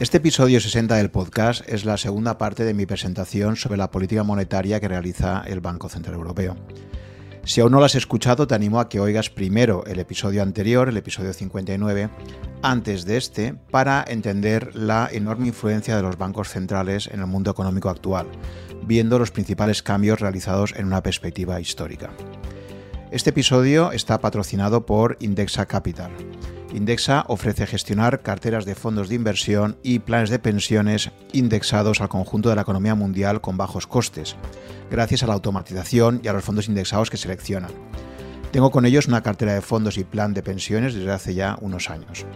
Este episodio 60 del podcast es la segunda parte de mi presentación sobre la política monetaria que realiza el Banco Central Europeo. Si aún no lo has escuchado, te animo a que oigas primero el episodio anterior, el episodio 59, antes de este, para entender la enorme influencia de los bancos centrales en el mundo económico actual, viendo los principales cambios realizados en una perspectiva histórica. Este episodio está patrocinado por Indexa Capital Indexa ofrece gestionar carteras de fondos de inversión y planes de pensiones indexados al conjunto de la economía mundial con bajos costes, gracias a la automatización y a los fondos indexados que seleccionan. Tengo con ellos una cartera de fondos y plan de pensiones desde hace ya unos años.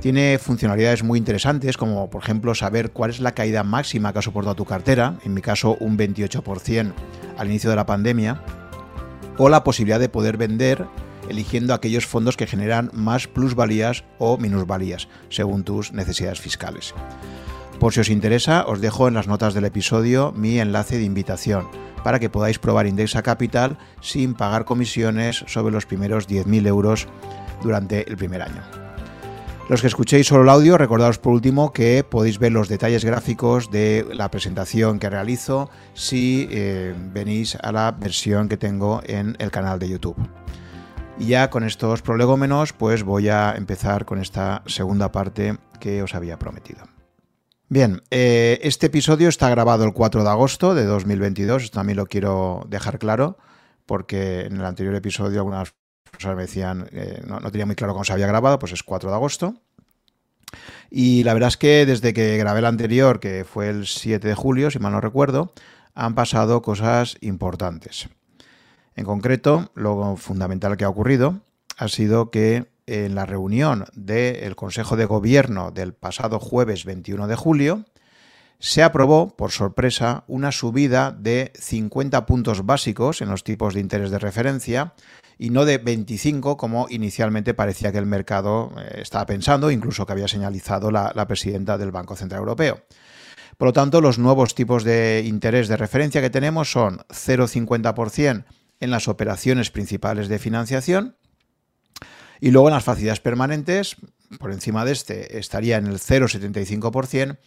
Tiene funcionalidades muy interesantes como por ejemplo saber cuál es la caída máxima que ha soportado tu cartera, en mi caso un 28% al inicio de la pandemia, o la posibilidad de poder vender eligiendo aquellos fondos que generan más plusvalías o minusvalías, según tus necesidades fiscales. Por si os interesa, os dejo en las notas del episodio mi enlace de invitación para que podáis probar Indexa Capital sin pagar comisiones sobre los primeros 10.000 euros durante el primer año. Los que escuchéis solo el audio, recordaos por último que podéis ver los detalles gráficos de la presentación que realizo si eh, venís a la versión que tengo en el canal de YouTube. Y ya con estos prolegómenos, pues voy a empezar con esta segunda parte que os había prometido. Bien, eh, este episodio está grabado el 4 de agosto de 2022, esto también lo quiero dejar claro, porque en el anterior episodio algunas personas me decían, eh, no, no tenía muy claro cómo se había grabado, pues es 4 de agosto. Y la verdad es que desde que grabé el anterior, que fue el 7 de julio, si mal no recuerdo, han pasado cosas importantes. En concreto, lo fundamental que ha ocurrido ha sido que en la reunión del Consejo de Gobierno del pasado jueves 21 de julio, se aprobó, por sorpresa, una subida de 50 puntos básicos en los tipos de interés de referencia y no de 25 como inicialmente parecía que el mercado eh, estaba pensando, incluso que había señalizado la, la presidenta del Banco Central Europeo. Por lo tanto, los nuevos tipos de interés de referencia que tenemos son 0,50% en las operaciones principales de financiación. Y luego en las facilidades permanentes, por encima de este, estaría en el 0,75%.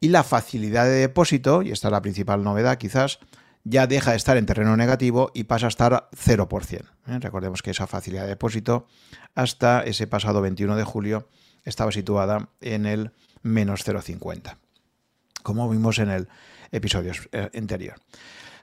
Y la facilidad de depósito, y esta es la principal novedad quizás, ya deja de estar en terreno negativo y pasa a estar 0%. ¿eh? Recordemos que esa facilidad de depósito hasta ese pasado 21 de julio estaba situada en el menos 0,50, como vimos en el episodio eh, anterior.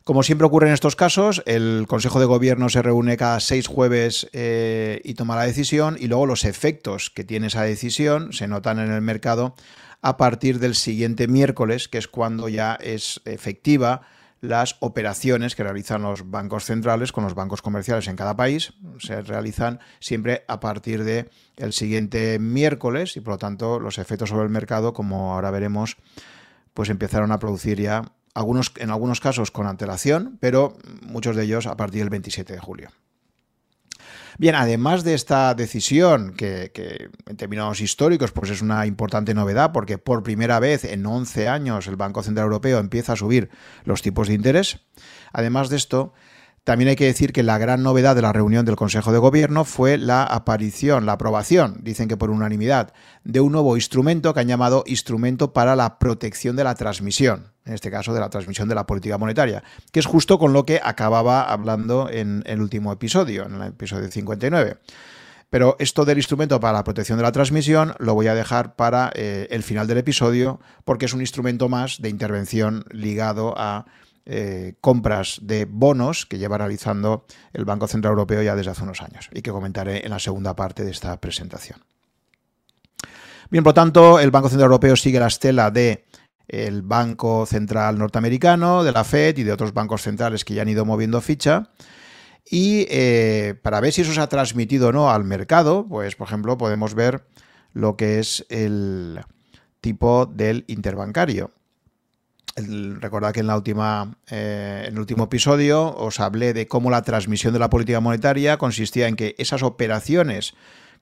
Como siempre ocurre en estos casos, el Consejo de Gobierno se reúne cada seis jueves eh, y toma la decisión y luego los efectos que tiene esa decisión se notan en el mercado a partir del siguiente miércoles, que es cuando ya es efectiva las operaciones que realizan los bancos centrales con los bancos comerciales en cada país. Se realizan siempre a partir del el siguiente miércoles y por lo tanto los efectos sobre el mercado, como ahora veremos, pues empezaron a producir ya en algunos casos con antelación, pero muchos de ellos a partir del 27 de julio. Bien, además de esta decisión, que, en términos históricos pues es una importante novedad, porque por primera vez en 11 años el Banco Central Europeo empieza a subir los tipos de interés, además de esto, también hay que decir que la gran novedad de la reunión del Consejo de Gobierno fue la aparición, la aprobación, dicen que por unanimidad, de un nuevo instrumento que han llamado Instrumento para la Protección de la Transmisión, en este caso de la transmisión de la política monetaria, que es justo con lo que acababa hablando en el último episodio, en el episodio 59. Pero esto del instrumento para la protección de la transmisión lo voy a dejar para eh, el final del episodio porque es un instrumento más de intervención ligado a eh, compras de bonos que lleva realizando el Banco Central Europeo ya desde hace unos años y que comentaré en la segunda parte de esta presentación. Bien, por lo tanto, el Banco Central Europeo sigue la estela de el Banco Central Norteamericano, de la Fed y de otros bancos centrales que ya han ido moviendo ficha. Y eh, para ver si eso se ha transmitido o no al mercado, pues por ejemplo podemos ver lo que es el tipo del interbancario recordad que en, la última, eh, en el último episodio os hablé de cómo la transmisión de la política monetaria consistía en que esas operaciones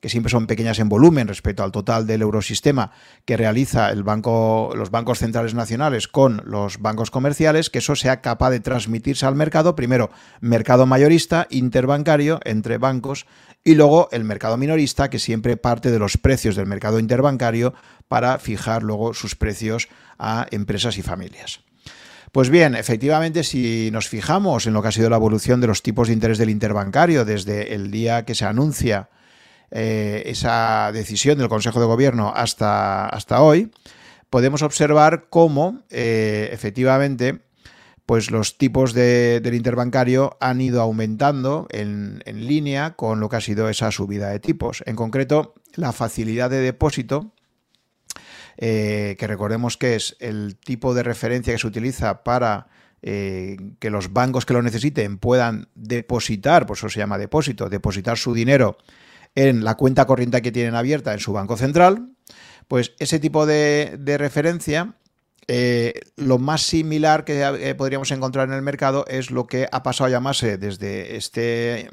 que siempre son pequeñas en volumen respecto al total del eurosistema que realiza el banco, los bancos centrales nacionales con los bancos comerciales, que eso sea capaz de transmitirse al mercado, primero mercado mayorista, interbancario entre bancos y luego el mercado minorista, que siempre parte de los precios del mercado interbancario para fijar luego sus precios a empresas y familias. Pues bien, efectivamente, si nos fijamos en lo que ha sido la evolución de los tipos de interés del interbancario desde el día que se anuncia eh, esa decisión del Consejo de Gobierno hasta, hasta hoy, podemos observar cómo eh, efectivamente pues los tipos del interbancario han ido aumentando en, línea con lo que ha sido esa subida de tipos. En concreto, la facilidad de depósito eh, que recordemos que es el tipo de referencia que se utiliza para que los bancos que lo necesiten puedan depositar, por eso se llama depósito, depositar su dinero en la cuenta corriente que tienen abierta en su banco central, pues ese tipo de, referencia, eh, lo más similar que podríamos encontrar en el mercado es lo que ha pasado a llamarse desde este,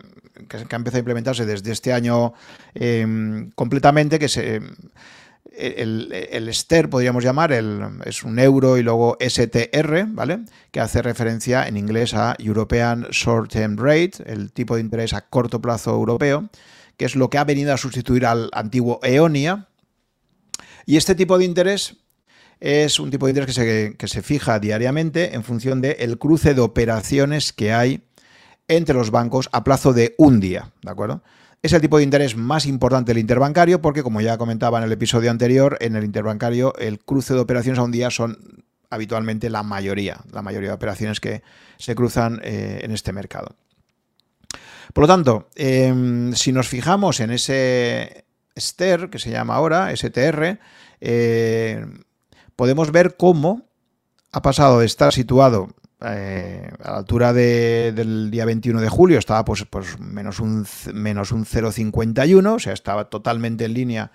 que, ha empezado a implementarse desde este año completamente, que se el, el, STER, podríamos llamar, el, es un euro y luego STR, ¿vale? Que hace referencia en inglés a European Short Term Rate, el tipo de interés a corto plazo europeo, que es lo que ha venido a sustituir al antiguo EONIA. Y este tipo de interés es un tipo de interés que se, que se fija diariamente en función del cruce de operaciones que hay entre los bancos a plazo de un día, ¿de acuerdo? Es el tipo de interés más importante del interbancario porque, como ya comentaba en el episodio anterior, en el interbancario el cruce de operaciones a un día son habitualmente la mayoría, la mayoría de operaciones que se cruzan eh, en este mercado. Por lo tanto, em, si nos fijamos en ese STER, que se llama ahora, STR, eh, podemos ver cómo ha pasado de estar situado eh, a la altura del día 21 de julio estaba pues, pues menos un, menos un 0,51, o sea, estaba totalmente en línea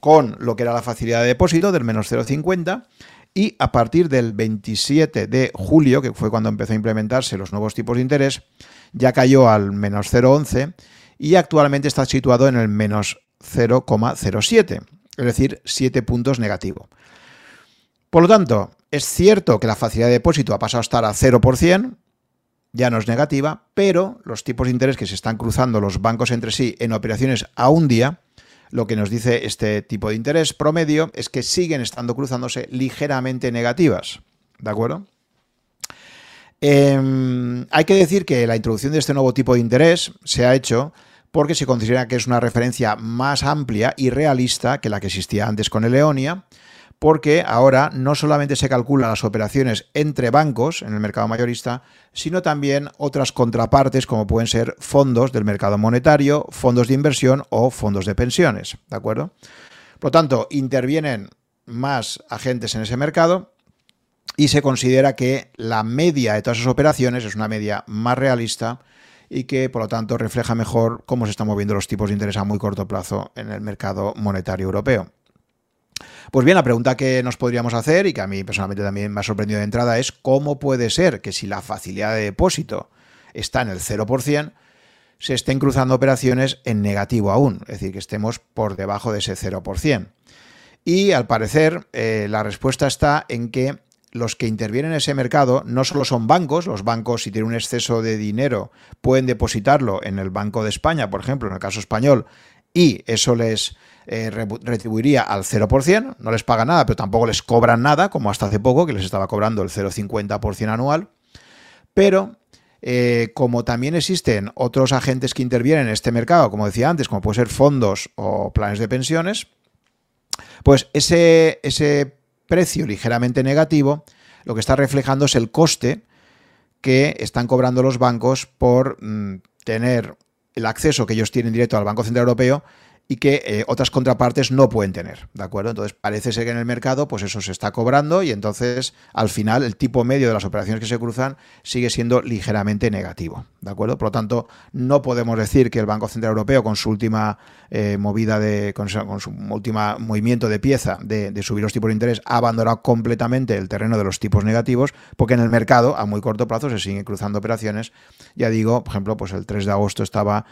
con lo que era la facilidad de depósito del menos 0,50 y a partir del 27 de julio, que fue cuando empezó a implementarse los nuevos tipos de interés, ya cayó al menos 0,11 y actualmente está situado en el menos 0,07, es decir, 7 puntos negativo. Por lo tanto, es cierto que la facilidad de depósito ha pasado a estar a 0%, ya no es negativa, pero los tipos de interés que se están cruzando los bancos entre sí en operaciones a un día, lo que nos dice este tipo de interés promedio es que siguen estando cruzándose ligeramente negativas. ¿De acuerdo? Em, hay que decir que la introducción de este nuevo tipo de interés se ha hecho porque se considera que es una referencia más amplia y realista que la que existía antes con el Leonia porque ahora no solamente se calculan las operaciones entre bancos en el mercado mayorista, sino también otras contrapartes como pueden ser fondos del mercado monetario, fondos de inversión o fondos de pensiones, ¿de acuerdo? Por lo tanto, intervienen más agentes en ese mercado y se considera que la media de todas esas operaciones es una media más realista y que por lo tanto refleja mejor cómo se están moviendo los tipos de interés a muy corto plazo en el mercado monetario europeo. Pues bien, la pregunta que nos podríamos hacer y que a mí personalmente también me ha sorprendido de entrada es cómo puede ser que si la facilidad de depósito está en el 0%, se estén cruzando operaciones en negativo aún, es decir, que estemos por debajo de ese 0%. Y al parecer eh, la respuesta está en que los que intervienen en ese mercado no solo son bancos, los bancos si tienen un exceso de dinero pueden depositarlo en el Banco de España, por ejemplo, en el caso español, y eso les eh, retribuiría al 0%, no les paga nada, pero tampoco les cobran nada, como hasta hace poco, que les estaba cobrando el 0,50% anual. Pero eh, como también existen otros agentes que intervienen en este mercado, como decía antes, como puede ser fondos o planes de pensiones, pues ese, ese precio ligeramente negativo lo que está reflejando es el coste que están cobrando los bancos por mm, tener el acceso que ellos tienen directo al Banco Central Europeo y que eh, otras contrapartes no pueden tener, ¿de acuerdo? Entonces parece ser que en el mercado pues eso se está cobrando y entonces al final el tipo medio de las operaciones que se cruzan sigue siendo ligeramente negativo, ¿de acuerdo? Por lo tanto, no podemos decir que el Banco Central Europeo con su última eh, movida de, con su, última movimiento de pieza de, de, subir los tipos de interés ha abandonado completamente el terreno de los tipos negativos porque en el mercado a muy corto plazo se siguen cruzando operaciones, ya digo, por ejemplo, pues el 3 de agosto estaba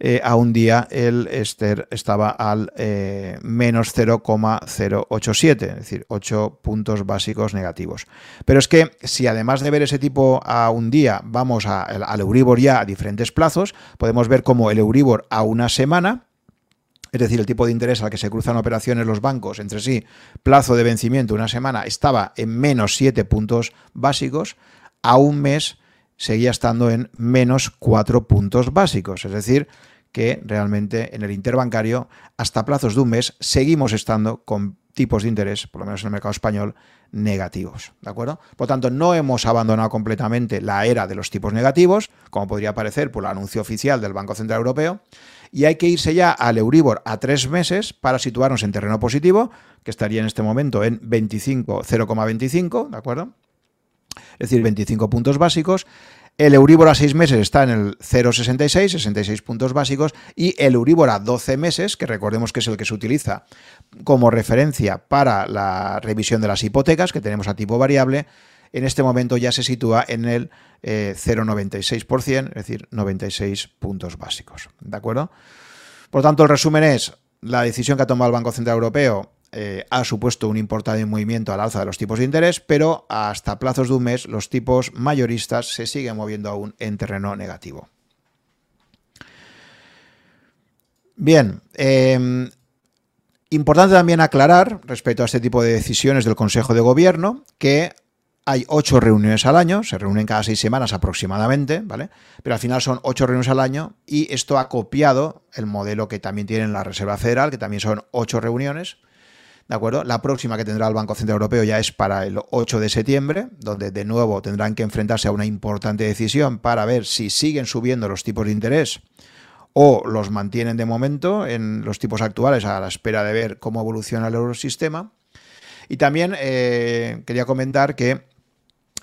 eh, a un día el Ester estaba al eh, menos 0,087, es decir, 8 puntos básicos negativos. Pero es que si además de ver ese tipo a un día vamos al Euribor ya a diferentes plazos, podemos ver como el Euribor a una semana, es decir, el tipo de interés al que se cruzan operaciones los bancos entre sí, plazo de vencimiento una semana, estaba en menos 7 puntos básicos, a un mes seguía estando en menos 4 puntos básicos. Es decir, que realmente en el interbancario, hasta plazos de un mes, seguimos estando con tipos de interés, por lo menos en el mercado español, negativos. ¿De acuerdo? Por tanto, no hemos abandonado completamente la era de los tipos negativos, como podría parecer por el anuncio oficial del Banco Central Europeo, y hay que irse ya al Euribor a tres meses para situarnos en terreno positivo, que estaría en este momento en 25, 0,25, ¿de acuerdo? Es decir, 25 puntos básicos. El Euribor a 6 meses está en el 0,66, 66 puntos básicos, y el Euribor a 12 meses, que recordemos que es el que se utiliza como referencia para la revisión de las hipotecas, que tenemos a tipo variable, en este momento ya se sitúa en el 0,96%, eh, es decir, 96 puntos básicos. ¿De acuerdo? Por tanto, el resumen es, la decisión que ha tomado el Banco Central Europeo eh, ha supuesto un importante movimiento al alza de los tipos de interés, pero hasta plazos de un mes los tipos mayoristas se siguen moviendo aún en terreno negativo. Bien, em, importante también aclarar respecto a este tipo de decisiones del Consejo de Gobierno que hay ocho reuniones al año, se reúnen cada seis semanas aproximadamente, ¿vale? Pero al final son ocho reuniones al año y esto ha copiado el modelo que también tiene la Reserva Federal, que también son ocho reuniones ¿De acuerdo? La próxima que tendrá el Banco Central Europeo ya es para el 8 de septiembre, donde de nuevo tendrán que enfrentarse a una importante decisión para ver si siguen subiendo los tipos de interés o los mantienen de momento en los tipos actuales a la espera de ver cómo evoluciona el eurosistema. Y también eh, quería comentar que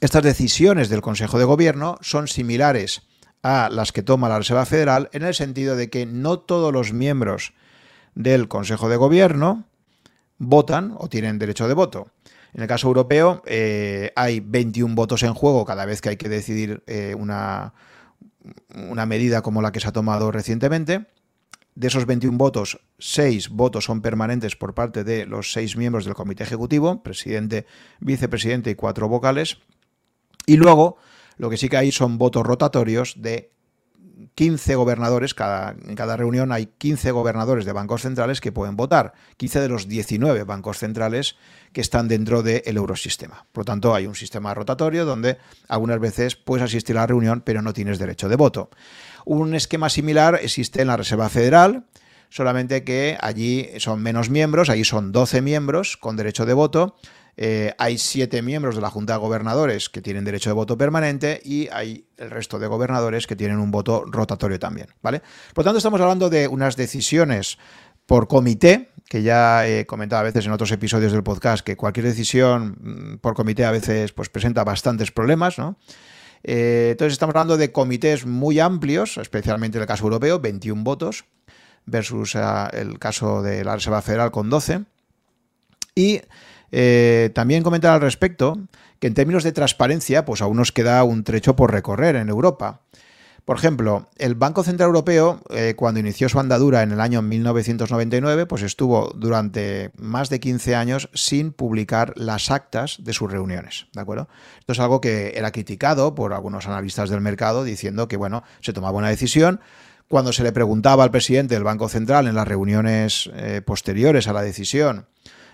estas decisiones del Consejo de Gobierno son similares a las que toma la Reserva Federal en el sentido de que no todos los miembros del Consejo de Gobierno votan o tienen derecho de voto. En el caso europeo eh, hay 21 votos en juego cada vez que hay que decidir eh, una, una medida como la que se ha tomado recientemente. De esos 21 votos, 6 votos son permanentes por parte de los 6 miembros del comité ejecutivo, presidente, vicepresidente y 4 vocales. Y luego, lo que sí que hay son votos rotatorios de 15 gobernadores, cada, en cada reunión hay 15 gobernadores de bancos centrales que pueden votar, 15 de los 19 bancos centrales que están dentro del eurosistema. Por lo tanto, hay un sistema rotatorio donde algunas veces puedes asistir a la reunión, pero no tienes derecho de voto. Un esquema similar existe en la Reserva Federal, solamente que allí son menos miembros, allí son 12 miembros con derecho de voto, eh, hay siete miembros de la Junta de Gobernadores que tienen derecho de voto permanente y hay el resto de gobernadores que tienen un voto rotatorio también. ¿vale? Por tanto, estamos hablando de unas decisiones por comité, que ya he comentado a veces en otros episodios del podcast, que cualquier decisión mm, por comité a veces pues, presenta bastantes problemas, ¿no? Eh, entonces estamos hablando de comités muy amplios, especialmente en el caso europeo, 21 votos, versus ah, el caso de la Reserva Federal con 12. Y eh, también comentar al respecto que en términos de transparencia, pues aún nos queda un trecho por recorrer en Europa. Por ejemplo, el Banco Central Europeo, eh, cuando inició su andadura en el año 1999, pues estuvo durante más de 15 años sin publicar las actas de sus reuniones. ¿De acuerdo? Esto es algo que era criticado por algunos analistas del mercado, diciendo que, bueno, se tomaba una decisión. Cuando se le preguntaba al presidente del Banco Central en las reuniones eh, posteriores a la decisión,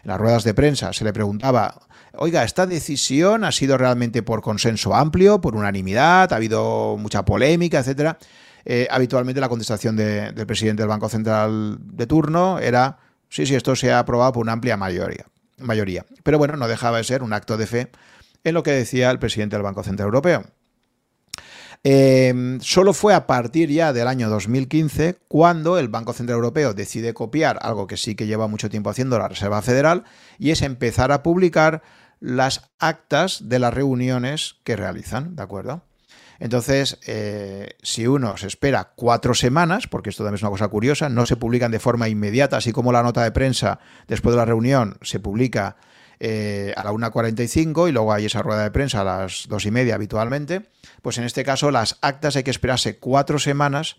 en las ruedas de prensa se le preguntaba, oiga, ¿esta decisión ha sido realmente por consenso amplio, por unanimidad? ¿Ha habido mucha polémica, etcétera? Eh, habitualmente la contestación del presidente del Banco Central de turno era, sí, sí, esto se ha aprobado por una amplia mayoría. mayoría. Pero bueno, no dejaba de ser un acto de fe en lo que decía el presidente del Banco Central Europeo. Em, solo fue a partir ya del año 2015 cuando el Banco Central Europeo decide copiar algo que sí que lleva mucho tiempo haciendo la Reserva Federal y es empezar a publicar las actas de las reuniones que realizan, ¿de acuerdo? Entonces, eh, si uno se espera cuatro semanas, porque esto también es una cosa curiosa, no se publican de forma inmediata, así como la nota de prensa después de la reunión se publica eh, a la 1.45 y luego hay esa rueda de prensa a las dos y media habitualmente, pues en este caso las actas hay que esperarse cuatro semanas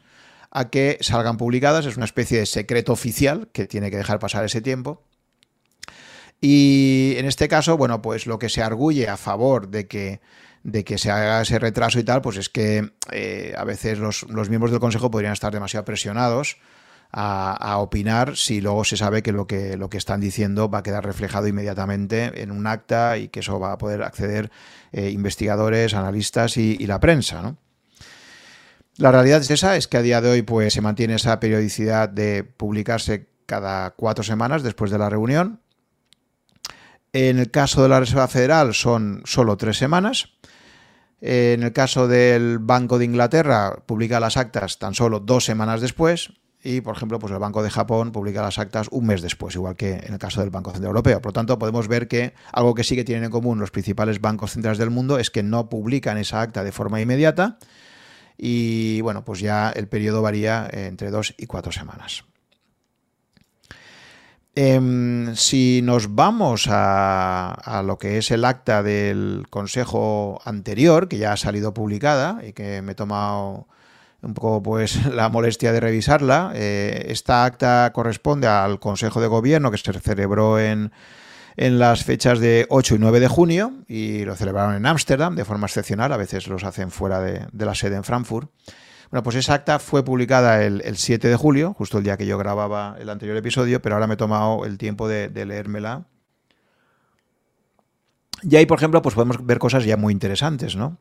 a que salgan publicadas. Es una especie de secreto oficial que tiene que dejar pasar ese tiempo. Y en este caso, bueno, pues lo que se arguye a favor de que, de que se haga ese retraso y tal, pues es que eh, a veces los, miembros del Consejo podrían estar demasiado presionados a, opinar si luego se sabe que lo, que lo que están diciendo va a quedar reflejado inmediatamente en un acta y que eso va a poder acceder eh, investigadores, analistas y, la prensa. La realidad es esa, es que a día de hoy pues, se mantiene esa periodicidad de publicarse cada cuatro semanas después de la reunión. En el caso de la Reserva Federal son solo tres semanas. En el caso del Banco de Inglaterra publica las actas tan solo dos semanas después. Y, por ejemplo, pues el Banco de Japón publica las actas un mes después, igual que en el caso del Banco Central Europeo. Por lo tanto, podemos ver que algo que sí que tienen en común los principales bancos centrales del mundo es que no publican esa acta de forma inmediata, y bueno, pues ya el periodo varía entre dos y cuatro semanas. Em, si nos vamos a, lo que es el acta del consejo anterior, que ya ha salido publicada y que me he tomado un poco pues la molestia de revisarla, eh, esta acta corresponde al consejo de gobierno que se celebró en en las fechas de 8 y 9 de junio y lo celebraron en Ámsterdam de forma excepcional, a veces los hacen fuera de, la sede en Frankfurt. Bueno, pues esa acta fue publicada el, 7 de julio, justo el día que yo grababa el anterior episodio, pero ahora me he tomado el tiempo de, de leérmela. Y ahí, por ejemplo, pues podemos ver cosas ya muy interesantes, ¿no?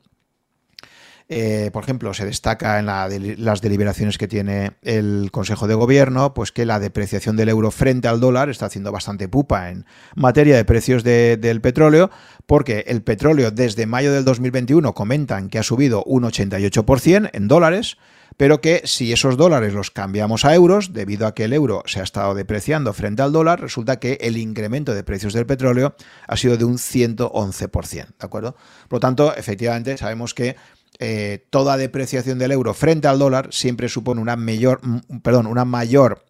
Eh, por ejemplo, se destaca en las deliberaciones que tiene el Consejo de Gobierno, pues que la depreciación del euro frente al dólar está haciendo bastante pupa en materia de precios del petróleo, porque el petróleo desde mayo del 2021 comentan que ha subido un 88% en dólares, pero que si esos dólares los cambiamos a euros, debido a que el euro se ha estado depreciando frente al dólar, resulta que el incremento de precios del petróleo ha sido de un 111%, ¿de acuerdo? Por lo tanto, efectivamente, sabemos que eh, toda depreciación del euro frente al dólar siempre supone una mayor, perdón, una mayor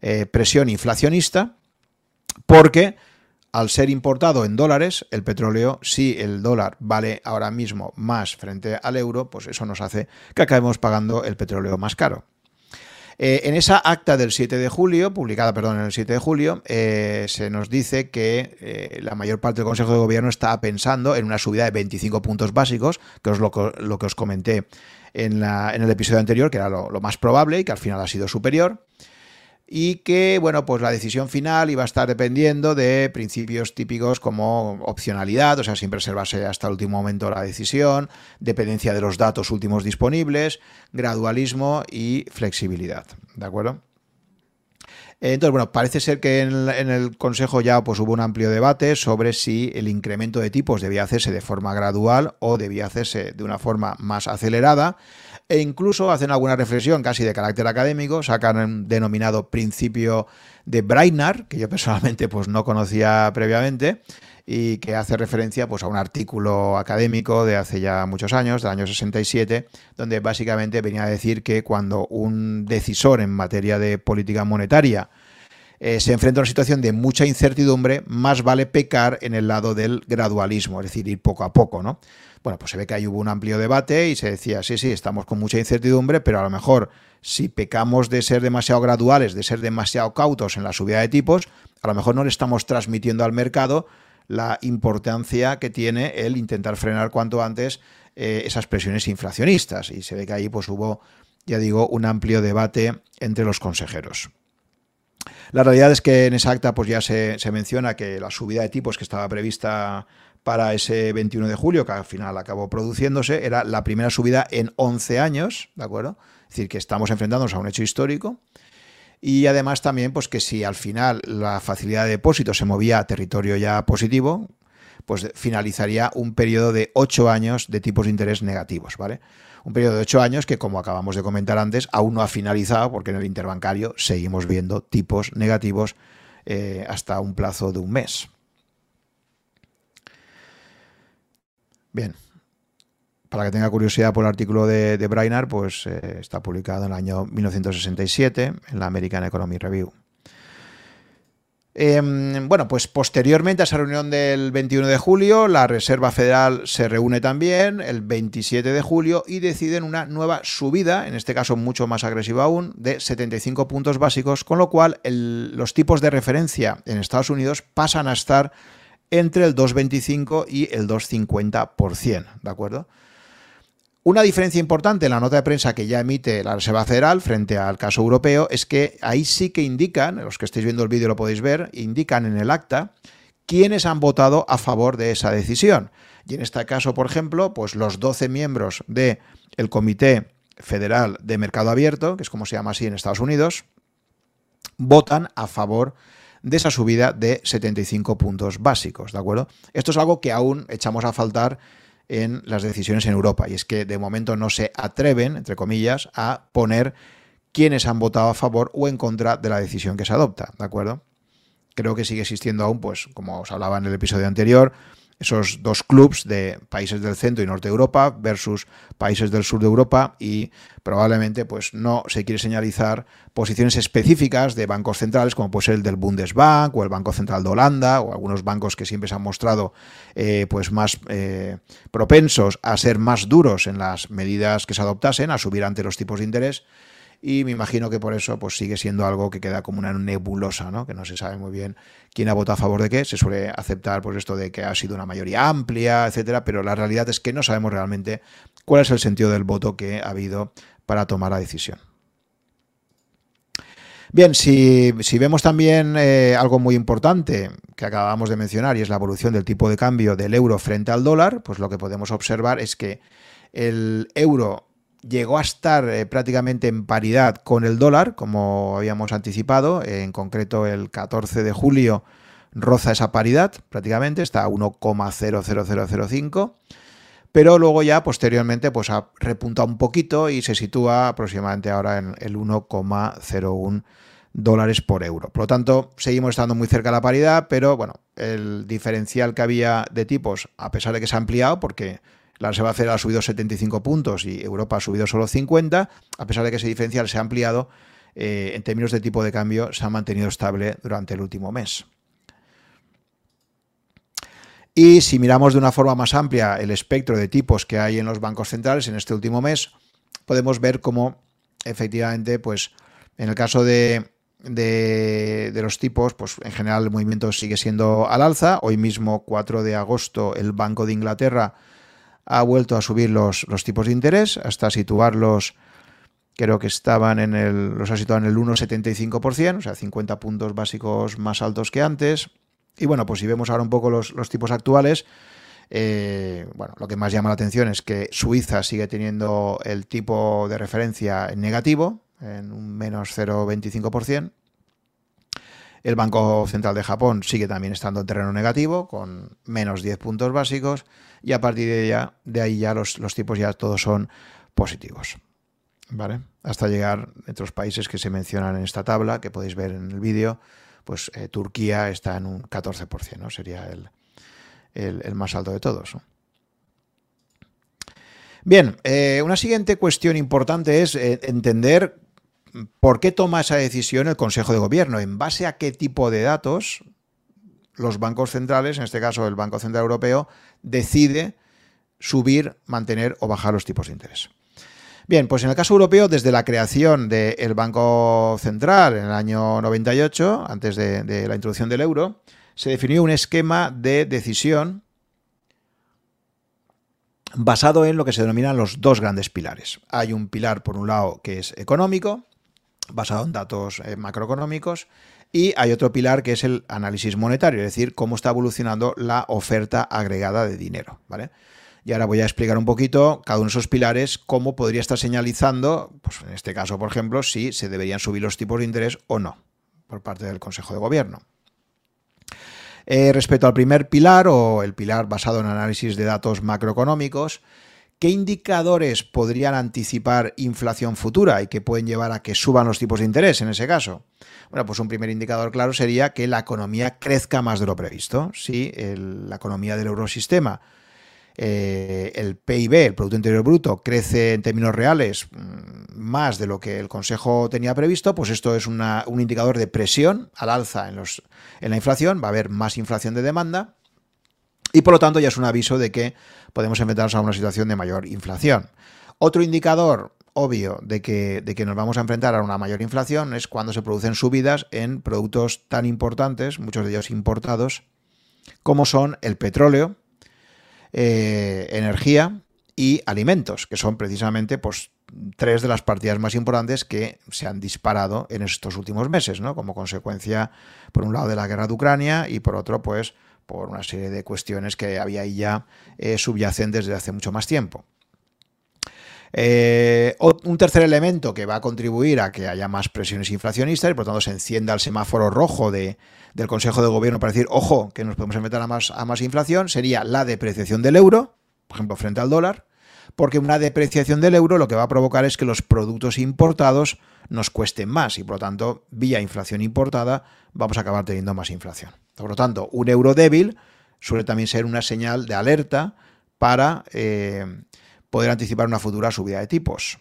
eh, presión inflacionista porque al ser importado en dólares, el petróleo, si el dólar vale ahora mismo más frente al euro, pues eso nos hace que acabemos pagando el petróleo más caro. Eh, en esa acta del 7 de julio, publicada, perdón, en el 7 de julio, eh, se nos dice que eh, la mayor parte del Consejo de Gobierno está pensando en una subida de 25 puntos básicos, que es lo, que os comenté en, el episodio anterior, que era lo más probable y que al final ha sido superior y que, bueno, pues la decisión final iba a estar dependiendo de principios típicos como opcionalidad, o sea, sin reservarse hasta el último momento la decisión, dependencia de los datos últimos disponibles, gradualismo y flexibilidad, ¿de acuerdo? Entonces, bueno, parece ser que en, el Consejo ya pues, hubo un amplio debate sobre si el incremento de tipos debía hacerse de forma gradual o debía hacerse de una forma más acelerada. E incluso hacen alguna reflexión casi de carácter académico, sacan un denominado principio de Brainard, que yo personalmente pues no conocía previamente, y que hace referencia pues, a un artículo académico de hace ya muchos años, del año 67, donde básicamente venía a decir que cuando un decisor en materia de política monetaria eh, se enfrenta a una situación de mucha incertidumbre, más vale pecar en el lado del gradualismo, es decir, ir poco a poco, ¿no? Bueno, pues se ve que ahí hubo un amplio debate y se decía, sí, sí, estamos con mucha incertidumbre, pero a lo mejor si pecamos de ser demasiado graduales, de ser demasiado cautos en la subida de tipos, a lo mejor no le estamos transmitiendo al mercado la importancia que tiene el intentar frenar cuanto antes eh, esas presiones inflacionistas. Y se ve que ahí pues hubo, ya digo, un amplio debate entre los consejeros. La realidad es que en esa acta pues ya se, menciona que la subida de tipos que estaba prevista para ese 21 de julio, que al final acabó produciéndose, era la primera subida en 11 años, ¿de acuerdo? Es decir, que estamos enfrentándonos a un hecho histórico. Y además también, pues que si al final la facilidad de depósito se movía a territorio ya positivo, pues finalizaría un periodo de ocho años de tipos de interés negativos, ¿vale? Un periodo de ocho años que, como acabamos de comentar antes, aún no ha finalizado porque en el interbancario seguimos viendo tipos negativos eh, hasta un plazo de un mes. Bien, para que tenga curiosidad por el artículo de, de Brainard, pues eh, está publicado en el año 1967 en la American Economic Review. Em, bueno, pues posteriormente a esa reunión del 21 de julio, la Reserva Federal se reúne también el 27 de julio y deciden una nueva subida, en este caso mucho más agresiva aún, de 75 puntos básicos, con lo cual los tipos de referencia en Estados Unidos pasan a estar entre el 2,25 y el 2,50%, ¿de acuerdo? Una diferencia importante en la nota de prensa que ya emite la Reserva Federal frente al caso europeo es que ahí sí que indican, los que estéis viendo el vídeo lo podéis ver, indican en el acta quiénes han votado a favor de esa decisión. Y en este caso, por ejemplo, pues los 12 miembros del Comité Federal de Mercado Abierto, que es como se llama así en Estados Unidos, votan a favor de esa subida de 75 puntos básicos, ¿de acuerdo? Esto es algo que aún echamos a faltar en las decisiones en Europa. Y es que de momento no se atreven, entre comillas, a poner quiénes han votado a favor o en contra de la decisión que se adopta, ¿de acuerdo? Creo que sigue existiendo aún, pues, como os hablaba en el episodio anterior, esos dos clubs de países del centro y norte de Europa versus países del sur de Europa y probablemente pues no se quiere señalizar posiciones específicas de bancos centrales como puede ser el del Bundesbank o el Banco Central de Holanda o algunos bancos que siempre se han mostrado eh, pues más eh, propensos a ser más duros en las medidas que se adoptasen, a subir ante los tipos de interés y me imagino que por eso pues sigue siendo algo que queda como una nebulosa, ¿no? que no se sabe muy bien quién ha votado a favor de qué, se suele aceptar pues esto de que ha sido una mayoría amplia, etcétera, pero la realidad es que no sabemos realmente cuál es el sentido del voto que ha habido para tomar la decisión. Bien, si, vemos también eh, algo muy importante que acabamos de mencionar y es la evolución del tipo de cambio del euro frente al dólar, pues lo que podemos observar es que el euro llegó a estar eh, prácticamente en paridad con el dólar, como habíamos anticipado, en concreto el 14 de julio roza esa paridad prácticamente, está a 1,00005, pero luego ya posteriormente pues ha repuntado un poquito y se sitúa aproximadamente ahora en el 1,01 dólares por euro. Por lo tanto, seguimos estando muy cerca de la paridad, pero bueno, el diferencial que había de tipos, a pesar de que se ha ampliado, porque la Reserva Federal ha subido 75 puntos y Europa ha subido solo 50, a pesar de que ese diferencial se ha ampliado, eh, en términos de tipo de cambio se ha mantenido estable durante el último mes. Y si miramos de una forma más amplia el espectro de tipos que hay en los bancos centrales en este último mes, podemos ver cómo efectivamente, pues en el caso de, de, los tipos, pues en general el movimiento sigue siendo al alza. Hoy mismo, 4 de agosto, el Banco de Inglaterra ha vuelto a subir los, los tipos de interés hasta situarlos, creo que estaban en el, los ha situado en el 1,75%, o sea, 50 puntos básicos más altos que antes. Y bueno, pues si vemos ahora un poco los, los tipos actuales, eh, bueno, lo que más llama la atención es que Suiza sigue teniendo el tipo de referencia en negativo, en un menos 0,25%. El Banco Central de Japón sigue también estando en terreno negativo, con menos 10 puntos básicos, y a partir de, de ahí ya los, tipos ya todos son positivos. ¿Vale? Hasta llegar entre los países que se mencionan en esta tabla, que podéis ver en el vídeo, pues eh, Turquía está en un 14%, ¿no? Sería el, más alto de todos. Bien, eh, una siguiente cuestión importante es eh, entender ¿Por qué toma esa decisión el Consejo de Gobierno? ¿En base a qué tipo de datos los bancos centrales, en este caso el Banco Central Europeo, decide subir, mantener o bajar los tipos de interés? Bien, pues en el caso europeo, desde la creación del Banco Central en el año 98, antes de, de la introducción del euro, se definió un esquema de decisión basado en lo que se denominan los dos grandes pilares. Hay un pilar, por un lado, que es económico, basado en datos eh, macroeconómicos. Y hay otro pilar que es el análisis monetario, es decir, cómo está evolucionando la oferta agregada de dinero. ¿vale? Y ahora voy a explicar un poquito cada uno de esos pilares, cómo podría estar señalizando, pues en este caso, por ejemplo, si se deberían subir los tipos de interés o no, por parte del Consejo de Gobierno. Eh, respecto al primer pilar, o el pilar basado en análisis de datos macroeconómicos, ¿Qué indicadores podrían anticipar inflación futura y que pueden llevar a que suban los tipos de interés en ese caso? Bueno, pues un primer indicador claro sería que la economía crezca más de lo previsto. Si la economía del eurosistema eh, el PIB, el Producto Interior Bruto, crece en términos reales mm, más de lo que el Consejo tenía previsto, pues esto es un indicador de presión al alza en, la inflación, va a haber más inflación de demanda y por lo tanto ya es un aviso de que podemos enfrentarnos a una situación de mayor inflación. Otro indicador obvio de que, de que nos vamos a enfrentar a una mayor inflación es cuando se producen subidas en productos tan importantes, muchos de ellos importados, como son el petróleo, eh, energía y alimentos, que son precisamente pues, tres de las partidas más importantes que se han disparado en estos últimos meses, ¿no? Como consecuencia, por un lado, de la guerra de Ucrania y por otro, pues, por una serie de cuestiones que había ahí ya eh, subyacentes desde hace mucho más tiempo. Eh, un tercer elemento que va a contribuir a que haya más presiones inflacionistas y por lo tanto se encienda el semáforo rojo de, del Consejo de Gobierno para decir, ojo, que nos podemos enfrentar a más, a más inflación, sería la depreciación del euro, por ejemplo, frente al dólar, porque una depreciación del euro lo que va a provocar es que los productos importados nos cuesten más y por lo tanto, vía inflación importada, vamos a acabar teniendo más inflación. Por lo tanto, un euro débil suele también ser una señal de alerta para eh, poder anticipar una futura subida de tipos.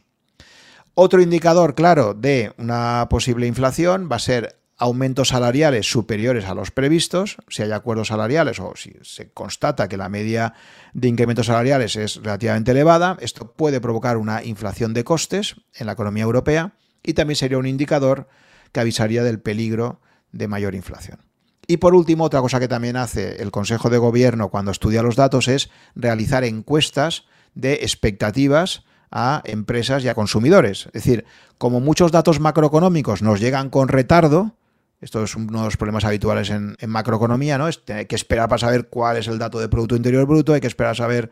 Otro indicador claro de una posible inflación va a ser aumentos salariales superiores a los previstos, si hay acuerdos salariales o si se constata que la media de incrementos salariales es relativamente elevada, esto puede provocar una inflación de costes en la economía europea y también sería un indicador que avisaría del peligro de mayor inflación. Y por último, otra cosa que también hace el Consejo de Gobierno cuando estudia los datos es realizar encuestas de expectativas a empresas y a consumidores. Es decir, como muchos datos macroeconómicos nos llegan con retardo, esto es uno de los problemas habituales en, macroeconomía, ¿no? Es que esperar para saber cuál es el dato de Producto Interior Bruto, hay que esperar a saber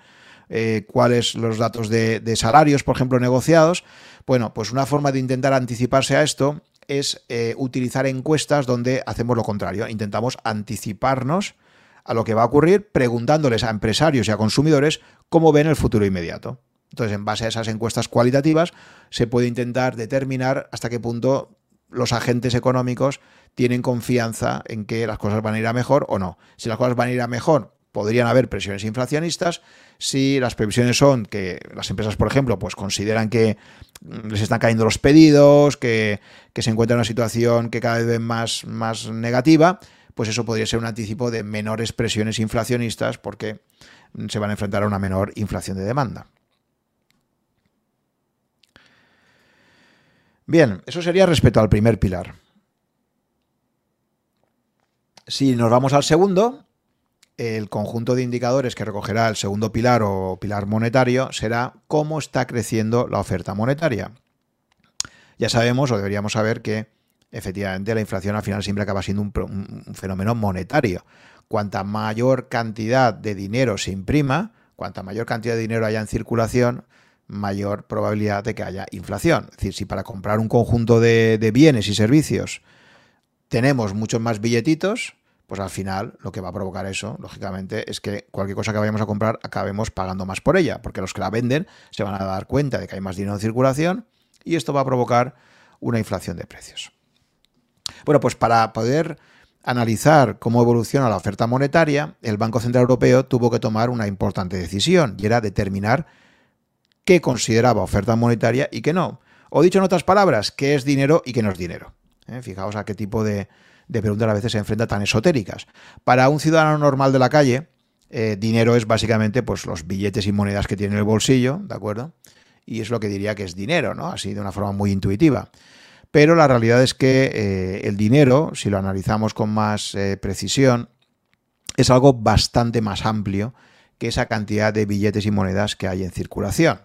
eh, cuáles los datos de, salarios, por ejemplo, negociados. Bueno, pues una forma de intentar anticiparse a esto es eh, utilizar encuestas donde hacemos lo contrario, intentamos anticiparnos a lo que va a ocurrir preguntándoles a empresarios y a consumidores cómo ven el futuro inmediato. Entonces, en base a esas encuestas cualitativas, se puede intentar determinar hasta qué punto los agentes económicos tienen confianza en que las cosas van a ir a mejor o no. Si las cosas van a ir a mejor, podrían haber presiones inflacionistas. Si las previsiones son que las empresas, por ejemplo, pues consideran que les están cayendo los pedidos, que, se encuentra en una situación que cada vez ven más, más negativa, pues eso podría ser un anticipo de menores presiones inflacionistas porque se van a enfrentar a una menor inflación de demanda. Bien, eso sería respecto al primer pilar. Si nos vamos al segundo, el conjunto de indicadores que recogerá el segundo pilar o pilar monetario será cómo está creciendo la oferta monetaria. Ya sabemos o deberíamos saber que efectivamente la inflación al final siempre acaba siendo un, fenómeno monetario. Cuanta mayor cantidad de dinero se imprima, cuanta mayor cantidad de dinero haya en circulación, mayor probabilidad de que haya inflación. Es decir, si para comprar un conjunto de, bienes y servicios tenemos muchos más billetitos, pues al final lo que va a provocar eso, lógicamente, es que cualquier cosa que vayamos a comprar acabemos pagando más por ella, porque los que la venden se van a dar cuenta de que hay más dinero en circulación y esto va a provocar una inflación de precios. Bueno, pues para poder analizar cómo evoluciona la oferta monetaria, el Banco Central Europeo tuvo que tomar una importante decisión y era determinar qué consideraba oferta monetaria y qué no. O dicho en otras palabras, qué es dinero y qué no es dinero. ¿eh? Fijaos a qué tipo de, preguntas a veces se enfrenta tan esotéricas. Para un ciudadano normal de la calle, eh, dinero es básicamente pues, los billetes y monedas que tiene en el bolsillo, ¿de acuerdo? Y es lo que diría que es dinero, ¿no? Así de una forma muy intuitiva. Pero la realidad es que eh, el dinero, si lo analizamos con más precisión, es algo bastante más amplio que esa cantidad de billetes y monedas que hay en circulación.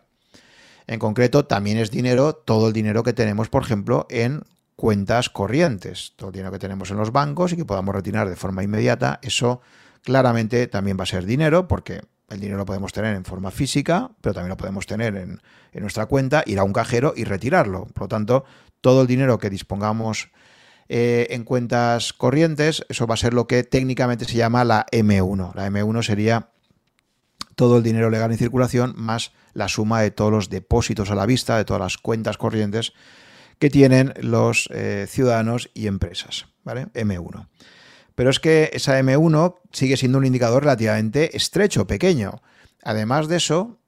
En concreto, también es dinero todo el dinero que tenemos, por ejemplo, en cuentas corrientes, todo el dinero que tenemos en los bancos y que podamos retirar de forma inmediata, eso claramente también va a ser dinero porque el dinero lo podemos tener en forma física, pero también lo podemos tener en, nuestra cuenta, ir a un cajero y retirarlo. Por lo tanto, todo el dinero que dispongamos eh, en cuentas corrientes, eso va a ser lo que técnicamente se llama la M1. La M1 sería todo el dinero legal en circulación más la suma de todos los depósitos a la vista, de todas las cuentas corrientes que tienen los eh, ciudadanos y empresas, ¿vale? M1. Pero es que esa M1 sigue siendo un indicador relativamente estrecho, pequeño. Además de eso,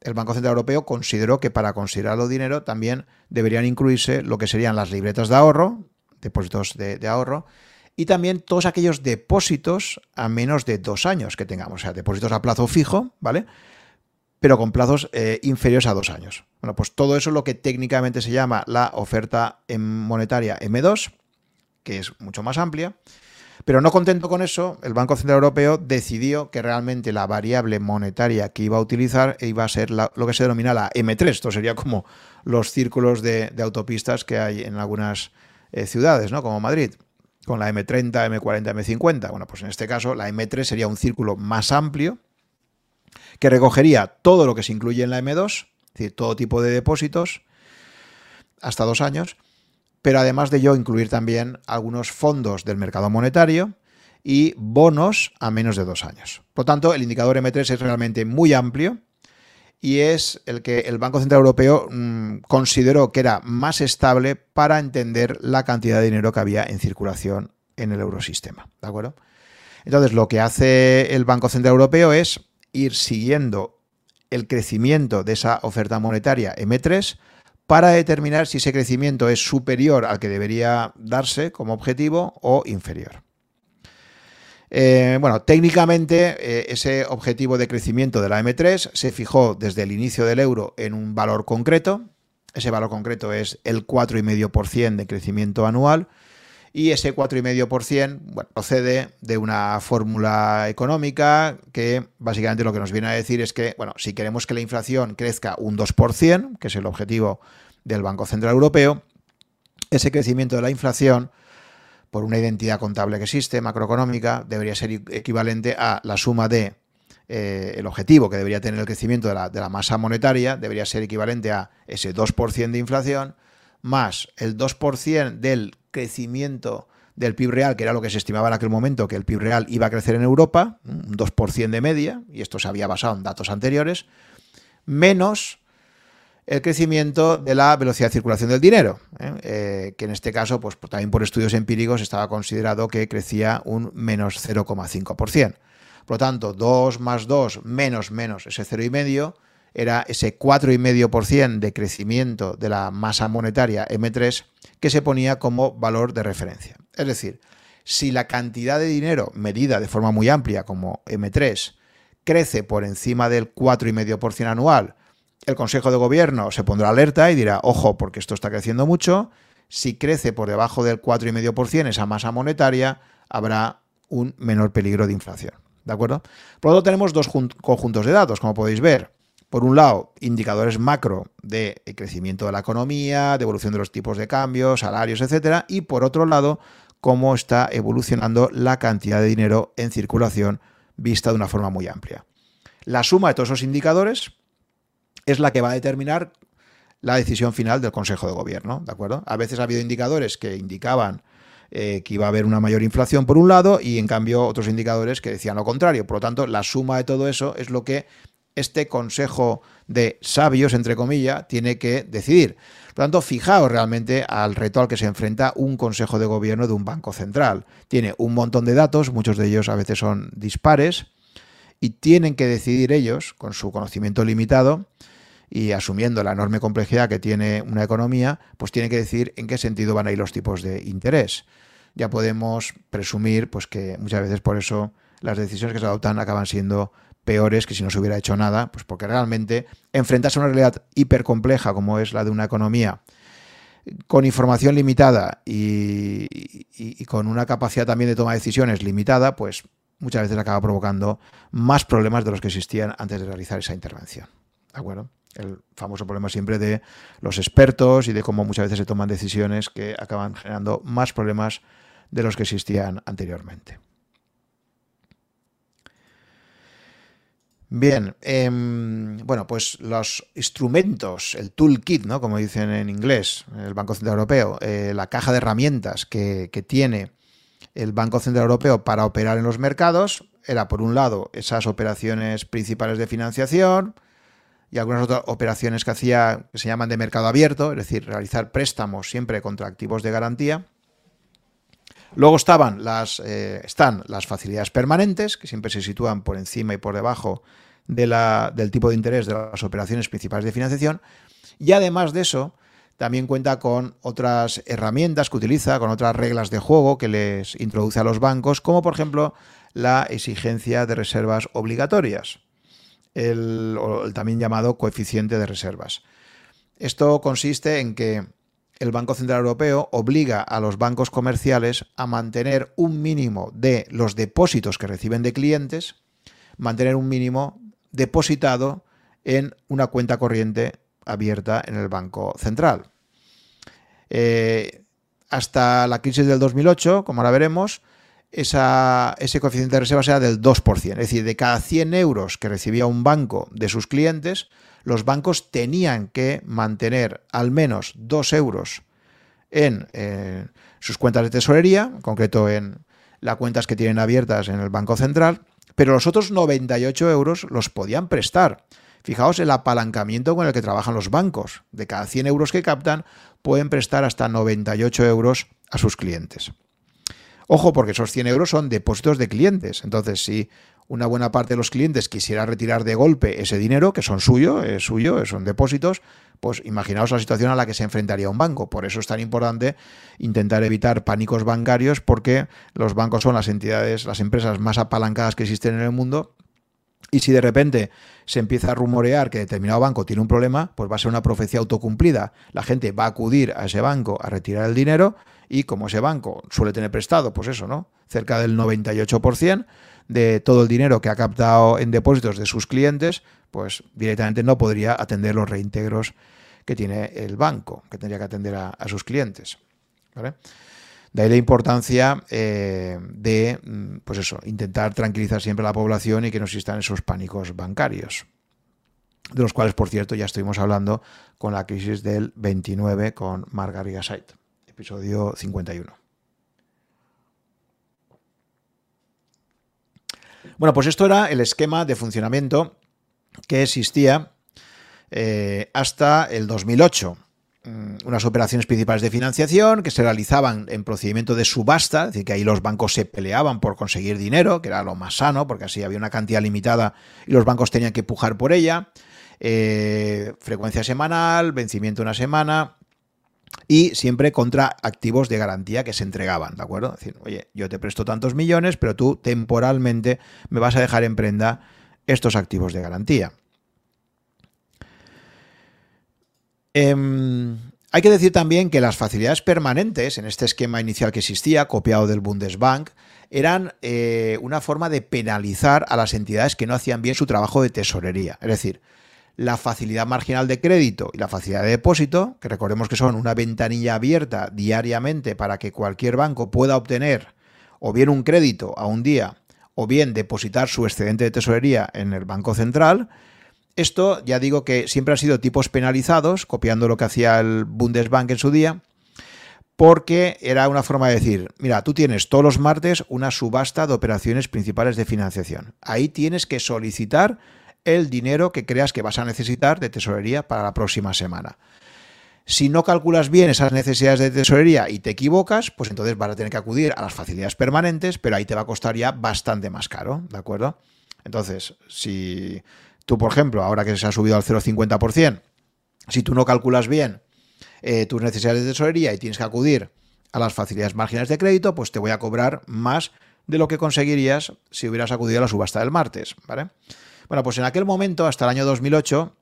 el Banco Central Europeo consideró que para considerarlo dinero también deberían incluirse lo que serían las libretas de ahorro, depósitos de, ahorro, y también todos aquellos depósitos a menos de dos años que tengamos, o sea, depósitos a plazo fijo, ¿vale? Pero con plazos eh, inferiores a dos años. Bueno, pues todo eso es lo que técnicamente se llama la oferta monetaria M2, que es mucho más amplia. Pero no contento con eso, el Banco Central Europeo decidió que realmente la variable monetaria que iba a utilizar iba a ser lo que se denomina la M3. Esto sería como los círculos de, autopistas que hay en algunas eh, ciudades, ¿no? como Madrid, con la M30, M40, M50. Bueno, pues en este caso la M3 sería un círculo más amplio que recogería todo lo que se incluye en la M2, es decir, todo tipo de depósitos, hasta dos años, pero además de ello incluir también algunos fondos del mercado monetario y bonos a menos de dos años. Por lo tanto, el indicador M3 es realmente muy amplio y es el que el Banco Central Europeo mm, consideró que era más estable para entender la cantidad de dinero que había en circulación en el eurosistema. ¿De acuerdo? Entonces, lo que hace el Banco Central Europeo es ir siguiendo el crecimiento de esa oferta monetaria M3 para determinar si ese crecimiento es superior al que debería darse como objetivo o inferior. Eh, bueno, técnicamente eh, ese objetivo de crecimiento de la M3 se fijó desde el inicio del euro en un valor concreto. Ese valor concreto es el 4,5% de crecimiento anual y ese 4,5% bueno, procede de una fórmula económica que básicamente lo que nos viene a decir es que, bueno, si queremos que la inflación crezca un 2%, que es el objetivo del Banco Central Europeo, ese crecimiento de la inflación, por una identidad contable que existe, macroeconómica, debería ser equivalente a la suma de eh, el objetivo que debería tener el crecimiento de la, de la masa monetaria, debería ser equivalente a ese 2% de inflación, más el 2% del crecimiento del PIB real, que era lo que se estimaba en aquel momento, que el PIB real iba a crecer en Europa, un 2% de media, y esto se había basado en datos anteriores, menos el crecimiento de la velocidad de circulación del dinero, ¿eh? Eh, que en este caso, pues también por estudios empíricos, estaba considerado que crecía un menos 0,5%. Por lo tanto, 2 más 2 menos menos ese 0,5 era ese 4,5% de crecimiento de la masa monetaria M3 que se ponía como valor de referencia. Es decir, si la cantidad de dinero medida de forma muy amplia como M3 crece por encima del 4,5% anual, el Consejo de Gobierno se pondrá alerta y dirá, ojo, porque esto está creciendo mucho, si crece por debajo del 4,5% esa masa monetaria, habrá un menor peligro de inflación. ¿De acuerdo? Por lo tanto, tenemos dos conjuntos de datos, como podéis ver por un lado, indicadores macro de crecimiento de la economía, de evolución de los tipos de cambio, salarios, etcétera, y por otro lado, cómo está evolucionando la cantidad de dinero en circulación vista de una forma muy amplia. La suma de todos esos indicadores es la que va a determinar la decisión final del Consejo de Gobierno, ¿de acuerdo? A veces ha habido indicadores que indicaban eh, que iba a haber una mayor inflación por un lado y en cambio otros indicadores que decían lo contrario. Por lo tanto, la suma de todo eso es lo que este consejo de sabios, entre comillas, tiene que decidir. Por lo tanto, fijaos realmente al reto al que se enfrenta un consejo de gobierno de un banco central. Tiene un montón de datos, muchos de ellos a veces son dispares, y tienen que decidir ellos, con su conocimiento limitado, y asumiendo la enorme complejidad que tiene una economía, pues tienen que decir en qué sentido van a ir los tipos de interés. Ya podemos presumir pues, que muchas veces por eso las decisiones que se adoptan acaban siendo peores que si no se hubiera hecho nada, pues porque realmente enfrentarse a una realidad hipercompleja como es la de una economía con información limitada y, con una capacidad también de toma de decisiones limitada, pues muchas veces acaba provocando más problemas de los que existían antes de realizar esa intervención. ¿De acuerdo? El famoso problema siempre de los expertos y de cómo muchas veces se toman decisiones que acaban generando más problemas de los que existían anteriormente. Bien, em, bueno, pues los instrumentos, el toolkit, ¿no? como dicen en inglés, el Banco Central Europeo, eh, la caja de herramientas que, tiene el Banco Central Europeo para operar en los mercados, era por un lado esas operaciones principales de financiación y algunas otras operaciones que hacía que se llaman de mercado abierto, es decir, realizar préstamos siempre contra activos de garantía. Luego estaban las, eh, están las facilidades permanentes, que siempre se sitúan por encima y por debajo del tipo de interés de las operaciones principales de financiación. Y además de eso, también cuenta con otras herramientas que utiliza, con otras reglas de juego que les introduce a los bancos, como por ejemplo la exigencia de reservas obligatorias, el, también llamado coeficiente de reservas. Esto consiste en que el Banco Central Europeo obliga a los bancos comerciales a mantener un mínimo de los depósitos que reciben de clientes, mantener un mínimo depositado en una cuenta corriente abierta en el Banco Central. Eh, hasta la crisis del 2008, como ahora veremos, ese coeficiente de reserva era del 2%. Es decir, de cada 100 euros que recibía un banco de sus clientes, los bancos tenían que mantener al menos 2 euros en eh, sus cuentas de tesorería, en concreto en las cuentas que tienen abiertas en el Banco Central, pero los otros 98 euros los podían prestar. Fijaos el apalancamiento con el que trabajan los bancos. De cada 100 euros que captan, pueden prestar hasta 98 euros a sus clientes. Ojo, porque esos 100 euros son depósitos de clientes. Entonces, si una buena parte de los clientes quisiera retirar de golpe ese dinero, que son suyo, es suyo, son depósitos, pues imaginaos la situación a la que se enfrentaría un banco. Por eso es tan importante intentar evitar pánicos bancarios, porque los bancos son las entidades, las empresas más apalancadas que existen en el mundo y si de repente se empieza a rumorear que determinado banco tiene un problema, pues va a ser una profecía autocumplida. La gente va a acudir a ese banco a retirar el dinero y como ese banco suele tener prestado, pues eso, ¿no? Cerca del 98% de todo el dinero que ha captado en depósitos de sus clientes, pues directamente no podría atender los reintegros que tiene el banco, que tendría que atender a, sus clientes. De ahí la importancia eh, de, mm, pues eso, intentar tranquilizar siempre a la población y que no existan esos pánicos bancarios, de los cuales, por cierto, ya estuvimos hablando con la crisis del 29 con Margarita Sait, episodio 51. Bueno, pues esto era el esquema de funcionamiento que existía eh, hasta el 2008. Mm, unas operaciones principales de financiación que se realizaban en procedimiento de subasta, es decir, que ahí los bancos se peleaban por conseguir dinero, que era lo más sano, porque así había una cantidad limitada y los bancos tenían que pujar por ella. Eh, frecuencia semanal, vencimiento una semana y siempre contra activos de garantía que se entregaban, ¿de acuerdo? Es decir, oye, yo te presto tantos millones, pero tú temporalmente me vas a dejar en prenda estos activos de garantía. Em, hay que decir también que las facilidades permanentes en este esquema inicial que existía, copiado del Bundesbank, eran eh, una forma de penalizar a las entidades que no hacían bien su trabajo de tesorería. Es decir, la facilidad marginal de crédito y la facilidad de depósito, que recordemos que son una ventanilla abierta diariamente para que cualquier banco pueda obtener o bien un crédito a un día o bien depositar su excedente de tesorería en el Banco Central, esto ya digo que siempre han sido tipos penalizados, copiando lo que hacía el Bundesbank en su día, porque era una forma de decir, mira, tú tienes todos los martes una subasta de operaciones principales de financiación. Ahí tienes que solicitar el dinero que creas que vas a necesitar de tesorería para la próxima semana. Si no calculas bien esas necesidades de tesorería y te equivocas, pues entonces vas a tener que acudir a las facilidades permanentes, pero ahí te va a costar ya bastante más caro, ¿de acuerdo? Entonces, si Tú, por ejemplo, ahora que se ha subido al 0,50%, si tú no calculas bien eh, tus necesidades de tesorería y tienes que acudir a las facilidades marginales de crédito, pues te voy a cobrar más de lo que conseguirías si hubieras acudido a la subasta del martes, ¿vale? Bueno, pues en aquel momento, hasta el año 2008,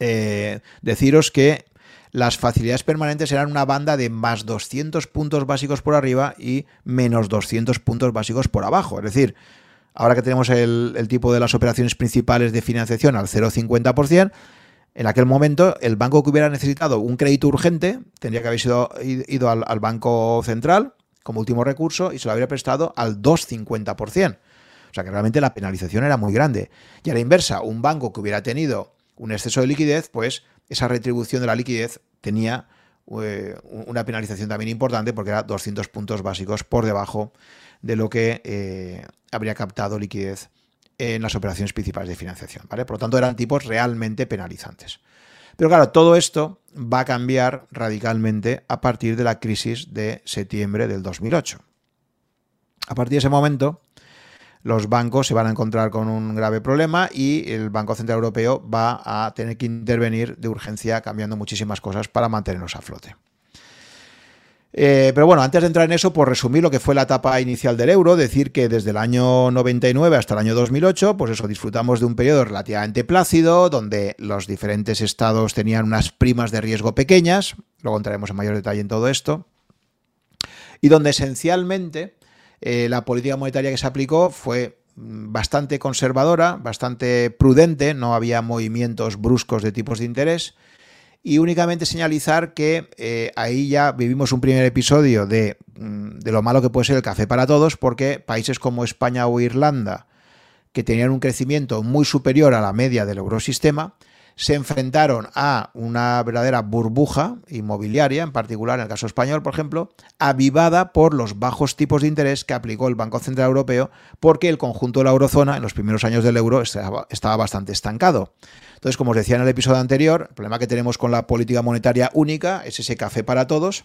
eh, deciros que las facilidades permanentes eran una banda de más 200 puntos básicos por arriba y menos 200 puntos básicos por abajo. Es decir, ahora que tenemos el, tipo de las operaciones principales de financiación al 0,50%, en aquel momento el banco que hubiera necesitado un crédito urgente tendría que haber sido, ido al, al Banco Central como último recurso y se lo habría prestado al 2,50%. O sea que realmente la penalización era muy grande. Y a la inversa, un banco que hubiera tenido un exceso de liquidez, pues esa retribución de la liquidez tenía eh, una penalización también importante porque era 200 puntos básicos por debajo de lo que eh, habría captado liquidez en las operaciones principales de financiación. Por lo tanto, eran tipos realmente penalizantes. Pero claro, todo esto va a cambiar radicalmente a partir de la crisis de septiembre del 2008. A partir de ese momento, los bancos se van a encontrar con un grave problema y el Banco Central Europeo va a tener que intervenir de urgencia cambiando muchísimas cosas para mantenernos a flote. Eh, pero bueno, antes de entrar en eso, por resumir lo que fue la etapa inicial del euro, decir que desde el año 99 hasta el año 2008, pues eso, disfrutamos de un periodo relativamente plácido, donde los diferentes estados tenían unas primas de riesgo pequeñas, luego entraremos en mayor detalle en todo esto, y donde esencialmente eh, la política monetaria que se aplicó fue mm, bastante conservadora, bastante prudente, no había movimientos bruscos de tipos de interés, y únicamente señalizar que eh, ahí ya vivimos un primer episodio de, mm, de, lo malo que puede ser el café para todos, porque países como España o Irlanda, que tenían un crecimiento muy superior a la media del eurosistema, se enfrentaron a una verdadera burbuja inmobiliaria, en particular en el caso español, por ejemplo, avivada por los bajos tipos de interés que aplicó el Banco Central Europeo, porque el conjunto de la eurozona en los primeros años del euro estaba, bastante estancado. Entonces, como os decía en el episodio anterior, el problema que tenemos con la política monetaria única es ese café para todos.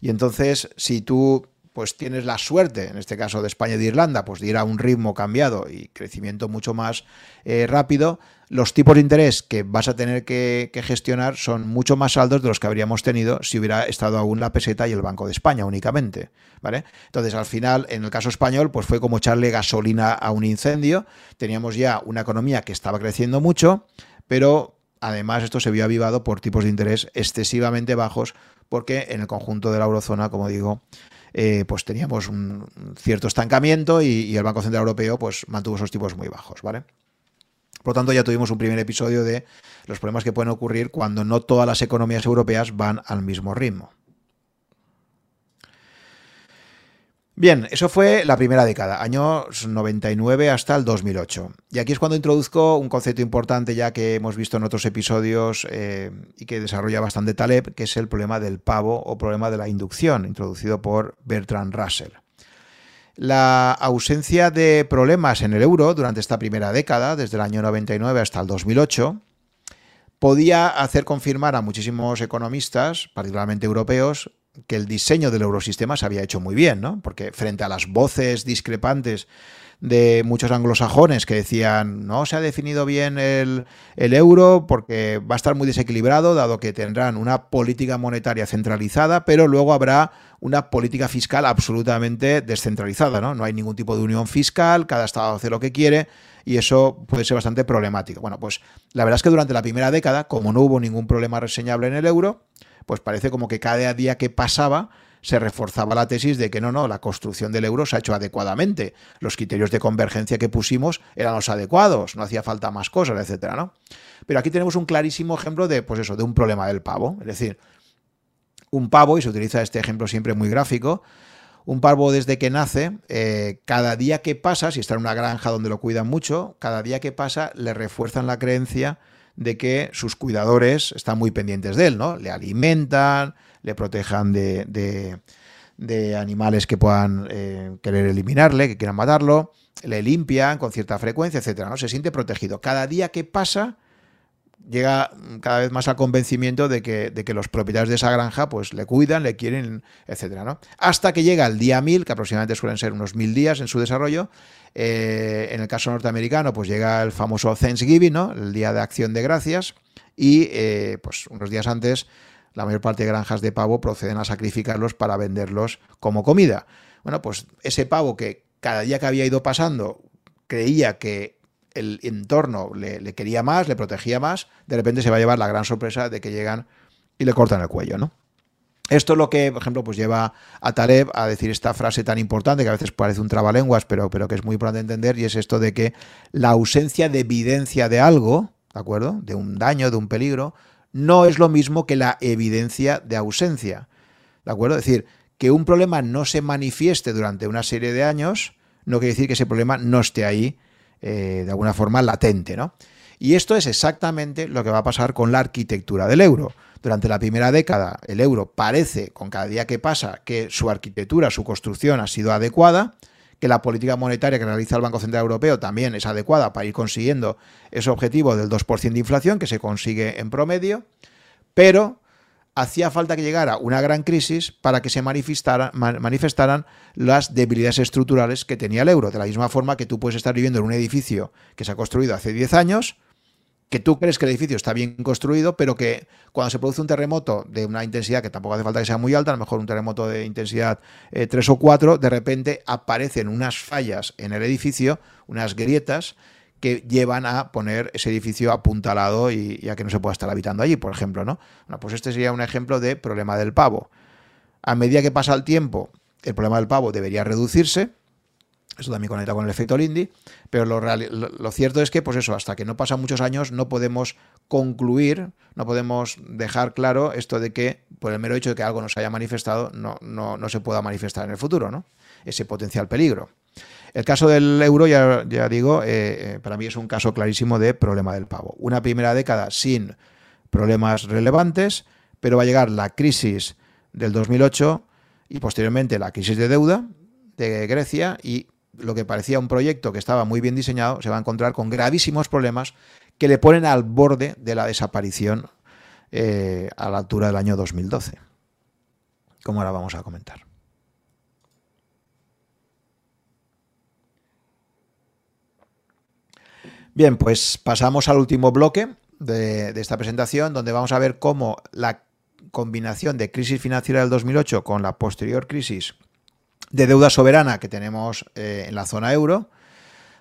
Y entonces, si tú pues tienes la suerte, en este caso de España y de Irlanda, pues de ir a un ritmo cambiado y crecimiento mucho más eh, rápido, los tipos de interés que vas a tener que, gestionar son mucho más altos de los que habríamos tenido si hubiera estado aún la peseta y el Banco de España únicamente. ¿vale? Entonces, al final, en el caso español, pues fue como echarle gasolina a un incendio. Teníamos ya una economía que estaba creciendo mucho, pero además esto se vio avivado por tipos de interés excesivamente bajos, porque en el conjunto de la eurozona, como digo, eh, pues teníamos un cierto estancamiento y, el Banco Central Europeo pues mantuvo esos tipos muy bajos, ¿vale? Por lo tanto, ya tuvimos un primer episodio de los problemas que pueden ocurrir cuando no todas las economías europeas van al mismo ritmo. Bien, eso fue la primera década, años 99 hasta el 2008. Y aquí es cuando introduzco un concepto importante ya que hemos visto en otros episodios eh, y que desarrolla bastante Taleb, que es el problema del pavo o problema de la inducción, introducido por Bertrand Russell. La ausencia de problemas en el euro durante esta primera década, desde el año 99 hasta el 2008, podía hacer confirmar a muchísimos economistas, particularmente europeos, que el diseño del eurosistema se había hecho muy bien, ¿no? Porque frente a las voces discrepantes de muchos anglosajones que decían no se ha definido bien el, euro porque va a estar muy desequilibrado, dado que tendrán una política monetaria centralizada, pero luego habrá una política fiscal absolutamente descentralizada, ¿no? No hay ningún tipo de unión fiscal, cada estado hace lo que quiere y eso puede ser bastante problemático. Bueno, pues la verdad es que durante la primera década, como no hubo ningún problema reseñable en el euro, pues parece como que cada día que pasaba se reforzaba la tesis de que no, no, la construcción del euro se ha hecho adecuadamente. Los criterios de convergencia que pusimos eran los adecuados, no hacía falta más cosas, etcétera, ¿no? Pero aquí tenemos un clarísimo ejemplo de, pues eso, de un problema del pavo. Es decir, un pavo, y se utiliza este ejemplo siempre muy gráfico, un pavo desde que nace, eh, cada día que pasa, si está en una granja donde lo cuidan mucho, cada día que pasa le refuerzan la creencia de que sus cuidadores están muy pendientes de él, ¿no? Le alimentan, le protejan de, animales que puedan eh, querer eliminarle, que quieran matarlo, le limpian con cierta frecuencia, etcétera, ¿no? Se siente protegido. Cada día que pasa, llega cada vez más al convencimiento de que, de que, los propietarios de esa granja pues le cuidan, le quieren, etcétera, ¿no? Hasta que llega el día 1000, que aproximadamente suelen ser unos mil días en su desarrollo, eh, en el caso norteamericano, pues llega el famoso Thanksgiving, ¿no? El Día de Acción de Gracias. Y eh, pues unos días antes, la mayor parte de granjas de pavo proceden a sacrificarlos para venderlos como comida. Bueno, pues ese pavo que cada día que había ido pasando creía que el entorno le, quería más, le protegía más, de repente se va a llevar la gran sorpresa de que llegan y le cortan el cuello, ¿no? Esto es lo que, por ejemplo, pues lleva a Taleb a decir esta frase tan importante que a veces parece un trabalenguas, pero, pero que es muy importante entender, y es esto de que la ausencia de evidencia de algo, ¿de acuerdo? De un daño, de un peligro, no es lo mismo que la evidencia de ausencia. ¿De acuerdo? Es decir, que un problema no se manifieste durante una serie de años, no quiere decir que ese problema no esté ahí eh, de alguna forma latente, ¿no? Y esto es exactamente lo que va a pasar con la arquitectura del euro. Durante la primera década, el euro parece, con cada día que pasa, que su arquitectura, su construcción ha sido adecuada, que la política monetaria que realiza el Banco Central Europeo también es adecuada para ir consiguiendo ese objetivo del 2% de inflación que se consigue en promedio, pero hacía falta que llegara una gran crisis para que se manifestaran, las debilidades estructurales que tenía el euro. De la misma forma que tú puedes estar viviendo en un edificio que se ha construido hace 10 años, que tú crees que el edificio está bien construido, pero que cuando se produce un terremoto de una intensidad que tampoco hace falta que sea muy alta, a lo mejor un terremoto de intensidad 3 eh, o 4, de repente aparecen unas fallas en el edificio, unas grietas, que llevan a poner ese edificio apuntalado y, a que no se pueda estar habitando allí, por ejemplo, ¿no? Bueno, pues este sería un ejemplo de problema del pavo. A medida que pasa el tiempo, el problema del pavo debería reducirse. Eso también conecta con el efecto Lindy, pero lo, lo, cierto es que, pues eso, hasta que no pasan muchos años, no podemos concluir, no podemos dejar claro esto de que, por el mero hecho de que algo nos haya manifestado, no, no, no se pueda manifestar en el futuro, ¿no? Ese potencial peligro. El caso del euro, ya, digo, eh, eh, para mí es un caso clarísimo de problema del pavo. Una primera década sin problemas relevantes, pero va a llegar la crisis del 2008 y posteriormente la crisis de deuda de Grecia y lo que parecía un proyecto que estaba muy bien diseñado se va a encontrar con gravísimos problemas que le ponen al borde de la desaparición eh, a la altura del año 2012, como ahora vamos a comentar. Bien, pues pasamos al último bloque de, esta presentación, donde vamos a ver cómo la combinación de crisis financiera del 2008 con la posterior crisis de deuda soberana que tenemos eh, en la zona euro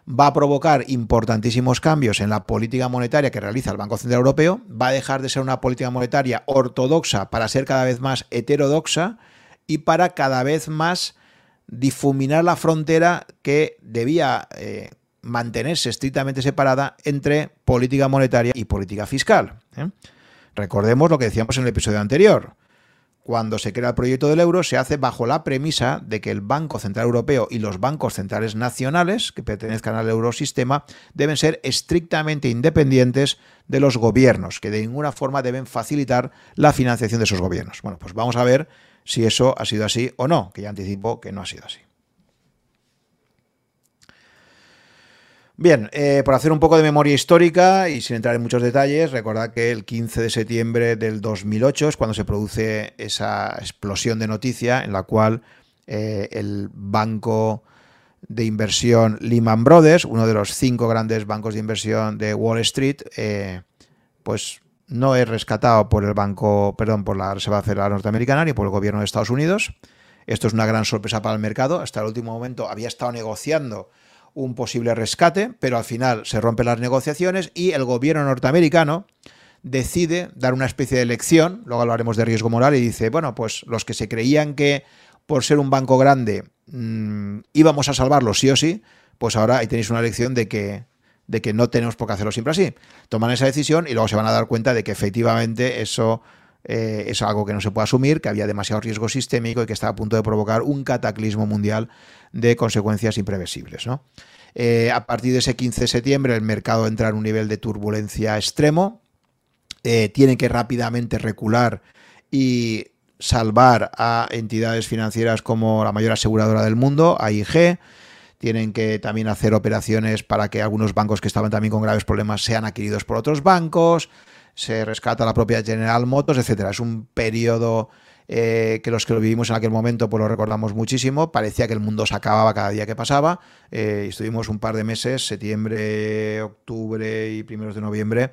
va a provocar importantísimos cambios en la política monetaria que realiza el Banco Central Europeo, va a dejar de ser una política monetaria ortodoxa para ser cada vez más heterodoxa y para cada vez más difuminar la frontera que debía eh, mantenerse estrictamente separada entre política monetaria y política fiscal. ¿eh? Recordemos lo que decíamos en el episodio anterior. Cuando se crea el proyecto del euro se hace bajo la premisa de que el Banco Central Europeo y los bancos centrales nacionales que pertenezcan al eurosistema deben ser estrictamente independientes de los gobiernos, que de ninguna forma deben facilitar la financiación de esos gobiernos. Bueno, pues vamos a ver si eso ha sido así o no, que ya anticipo que no ha sido así. Bien, eh, por hacer un poco de memoria histórica y sin entrar en muchos detalles, recordad que el 15 de septiembre del 2008 es cuando se produce esa explosión de noticia en la cual eh, el banco de inversión Lehman Brothers, uno de los cinco grandes bancos de inversión de Wall Street, eh, pues no es rescatado por el banco, perdón, por la Reserva Federal Norteamericana ni por el gobierno de Estados Unidos. Esto es una gran sorpresa para el mercado. Hasta el último momento había estado negociando un posible rescate, pero al final se rompen las negociaciones y el gobierno norteamericano decide dar una especie de lección, luego hablaremos de riesgo moral, y dice, bueno, pues los que se creían que por ser un banco grande mm, íbamos a salvarlo sí o sí, pues ahora ahí tenéis una lección de que, de que no tenemos por qué hacerlo siempre así. Toman esa decisión y luego se van a dar cuenta de que efectivamente eso eh, es algo que no se puede asumir, que había demasiado riesgo sistémico y que estaba a punto de provocar un cataclismo mundial de consecuencias imprevisibles. Eh, a partir de ese 15 de septiembre el mercado entra en un nivel de turbulencia extremo, eh, tiene que rápidamente recular y salvar a entidades financieras como la mayor aseguradora del mundo, AIG, tienen que también hacer operaciones para que algunos bancos que estaban también con graves problemas sean adquiridos por otros bancos, se rescata la propia General Motors, etcétera. Es un periodo eh, que los que lo vivimos en aquel momento pues lo recordamos muchísimo. Parecía que el mundo se acababa cada día que pasaba. Eh, estuvimos un par de meses, septiembre, octubre y primeros de noviembre,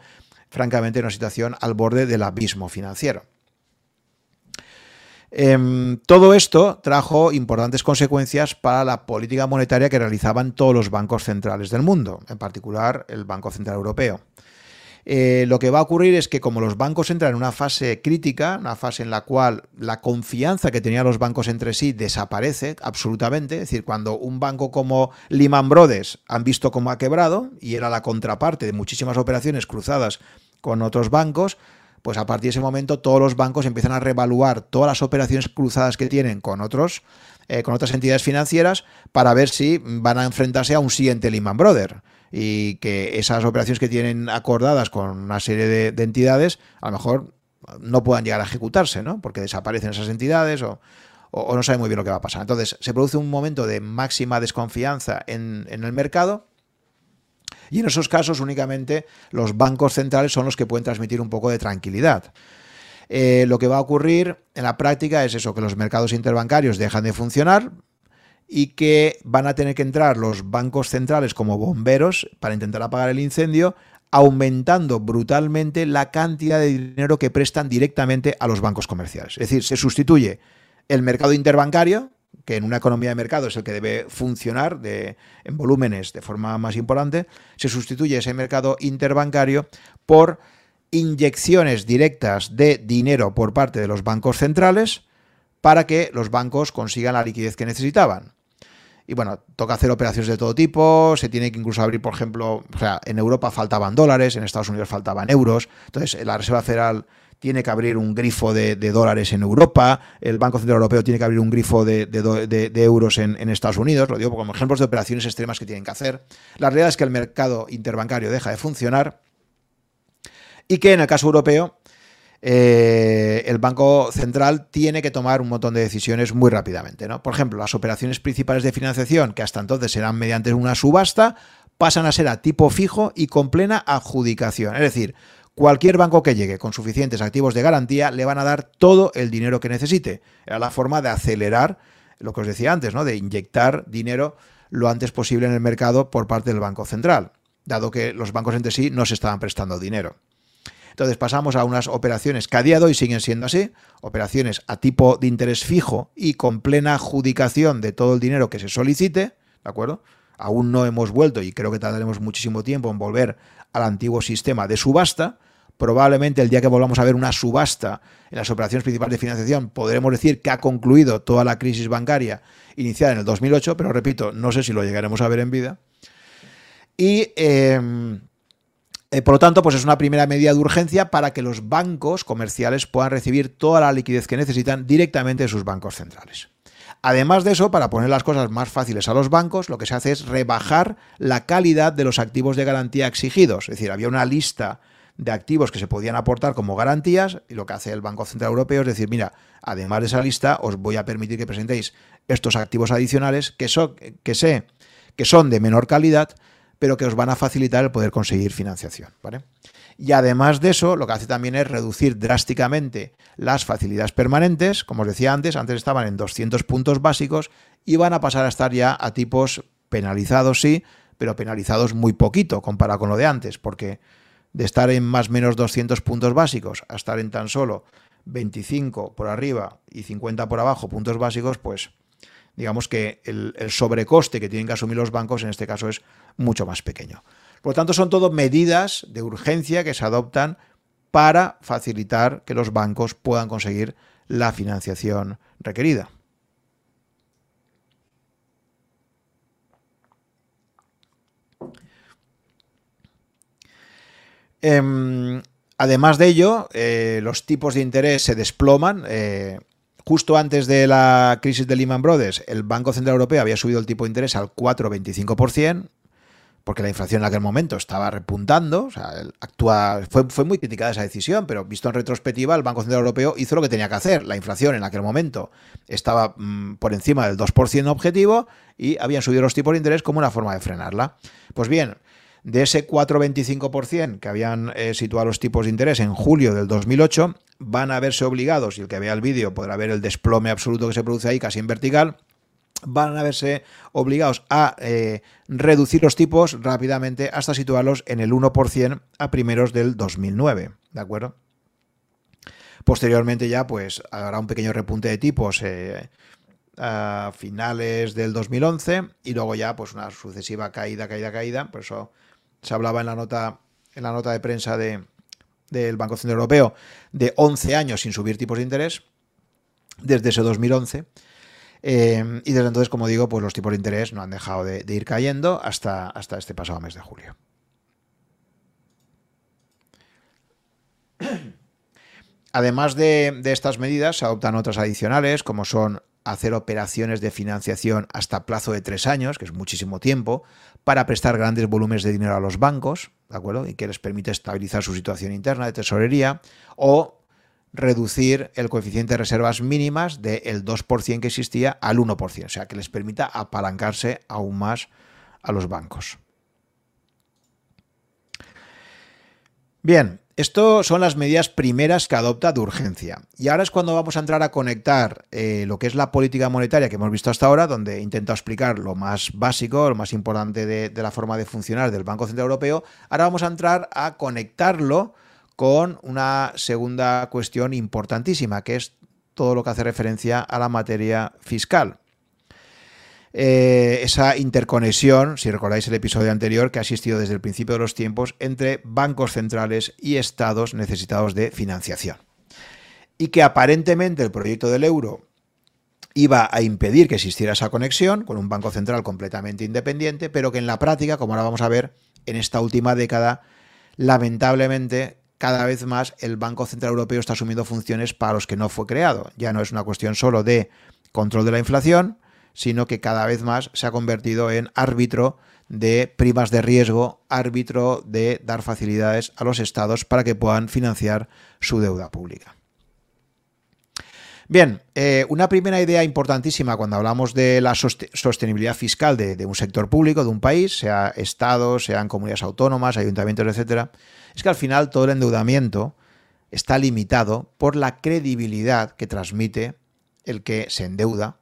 francamente en una situación al borde del abismo financiero. Em, todo esto trajo importantes consecuencias para la política monetaria que realizaban todos los bancos centrales del mundo, en particular el Banco Central Europeo. Eh, lo que va a ocurrir es que como los bancos entran en una fase crítica, una fase en la cual la confianza que tenían los bancos entre sí desaparece absolutamente, es decir, cuando un banco como Lehman Brothers han visto cómo ha quebrado y era la contraparte de muchísimas operaciones cruzadas con otros bancos, pues a partir de ese momento todos los bancos empiezan a revaluar todas las operaciones cruzadas que tienen con otros, eh, con otras entidades financieras, para ver si van a enfrentarse a un siguiente Lehman Brothers y que esas operaciones que tienen acordadas con una serie de, entidades a lo mejor no puedan llegar a ejecutarse, ¿no? Porque desaparecen esas entidades o, no sabe muy bien lo que va a pasar. Entonces, se produce un momento de máxima desconfianza en, el mercado y en esos casos únicamente los bancos centrales son los que pueden transmitir un poco de tranquilidad. eh, lo que va a ocurrir en la práctica es eso, que los mercados interbancarios dejan de funcionar y que van a tener que entrar los bancos centrales como bomberos para intentar apagar el incendio, aumentando brutalmente la cantidad de dinero que prestan directamente a los bancos comerciales. Es decir, se sustituye el mercado interbancario, que en una economía de mercado es el que debe funcionar en volúmenes de forma más importante, se sustituye ese mercado interbancario por inyecciones directas de dinero por parte de los bancos centrales para que los bancos consigan la liquidez que necesitaban. Y bueno, toca hacer operaciones de todo tipo, se tiene que incluso abrir, por ejemplo, o sea, en Europa faltaban dólares, en Estados Unidos faltaban euros, entonces la Reserva Federal tiene que abrir un grifo de, dólares en Europa, el Banco Central Europeo tiene que abrir un grifo de, euros en, en, Estados Unidos, lo digo como ejemplos de operaciones extremas que tienen que hacer. La realidad es que el mercado interbancario deja de funcionar y que en el caso europeo eh, el Banco Central tiene que tomar un montón de decisiones muy rápidamente. ¿no? Por ejemplo, las operaciones principales de financiación, que hasta entonces eran mediante una subasta, pasan a ser a tipo fijo y con plena adjudicación. Es decir, cualquier banco que llegue con suficientes activos de garantía le van a dar todo el dinero que necesite. Era la forma de acelerar lo que os decía antes, ¿no? de inyectar dinero lo antes posible en el mercado por parte del Banco Central, dado que los bancos entre sí no se estaban prestando dinero. Entonces pasamos a unas operaciones que a día de hoy siguen siendo así, operaciones a tipo de interés fijo y con plena adjudicación de todo el dinero que se solicite, ¿de acuerdo? Aún no hemos vuelto y creo que tardaremos muchísimo tiempo en volver al antiguo sistema de subasta. Probablemente el día que volvamos a ver una subasta en las operaciones principales de financiación podremos decir que ha concluido toda la crisis bancaria iniciada en el 2008, pero repito, no sé si lo llegaremos a ver en vida. Y em, eh, por lo tanto, pues es una primera medida de urgencia para que los bancos comerciales puedan recibir toda la liquidez que necesitan directamente de sus bancos centrales. Además de eso, para poner las cosas más fáciles a los bancos, lo que se hace es rebajar la calidad de los activos de garantía exigidos. Es decir, había una lista de activos que se podían aportar como garantías y lo que hace el Banco Central Europeo es decir, mira, además de esa lista, os voy a permitir que presentéis estos activos adicionales que, que que son de menor calidad, pero que os van a facilitar el poder conseguir financiación. ¿vale? Y además de eso, lo que hace también es reducir drásticamente las facilidades permanentes. Como os decía antes, antes estaban en 200 puntos básicos y van a pasar a estar ya a tipos penalizados, sí, pero penalizados muy poquito comparado con lo de antes, porque de estar en más o menos 200 puntos básicos a estar en tan solo 25 por arriba y 50 por abajo puntos básicos, pues digamos que el, sobrecoste que tienen que asumir los bancos en este caso es mucho más pequeño. Por lo tanto, son todo medidas de urgencia que se adoptan para facilitar que los bancos puedan conseguir la financiación requerida. Em, además de ello, eh, los tipos de interés se desploman. Eh, Justo antes de la crisis de Lehman Brothers, el Banco Central Europeo había subido el tipo de interés al 4,25%, porque la inflación en aquel momento estaba repuntando. O sea, fue, fue, muy criticada esa decisión, pero visto en retrospectiva, el Banco Central Europeo hizo lo que tenía que hacer. La inflación en aquel momento estaba mm, por encima del 2% objetivo y habían subido los tipos de interés como una forma de frenarla. Pues bien, de ese 4,25% que habían eh, situado los tipos de interés en julio del 2008, van a verse obligados, y el que vea el vídeo podrá ver el desplome absoluto que se produce ahí, casi en vertical, van a verse obligados a eh, reducir los tipos rápidamente hasta situarlos en el 1% a primeros del 2009, ¿de acuerdo? Posteriormente ya pues habrá un pequeño repunte de tipos eh, a finales del 2011 y luego ya pues una sucesiva caída, caída, caída, por eso se hablaba en la nota, en la nota de prensa de, del Banco Central Europeo de 11 años sin subir tipos de interés, desde ese 2011. Eh, y desde entonces, como digo, pues los tipos de interés no han dejado de, ir cayendo hasta, hasta este pasado mes de julio. Además de, de, estas medidas, se adoptan otras adicionales, como son hacer operaciones de financiación hasta plazo de tres años, que es muchísimo tiempo, para prestar grandes volúmenes de dinero a los bancos, ¿de acuerdo? Y que les permite estabilizar su situación interna de tesorería, o reducir el coeficiente de reservas mínimas del 2% que existía al 1%, o sea, que les permita apalancarse aún más a los bancos. Bien, Esto son las medidas primeras que adopta de urgencia. Y ahora es cuando vamos a entrar a conectar eh, lo que es la política monetaria que hemos visto hasta ahora, donde intento explicar lo más básico, lo más importante de, de la forma de funcionar del Banco Central Europeo. Ahora vamos a entrar a conectarlo con una segunda cuestión importantísima, que es todo lo que hace referencia a la materia fiscal. Eh, esa interconexión, si recordáis el episodio anterior, que ha existido desde el principio de los tiempos entre bancos centrales y estados necesitados de financiación. Y que aparentemente el proyecto del euro iba a impedir que existiera esa conexión con un banco central completamente independiente, pero que en la práctica, como ahora vamos a ver, en esta última década, lamentablemente cada vez más el Banco Central Europeo está asumiendo funciones para los que no fue creado. Ya no es una cuestión solo de control de la inflación, sino que cada vez más se ha convertido en árbitro de primas de riesgo, árbitro de dar facilidades a los estados para que puedan financiar su deuda pública. Bien, eh, una primera idea importantísima cuando hablamos de la sostenibilidad fiscal de, un sector público, de un país, sea estados, sean comunidades autónomas, ayuntamientos, etcétera, es que al final todo el endeudamiento está limitado por la credibilidad que transmite el que se endeuda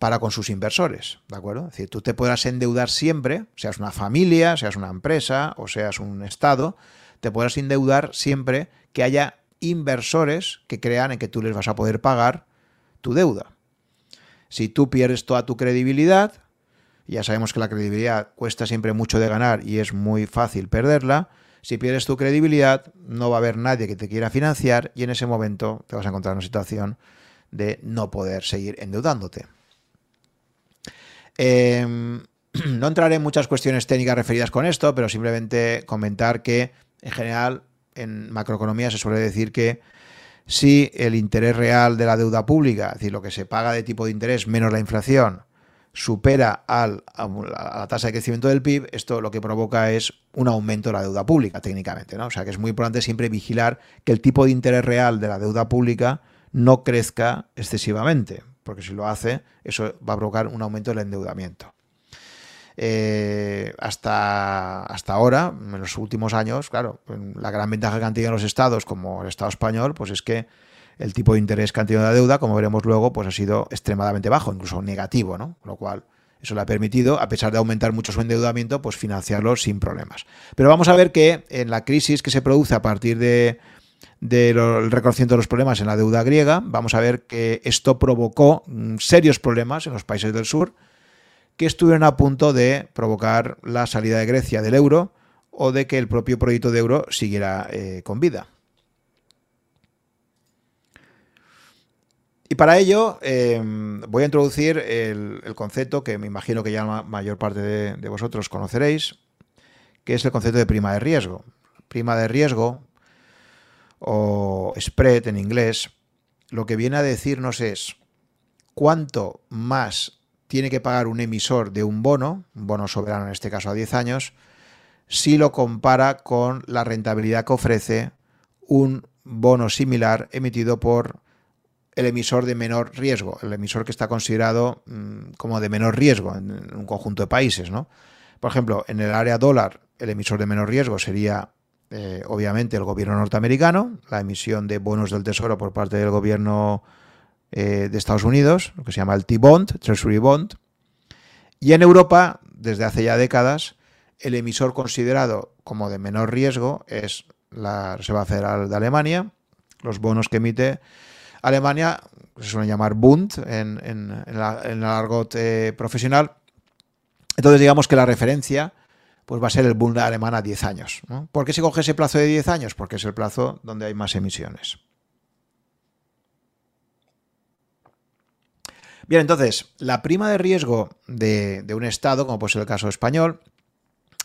para con sus inversores, ¿de acuerdo? Es decir, tú te podrás endeudar siempre, seas una familia, seas una empresa o seas un Estado, te podrás endeudar siempre que haya inversores que crean en que tú les vas a poder pagar tu deuda. Si tú pierdes toda tu credibilidad, ya sabemos que la credibilidad cuesta siempre mucho de ganar y es muy fácil perderla, si pierdes tu credibilidad no va a haber nadie que te quiera financiar y en ese momento te vas a encontrar en una situación de no poder seguir endeudándote. Em, no entraré en muchas cuestiones técnicas referidas con esto, pero simplemente comentar que en general en macroeconomía se suele decir que si el interés real de la deuda pública, es decir, lo que se paga de tipo de interés menos la inflación, supera al, a la tasa de crecimiento del PIB, esto lo que provoca es un aumento de la deuda pública, técnicamente. ¿no? O sea que es muy importante siempre vigilar que el tipo de interés real de la deuda pública no crezca excesivamente, porque si lo hace, eso va a provocar un aumento del endeudamiento. Eh, hasta, hasta ahora, en los últimos años, claro, la gran ventaja que han tenido los estados, como el Estado español, pues es que el tipo de interés que han tenido de la deuda, como veremos luego, pues ha sido extremadamente bajo, incluso negativo, ¿no? Lo cual eso le ha permitido, a pesar de aumentar mucho su endeudamiento, pues financiarlo sin problemas. Pero vamos a ver que en la crisis que se produce a partir de, del reconocimiento de los problemas en la deuda griega, vamos a ver que esto provocó mm, serios problemas en los países del sur que estuvieron a punto de provocar la salida de Grecia del euro o de que el propio proyecto de euro siguiera eh, con vida. Y para ello em, voy a introducir el, concepto que me imagino que ya la mayor parte de vosotros conoceréis, que es el concepto de prima de riesgo. Prima de riesgo, o spread en inglés, lo que viene a decirnos es cuánto más tiene que pagar un emisor de un bono, un bono soberano en este caso a 10 años, si lo compara con la rentabilidad que ofrece un bono similar emitido por el emisor de menor riesgo, el emisor que está considerado mm, como de menor riesgo en un conjunto de países. ¿no? Por ejemplo, en el área dólar, el emisor de menor riesgo sería eh, obviamente el gobierno norteamericano, la emisión de bonos del tesoro por parte del gobierno eh, de Estados Unidos, lo que se llama el T-Bond, Treasury Bond, y en Europa, desde hace ya décadas, el emisor considerado como de menor riesgo es la Reserva Federal de Alemania, los bonos que emite Alemania, se suelen llamar Bund en, el argot eh, profesional. Entonces digamos que la referencia pues va a ser el Bund alemán a 10 años. ¿Por qué se coge ese plazo de 10 años? Porque es el plazo donde hay más emisiones. Bien, entonces, la prima de riesgo de, un Estado, como puede ser el caso español,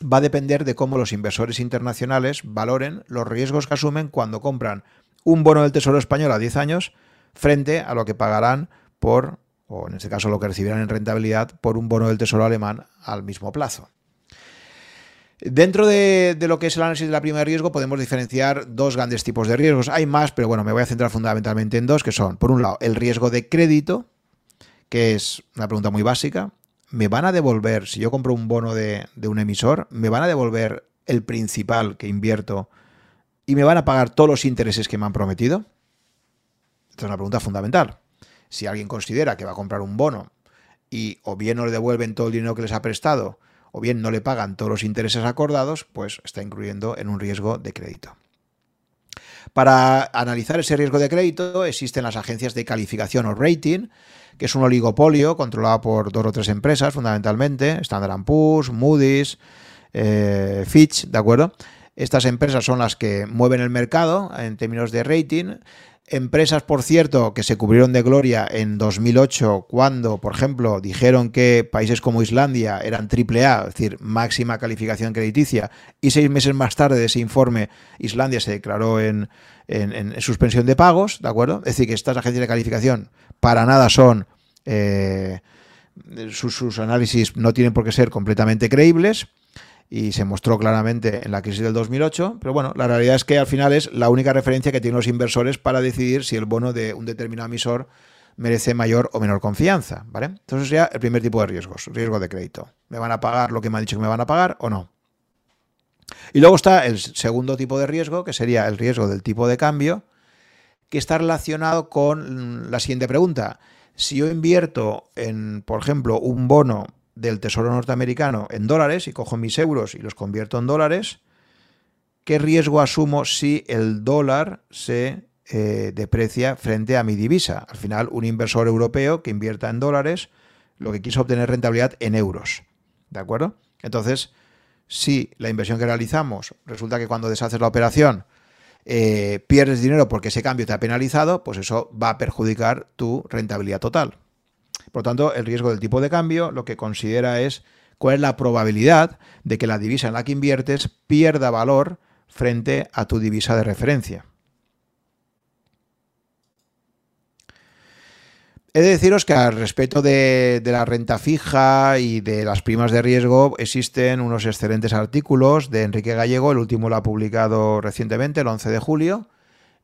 va a depender de cómo los inversores internacionales valoren los riesgos que asumen cuando compran un bono del Tesoro español a 10 años frente a lo que pagarán por, o en este caso lo que recibirán en rentabilidad, por un bono del Tesoro alemán al mismo plazo. Dentro de, lo que es el análisis de la prima de riesgo podemos diferenciar dos grandes tipos de riesgos. Hay más, pero bueno, me voy a centrar fundamentalmente en dos, que son, por un lado, el riesgo de crédito, que es una pregunta muy básica. ¿Me van a devolver, si yo compro un bono de, un emisor, me van a devolver el principal que invierto ¿Y me van a pagar todos los intereses que me han prometido? Esta es una pregunta fundamental. Si alguien considera que va a comprar un bono y o bien no le devuelven todo el dinero que les ha prestado, o bien no le pagan todos los intereses acordados, pues está incluyendo en un riesgo de crédito. Para analizar ese riesgo de crédito existen las agencias de calificación o rating, que es un oligopolio controlado por dos o tres empresas fundamentalmente, Standard Poor's, Moody's, eh, Fitch, ¿de acuerdo? Estas empresas son las que mueven el mercado en términos de rating Empresas, por cierto, que se cubrieron de gloria en 2008 cuando, por ejemplo, dijeron que países como Islandia eran AAA, es decir, máxima calificación crediticia, y seis meses más tarde de ese informe Islandia se declaró en, suspensión de pagos, ¿de acuerdo? Es decir, que estas agencias de calificación para nada son... Eh, sus análisis no tienen por qué ser completamente creíbles y se mostró claramente en la crisis del 2008, pero bueno, la realidad es que al final es la única referencia que tienen los inversores para decidir si el bono de un determinado emisor merece mayor o menor confianza, ¿vale? Entonces sería el primer tipo de riesgos, riesgo de crédito. ¿Me van a pagar lo que me han dicho que me van a pagar o no? Y luego está el segundo tipo de riesgo, que sería el riesgo del tipo de cambio, que está relacionado con la siguiente pregunta. Si yo invierto en, por ejemplo, un bono del Tesoro norteamericano en dólares y cojo mis euros y los convierto en dólares, ¿qué riesgo asumo si el dólar se eh, deprecia frente a mi divisa? Al final, un inversor europeo que invierta en dólares, lo que quiso obtener rentabilidad en euros. ¿De acuerdo? Entonces, si la inversión que realizamos resulta que cuando deshaces la operación eh, pierdes dinero porque ese cambio te ha penalizado, pues eso va a perjudicar tu rentabilidad total. Por lo tanto, el riesgo del tipo de cambio lo que considera es cuál es la probabilidad de que la divisa en la que inviertes pierda valor frente a tu divisa de referencia. He de deciros que al respecto de, la renta fija y de las primas de riesgo existen unos excelentes artículos de Enrique Gallego, el último lo ha publicado recientemente, el 11 de julio,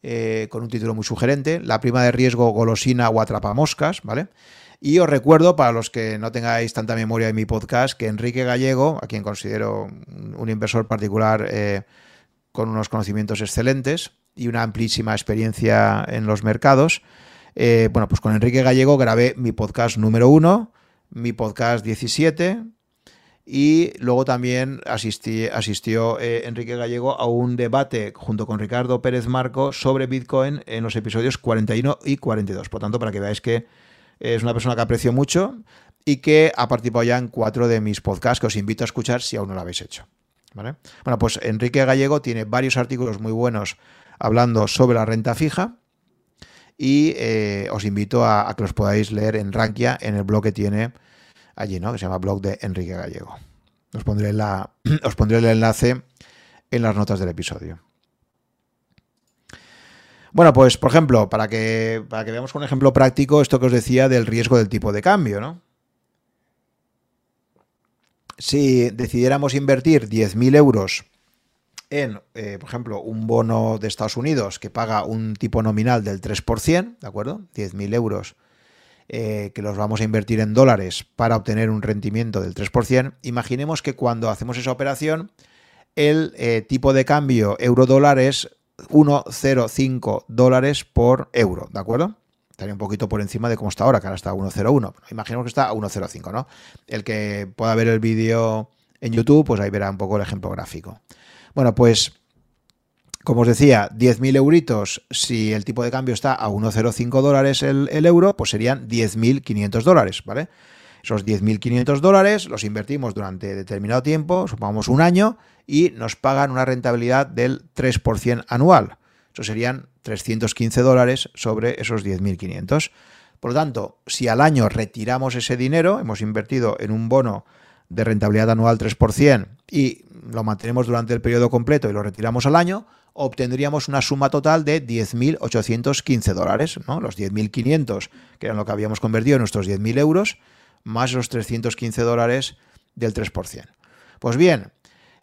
eh, con un título muy sugerente, La prima de riesgo golosina o atrapamoscas, ¿vale? Y os recuerdo, para los que no tengáis tanta memoria de mi podcast, que Enrique Gallego, a quien considero un inversor particular eh, con unos conocimientos excelentes y una amplísima experiencia en los mercados, eh, bueno, pues con Enrique Gallego grabé mi podcast número uno, mi podcast 17, y luego también asistió eh, Enrique Gallego a un debate junto con Ricardo Pérez Marco sobre Bitcoin en los episodios 41 y 42. Por tanto, para que veáis que es una persona que aprecio mucho y que ha participado ya en cuatro de mis podcasts que os invito a escuchar si aún no lo habéis hecho. Bueno, pues Enrique Gallego tiene varios artículos muy buenos hablando sobre la renta fija y eh, os invito a, que los podáis leer en Rankia en el blog que tiene allí, ¿no? que se llama blog de Enrique Gallego. Os pondré, la, os pondré el enlace en las notas del episodio. Bueno, pues por ejemplo, para que, para que veamos con un ejemplo práctico esto que os decía del riesgo del tipo de cambio, ¿no? Si decidiéramos invertir 10.000 euros en, eh, por ejemplo, un bono de Estados Unidos que paga un tipo nominal del 3%, ¿de acuerdo? 10.000 euros eh, que los vamos a invertir en dólares para obtener un rendimiento del 3%, imaginemos que cuando hacemos esa operación, el eh, tipo de cambio euro-dólar es 1,05 dólares por euro, ¿de acuerdo? Estaría un poquito por encima de cómo está ahora, que ahora está a 1,01. Imaginemos que está a 1,05, ¿no? El que pueda ver el vídeo en YouTube, pues ahí verá un poco el ejemplo gráfico. Bueno, pues como os decía, 10.000 euritos, si el tipo de cambio está a 1,05 dólares el, el, euro, pues serían 10.500 dólares, ¿vale? Esos 10.500 dólares los invertimos durante determinado tiempo, supongamos un año, y nos pagan una rentabilidad del 3% anual. Eso serían 315 dólares sobre esos 10.500. Por lo tanto, si al año retiramos ese dinero, hemos invertido en un bono de rentabilidad anual 3% y lo mantenemos durante el periodo completo y lo retiramos al año, obtendríamos una suma total de 10.815 dólares, ¿no? Los 10.500, que eran lo que habíamos convertido en nuestros 10.000 euros, más los 315 dólares del 3%. Pues bien,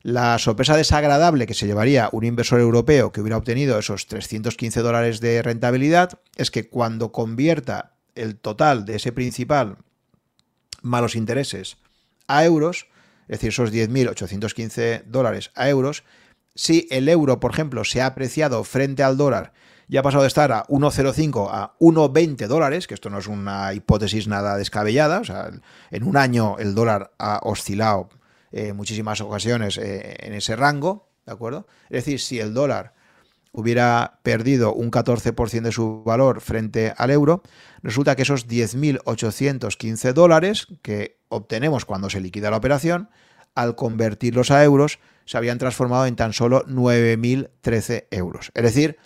la sorpresa desagradable que se llevaría un inversor europeo que hubiera obtenido esos 315 dólares de rentabilidad es que cuando convierta el total de ese principal malos intereses a euros, es decir, esos 10.815 dólares a euros, si el euro, por ejemplo, se ha apreciado frente al dólar ya ha pasado de estar a 1,05 a 1,20 dólares, que esto no es una hipótesis nada descabellada, o sea, en un año el dólar ha oscilado en muchísimas ocasiones eh, en ese rango, ¿de acuerdo? Es decir, si el dólar hubiera perdido un 14% de su valor frente al euro, resulta que esos 10.815 dólares que obtenemos cuando se liquida la operación, al convertirlos a euros, se habían transformado en tan solo 9.013 euros. Es decir,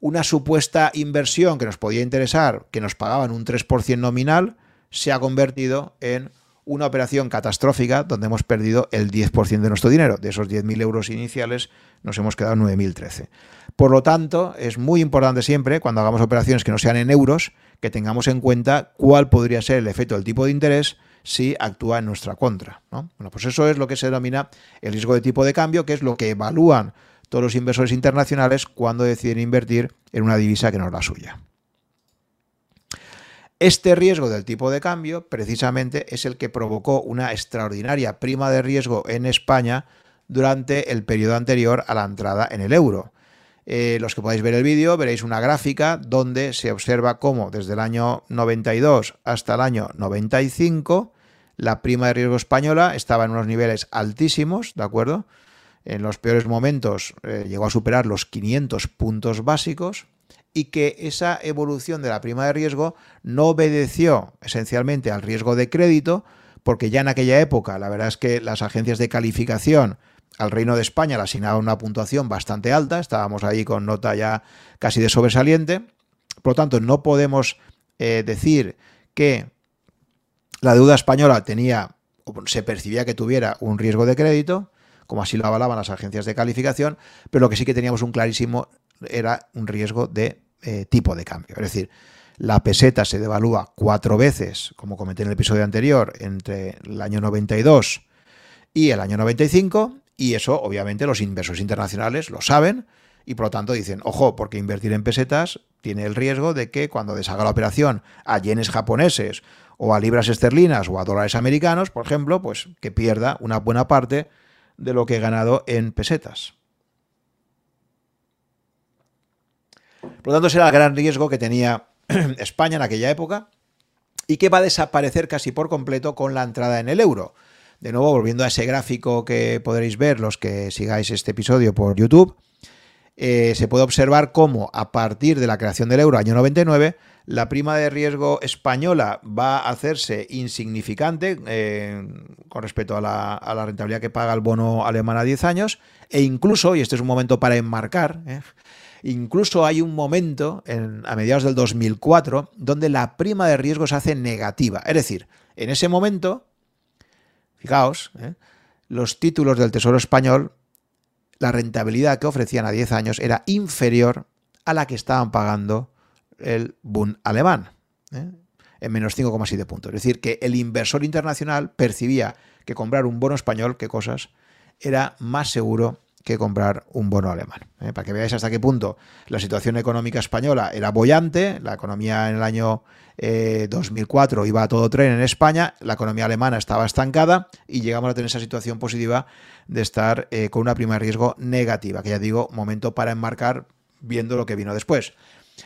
una supuesta inversión que nos podía interesar, que nos pagaban un 3% nominal, se ha convertido en una operación catastrófica donde hemos perdido el 10% de nuestro dinero. De esos 10.000 euros iniciales nos hemos quedado 9.013. Por lo tanto, es muy importante siempre, cuando hagamos operaciones que no sean en euros, que tengamos en cuenta cuál podría ser el efecto del tipo de interés si actúa en nuestra contra. Bueno, pues eso es lo que se denomina el riesgo de tipo de cambio, que es lo que evalúan todos los inversores internacionales cuando deciden invertir en una divisa que no es la suya. Este riesgo del tipo de cambio precisamente es el que provocó una extraordinaria prima de riesgo en España durante el periodo anterior a la entrada en el euro. Eh, los que podáis ver el vídeo veréis una gráfica donde se observa cómo desde el año 92 hasta el año 95 la prima de riesgo española estaba en unos niveles altísimos, ¿de acuerdo? En los peores momentos eh, llegó a superar los 500 puntos básicos y que esa evolución de la prima de riesgo no obedeció esencialmente al riesgo de crédito, porque ya en aquella época la verdad es que las agencias de calificación al Reino de España le asignaban una puntuación bastante alta, estábamos ahí con nota ya casi de sobresaliente, por lo tanto no podemos eh, decir que la deuda española tenía o se percibía que tuviera un riesgo de crédito, como así lo avalaban las agencias de calificación, pero lo que sí que teníamos un clarísimo era un riesgo de eh, tipo de cambio. Es decir, la peseta se devalúa cuatro veces, como comenté en el episodio anterior, entre el año 92 y el año 95, y eso obviamente los inversores internacionales lo saben, y por lo tanto dicen, ojo, porque invertir en pesetas tiene el riesgo de que cuando deshaga la operación a yenes japoneses o a libras esterlinas o a dólares americanos, por ejemplo, pues que pierda una buena parte de lo que he ganado en pesetas. Por lo tanto, será el gran riesgo que tenía España en aquella época y que va a desaparecer casi por completo con la entrada en el euro. De nuevo, volviendo a ese gráfico que podréis ver los que sigáis este episodio por YouTube, eh, se puede observar cómo a partir de la creación del euro año 99 la prima de riesgo española va a hacerse insignificante eh, con respecto a la, rentabilidad que paga el bono alemán a 10 años e incluso, y este es un momento para enmarcar, eh, incluso hay un momento a mediados del 2004 donde la prima de riesgo se hace negativa. Es decir, en ese momento, fijaos, eh, los títulos del Tesoro español, la rentabilidad que ofrecían a 10 años era inferior a la que estaban pagando el Bund alemán, ¿eh? en menos 5,7 puntos. Es decir, que el inversor internacional percibía que comprar un bono español, qué cosas, era más seguro que comprar un bono alemán. ¿eh? Para que veáis hasta qué punto la situación económica española era bollante, la economía en el año 2004 eh, iba a todo tren en España, la economía alemana estaba estancada y llegamos a tener esa situación positiva de estar con una prima de riesgo negativa, que ya digo, momento para enmarcar viendo lo que vino después.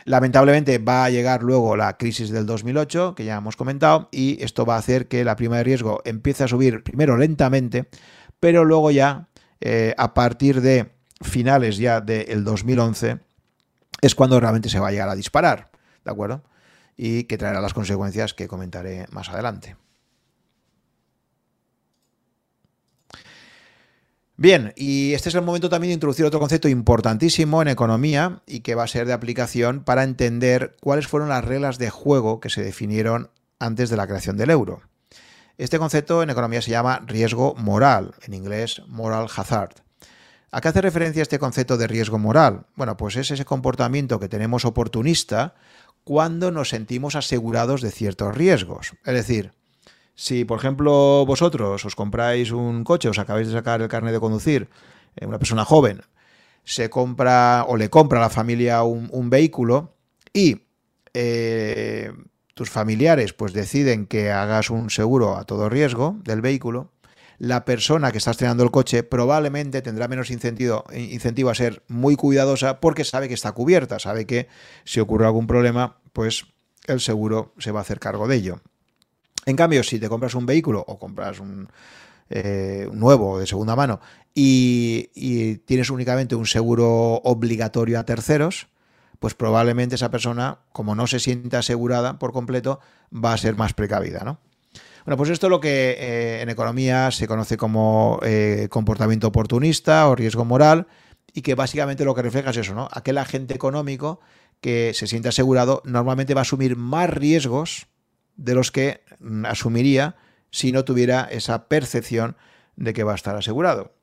Lamentablemente va a llegar luego la crisis del 2008, que ya hemos comentado, y esto va a hacer que la prima de riesgo empiece a subir primero lentamente, pero luego ya eh, a partir de finales ya del 2011 es cuando realmente se va a llegar a disparar, ¿de acuerdo? Y que traerá las consecuencias que comentaré más adelante. Bien, y este es el momento también de introducir otro concepto importantísimo en economía y que va a ser de aplicación para entender cuáles fueron las reglas de juego que se definieron antes de la creación del euro. Este concepto en economía se llama riesgo moral, en inglés moral hazard. ¿A qué hace referencia este concepto de riesgo moral? Bueno, pues es ese comportamiento que tenemos oportunista cuando nos sentimos asegurados de ciertos riesgos. Es decir, si, por ejemplo, vosotros os compráis un coche, os acabáis de sacar el carnet de conducir, eh, una persona joven, se compra o le compra a la familia un, vehículo y eh, tus familiares pues deciden que hagas un seguro a todo riesgo del vehículo, la persona que está estrenando el coche probablemente tendrá menos incentivo, incentivo a ser muy cuidadosa porque sabe que está cubierta, sabe que si ocurre algún problema, pues el seguro se va a hacer cargo de ello. En cambio, si te compras un vehículo o compras un, eh, nuevo de segunda mano y, tienes únicamente un seguro obligatorio a terceros, pues probablemente esa persona, como no se siente asegurada por completo, va a ser más precavida, ¿no? Bueno, pues esto es lo que eh, en economía se conoce como eh, comportamiento oportunista o riesgo moral y que básicamente lo que refleja es eso, ¿no? Aquel agente económico que se siente asegurado normalmente va a asumir más riesgos de los que mm, asumiría si no tuviera esa percepción de que va a estar asegurado.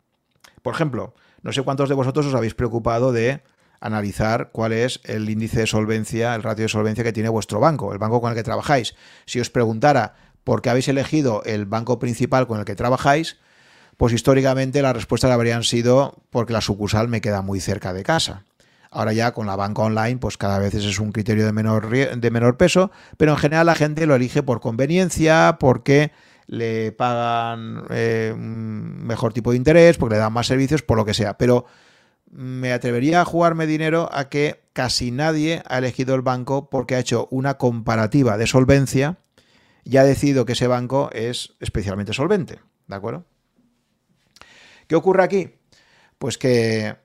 Por ejemplo, no sé cuántos de vosotros os habéis preocupado de analizar cuál es el índice de solvencia, el ratio de solvencia que tiene vuestro banco, el banco con el que trabajáis. Si os preguntara porque habéis elegido el banco principal con el que trabajáis, pues históricamente las respuestas habrían sido porque la sucursal me queda muy cerca de casa. Ahora ya con la banca online, pues cada vez es un criterio de menor, de menor peso, pero en general la gente lo elige por conveniencia, porque le pagan eh, un mejor tipo de interés, porque le dan más servicios, por lo que sea. Pero me atrevería a jugarme dinero a que casi nadie ha elegido el banco porque ha hecho una comparativa de solvencia ya ha decidido que ese banco es especialmente solvente. ¿De acuerdo? ¿Qué ocurre aquí? Pues que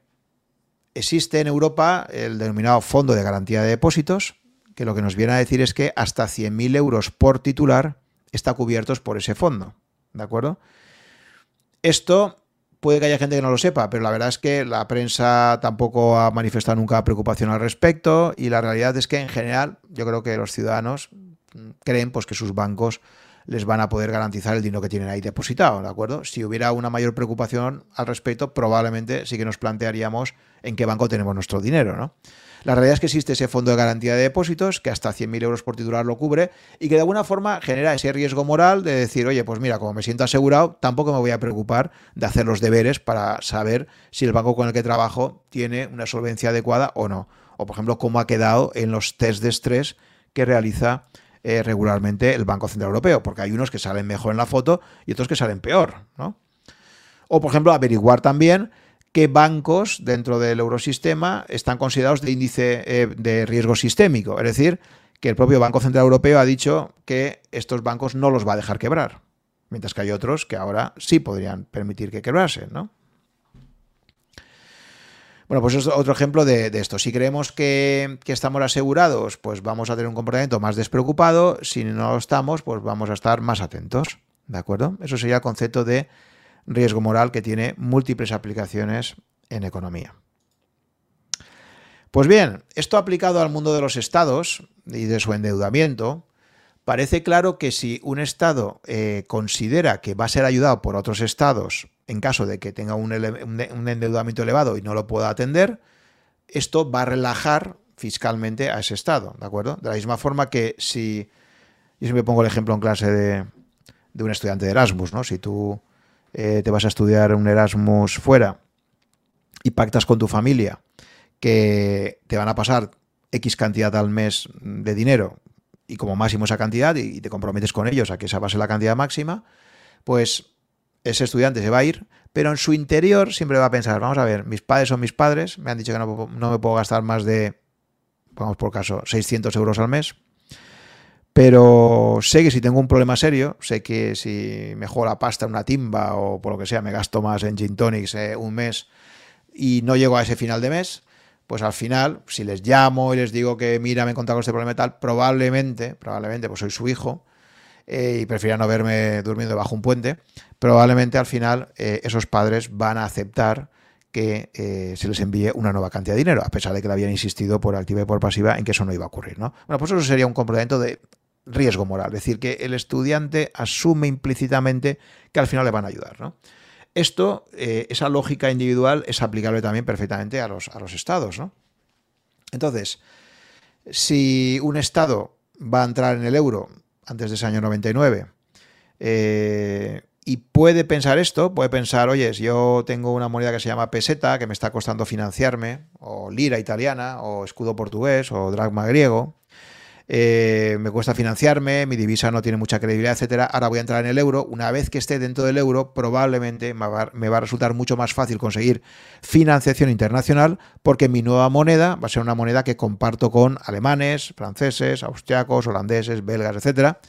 existe en Europa el denominado Fondo de Garantía de Depósitos, que lo que nos viene a decir es que hasta 100.000 euros por titular está cubiertos por ese fondo. ¿De acuerdo? Esto puede que haya gente que no lo sepa, pero la verdad es que la prensa tampoco ha manifestado nunca preocupación al respecto y la realidad es que en general yo creo que los ciudadanos creen pues, que sus bancos les van a poder garantizar el dinero que tienen ahí depositado, ¿de acuerdo? Si hubiera una mayor preocupación al respecto, probablemente sí que nos plantearíamos en qué banco tenemos nuestro dinero, ¿no? La realidad es que existe ese fondo de garantía de depósitos que hasta 100.000 euros por titular lo cubre y que de alguna forma genera ese riesgo moral de decir, oye, pues mira, como me siento asegurado, tampoco me voy a preocupar de hacer los deberes para saber si el banco con el que trabajo tiene una solvencia adecuada o no. O, por ejemplo, cómo ha quedado en los test de estrés que realiza eh, regularmente el Banco Central Europeo, porque hay unos que salen mejor en la foto y otros que salen peor, ¿no? O, por ejemplo, averiguar también qué bancos dentro del eurosistema están considerados de índice eh, de riesgo sistémico. Es decir, que el propio Banco Central Europeo ha dicho que estos bancos no los va a dejar quebrar, mientras que hay otros que ahora sí podrían permitir que quebrasen, ¿no? Bueno, pues es otro ejemplo de, esto. Si creemos que, estamos asegurados, pues vamos a tener un comportamiento más despreocupado. Si no estamos, pues vamos a estar más atentos. ¿De acuerdo? Eso sería el concepto de riesgo moral que tiene múltiples aplicaciones en economía. Pues bien, esto aplicado al mundo de los estados y de su endeudamiento, parece claro que si un estado eh, considera que va a ser ayudado por otros estados en caso de que tenga un, endeudamiento elevado y no lo pueda atender, esto va a relajar fiscalmente a ese Estado, ¿de acuerdo? De la misma forma que si, yo siempre pongo el ejemplo en clase de, un estudiante de Erasmus, ¿no? Si tú eh, te vas a estudiar un Erasmus fuera y pactas con tu familia que te van a pasar X cantidad al mes de dinero y como máximo esa cantidad y te comprometes con ellos a que esa va la cantidad máxima, pues ese estudiante se va a ir, pero en su interior siempre va a pensar, vamos a ver, mis padres son mis padres, me han dicho que no, me puedo gastar más de, vamos por caso, 600 euros al mes, pero sé que si tengo un problema serio, sé que si me juego la pasta en una timba o por lo que sea, me gasto más en gin tonics eh, un mes y no llego a ese final de mes, pues al final, si les llamo y les digo que mira, me he encontrado con este problema y tal, probablemente, probablemente, pues soy su hijo, eh, y prefiera no verme durmiendo bajo un puente, probablemente al final eh, esos padres van a aceptar que eh, se les envíe una nueva cantidad de dinero, a pesar de que le habían insistido por activa y por pasiva en que eso no iba a ocurrir. ¿no? Bueno, pues eso sería un complemento de riesgo moral, es decir, que el estudiante asume implícitamente que al final le van a ayudar. ¿no? Esto, esa lógica individual es aplicable también perfectamente a los, a los estados. ¿no? Entonces, si un estado va a entrar en el euro antes de ese año 99. Eh, y puede pensar esto, puede pensar, oye, yo tengo una moneda que se llama peseta, que me está costando financiarme, o lira italiana, o escudo portugués, o dragma griego, eh, me cuesta financiarme, mi divisa no tiene mucha credibilidad, etcétera. Ahora voy a entrar en el euro. Una vez que esté dentro del euro, probablemente me va, a resultar mucho más fácil conseguir financiación internacional porque mi nueva moneda va a ser una moneda que comparto con alemanes, franceses, austriacos, holandeses, belgas, etcétera.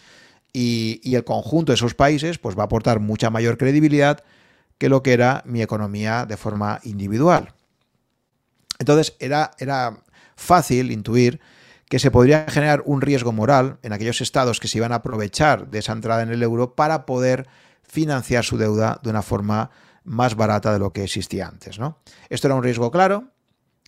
Y, y, el conjunto de esos países pues, va a aportar mucha mayor credibilidad que lo que era mi economía de forma individual. Entonces era, era fácil intuir que se podría generar un riesgo moral en aquellos estados que se iban a aprovechar de esa entrada en el euro para poder financiar su deuda de una forma más barata de lo que existía antes. ¿no? Esto era un riesgo claro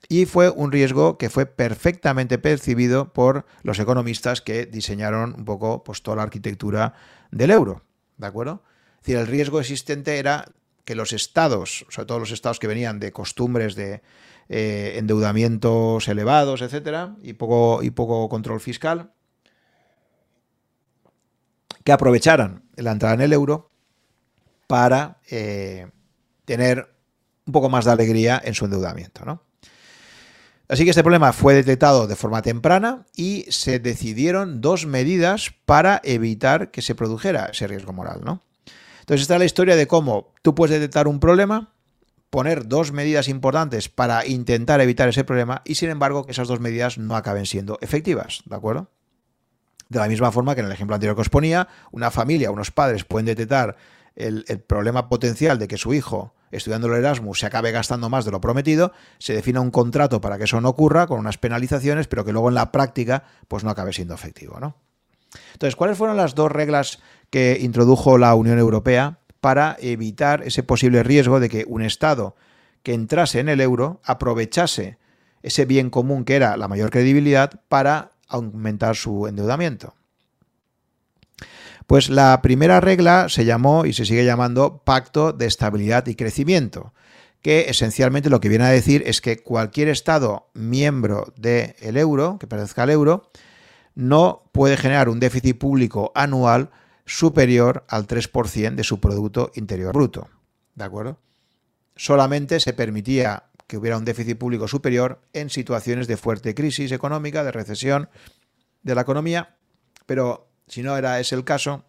y fue un riesgo que fue perfectamente percibido por los economistas que diseñaron un poco pues, toda la arquitectura del euro. ¿De acuerdo? Es decir, el riesgo existente era que los estados, sobre todo los estados que venían de costumbres de eh, endeudamientos elevados, etcétera, y poco, y poco control fiscal, que aprovecharan la entrada en el euro para eh, tener un poco más de alegría en su endeudamiento. ¿no? Así que este problema fue detectado de forma temprana y se decidieron dos medidas para evitar que se produjera ese riesgo moral. ¿no? Entonces está la historia de cómo tú puedes detectar un problema, poner dos medidas importantes para intentar evitar ese problema y sin embargo que esas dos medidas no acaben siendo efectivas, ¿de acuerdo? De la misma forma que en el ejemplo anterior que os ponía, una familia, unos padres pueden detectar el, problema potencial de que su hijo, estudiando el Erasmus, se acabe gastando más de lo prometido, se defina un contrato para que eso no ocurra, con unas penalizaciones, pero que luego en la práctica pues no acabe siendo efectivo, ¿no? Entonces, ¿cuáles fueron las dos reglas que introdujo la Unión Europea para evitar ese posible riesgo de que un Estado que entrase en el euro aprovechase ese bien común que era la mayor credibilidad para aumentar su endeudamiento. Pues la primera regla se llamó y se sigue llamando Pacto de Estabilidad y Crecimiento, que esencialmente lo que viene a decir es que cualquier Estado miembro del euro, que pertenezca al euro, no puede generar un déficit público anual superior al 3% de su Producto Interior Bruto. ¿De acuerdo? Solamente se permitía que hubiera un déficit público superior en situaciones de fuerte crisis económica, de recesión de la economía, pero si no era ese el caso,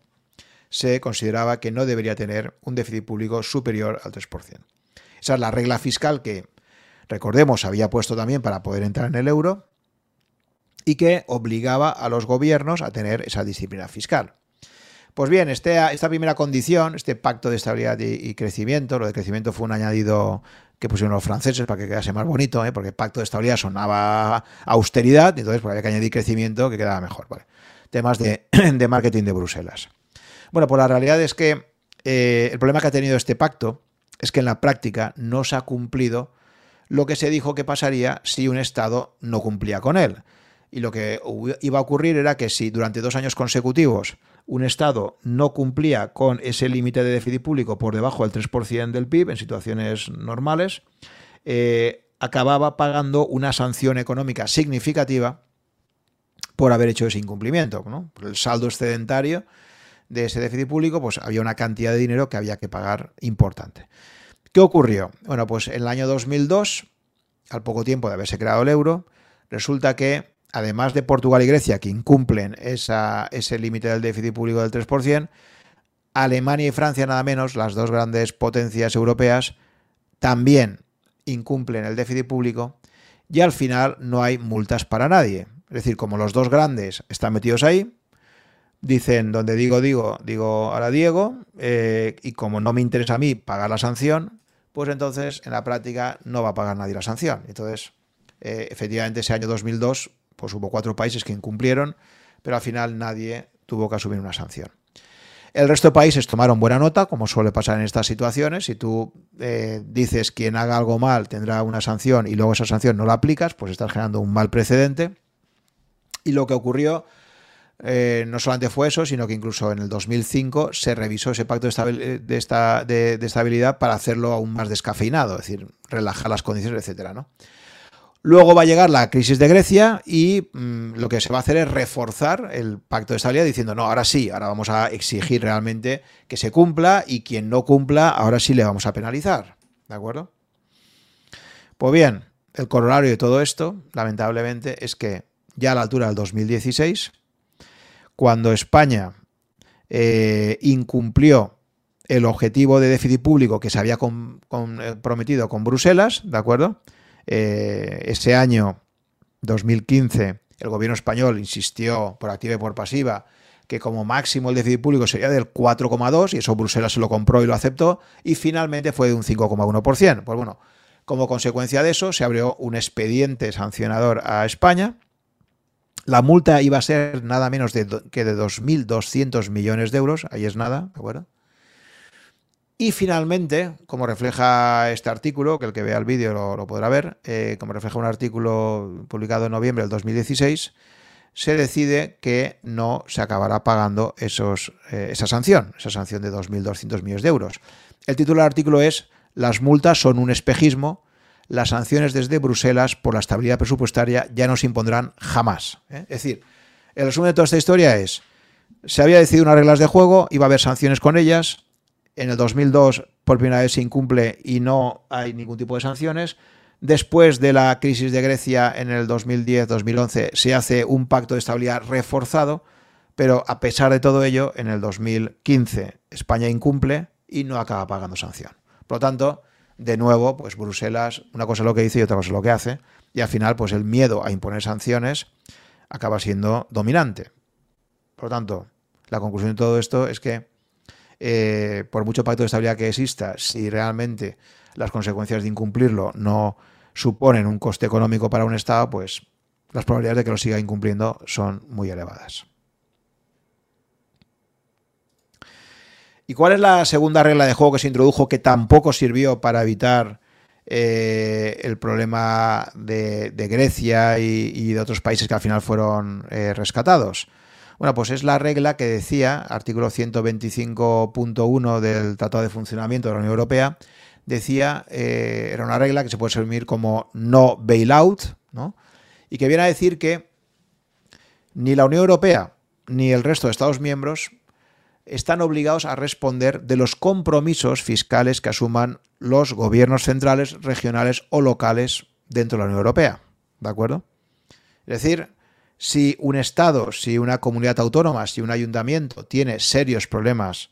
se consideraba que no debería tener un déficit público superior al 3%. Esa es la regla fiscal que, recordemos, había puesto también para poder entrar en el euro y que obligaba a los gobiernos a tener esa disciplina fiscal. Pues bien, este, esta primera condición, este pacto de estabilidad y, crecimiento, lo de crecimiento fue un añadido que pusieron los franceses para que quedase más bonito, ¿eh? porque pacto de estabilidad sonaba austeridad, y entonces pues, había que añadir crecimiento que quedaba mejor. Temas de, marketing de Bruselas. Bueno, pues la realidad es que eh, el problema que ha tenido este pacto es que en la práctica no se ha cumplido lo que se dijo que pasaría si un Estado no cumplía con él. Y lo que iba a ocurrir era que si durante dos años consecutivos un Estado no cumplía con ese límite de déficit público por debajo del 3% del PIB en situaciones normales, eh, acababa pagando una sanción económica significativa por haber hecho ese incumplimiento. El saldo excedentario de ese déficit público, pues había una cantidad de dinero que había que pagar importante. ¿Qué ocurrió? Bueno, pues en el año 2002, al poco tiempo de haberse creado el euro, resulta que además de Portugal y Grecia, que incumplen ese límite del déficit público del 3%, Alemania y Francia, nada menos, las dos grandes potencias europeas, también incumplen el déficit público y al final no hay multas para nadie. Es decir, como los dos grandes están metidos ahí, dicen, donde digo, digo, digo ahora Diego, eh, y como no me interesa a mí pagar la sanción, pues entonces en la práctica no va a pagar nadie la sanción. Entonces, eh, efectivamente, ese año 2002 pues hubo cuatro países que incumplieron, pero al final nadie tuvo que asumir una sanción. El resto de países tomaron buena nota, como suele pasar en estas situaciones. Si tú eh, dices quien haga algo mal tendrá una sanción y luego esa sanción no la aplicas, pues estás generando un mal precedente. Y lo que ocurrió eh, no solamente fue eso, sino que incluso en el 2005 se revisó ese pacto de, de estabilidad para hacerlo aún más descafeinado, es decir, relajar las condiciones, etcétera, ¿no? Luego va a llegar la crisis de Grecia y mm, lo que se va a hacer es reforzar el pacto de estabilidad diciendo, no, ahora sí, ahora vamos a exigir realmente que se cumpla y quien no cumpla, ahora sí le vamos a penalizar. ¿De acuerdo? Pues bien, el corolario de todo esto, lamentablemente, es que ya a la altura del 2016, cuando España eh, incumplió el objetivo de déficit público que se había eh, prometido con Bruselas, ¿de acuerdo? Eh, ese año, 2015, el gobierno español insistió por activa y por pasiva que como máximo el déficit público sería del 4,2 y eso Bruselas se lo compró y lo aceptó y finalmente fue de un 5,1%. Pues bueno, como consecuencia de eso se abrió un expediente sancionador a España. La multa iba a ser nada menos que de 2.200 millones de euros, ahí es nada, ¿de acuerdo? Y finalmente, como refleja este artículo, que el que vea el vídeo lo, podrá ver, eh, como refleja un artículo publicado en noviembre del 2016, se decide que no se acabará pagando eh, esa sanción, esa sanción de 2.200 millones de euros. El título del artículo es Las multas son un espejismo, las sanciones desde Bruselas por la estabilidad presupuestaria ya no se impondrán jamás. ¿eh? Es decir, el resumen de toda esta historia es, se había decidido unas reglas de juego, iba a haber sanciones con ellas, en el 2002 por primera vez se incumple y no hay ningún tipo de sanciones, Después de la crisis de Grecia en el 2010-2011 se hace un pacto de estabilidad reforzado, pero a pesar de todo ello, en el 2015 España incumple y no acaba pagando sanción. Por lo tanto, de nuevo, pues Bruselas, una cosa es lo que dice y otra cosa es lo que hace, y al final, pues el miedo a imponer sanciones acaba siendo dominante. Por lo tanto, la conclusión de todo esto es que eh, por mucho pacto de estabilidad que exista, si realmente las consecuencias de incumplirlo no suponen un coste económico para un Estado, pues las probabilidades de que lo siga incumpliendo son muy elevadas. ¿Y cuál es la segunda regla de juego que se introdujo que tampoco sirvió para evitar eh, el problema de, Grecia y, de otros países que al final fueron eh, rescatados? Bueno, pues es la regla que decía, artículo 125.1 del Tratado de Funcionamiento de la Unión Europea, decía, eh, era una regla que se puede resumir como no bailout, ¿no? y que viene a decir que ni la Unión Europea ni el resto de Estados miembros están obligados a responder de los compromisos fiscales que asuman los gobiernos centrales, regionales o locales dentro de la Unión Europea. ¿De acuerdo? Es decir, si un Estado, si una comunidad autónoma, si un ayuntamiento tiene serios problemas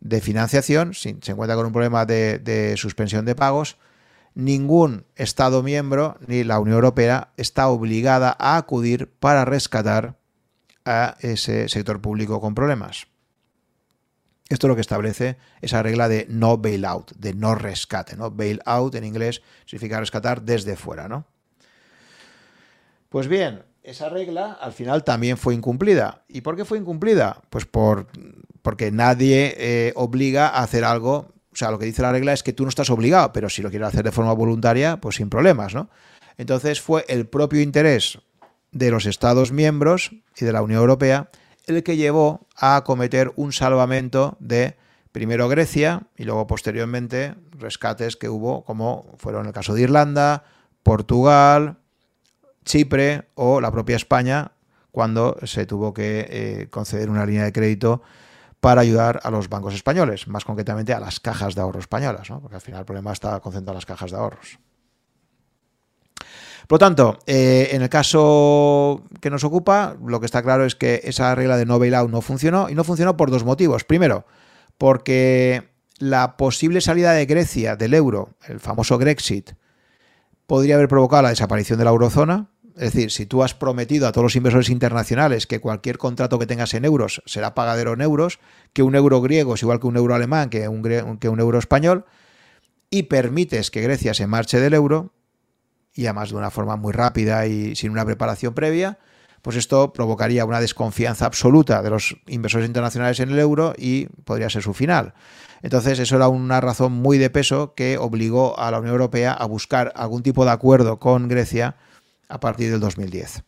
de financiación, si se encuentra con un problema de, suspensión de pagos, ningún Estado miembro ni la Unión Europea está obligada a acudir para rescatar a ese sector público con problemas. Esto es lo que establece esa regla de no bailout, de no rescate. ¿no? Bailout en inglés significa rescatar desde fuera. ¿no? Pues bien, esa regla al final también fue incumplida. ¿Y por qué fue incumplida? Pues por porque nadie eh, obliga a hacer algo. O sea, lo que dice la regla es que tú no estás obligado, pero si lo quieres hacer de forma voluntaria, pues sin problemas, ¿no? Entonces fue el propio interés de los Estados miembros y de la Unión Europea el que llevó a cometer un salvamento de primero Grecia y luego posteriormente rescates que hubo, como fueron el caso de Irlanda, Portugal, Chipre o la propia España, cuando se tuvo que eh, conceder una línea de crédito para ayudar a los bancos españoles, más concretamente a las cajas de ahorro españolas, porque al final el problema está concentrado en las cajas de ahorros. Por lo tanto, eh, en el caso que nos ocupa, lo que está claro es que esa regla de no bailout no funcionó y no funcionó por dos motivos. Primero, porque la posible salida de Grecia del euro, el famoso Grexit, podría haber provocado la desaparición de la eurozona, es decir, si tú has prometido a todos los inversores internacionales que cualquier contrato que tengas en euros será pagadero en euros, que un euro griego es igual que un euro alemán, que un, que un euro español, y permites que Grecia se marche del euro, y además de una forma muy rápida y sin una preparación previa, pues esto provocaría una desconfianza absoluta de los inversores internacionales en el euro y podría ser su final. Entonces, eso era una razón muy de peso que obligó a la Unión Europea a buscar algún tipo de acuerdo con Grecia a partir del 2010.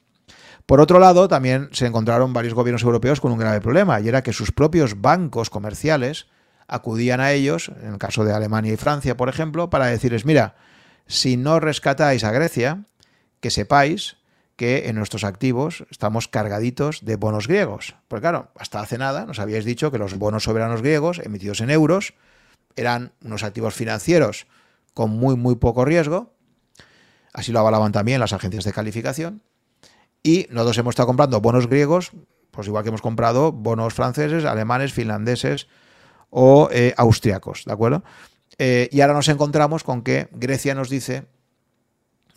Por otro lado, también se encontraron varios gobiernos europeos con un grave problema, y era que sus propios bancos comerciales acudían a ellos, en el caso de Alemania y Francia, por ejemplo, para decirles, mira, si no rescatáis a Grecia, que sepáis que en nuestros activos estamos cargaditos de bonos griegos. Porque claro, hasta hace nada nos habíais dicho que los bonos soberanos griegos emitidos en euros eran unos activos financieros con muy, muy poco riesgo, Así lo avalaban también las agencias de calificación. Y nosotros hemos estado comprando bonos griegos, pues igual que hemos comprado bonos franceses, alemanes, finlandeses o eh, austriacos, ¿de acuerdo? Eh, y ahora nos encontramos con que Grecia nos dice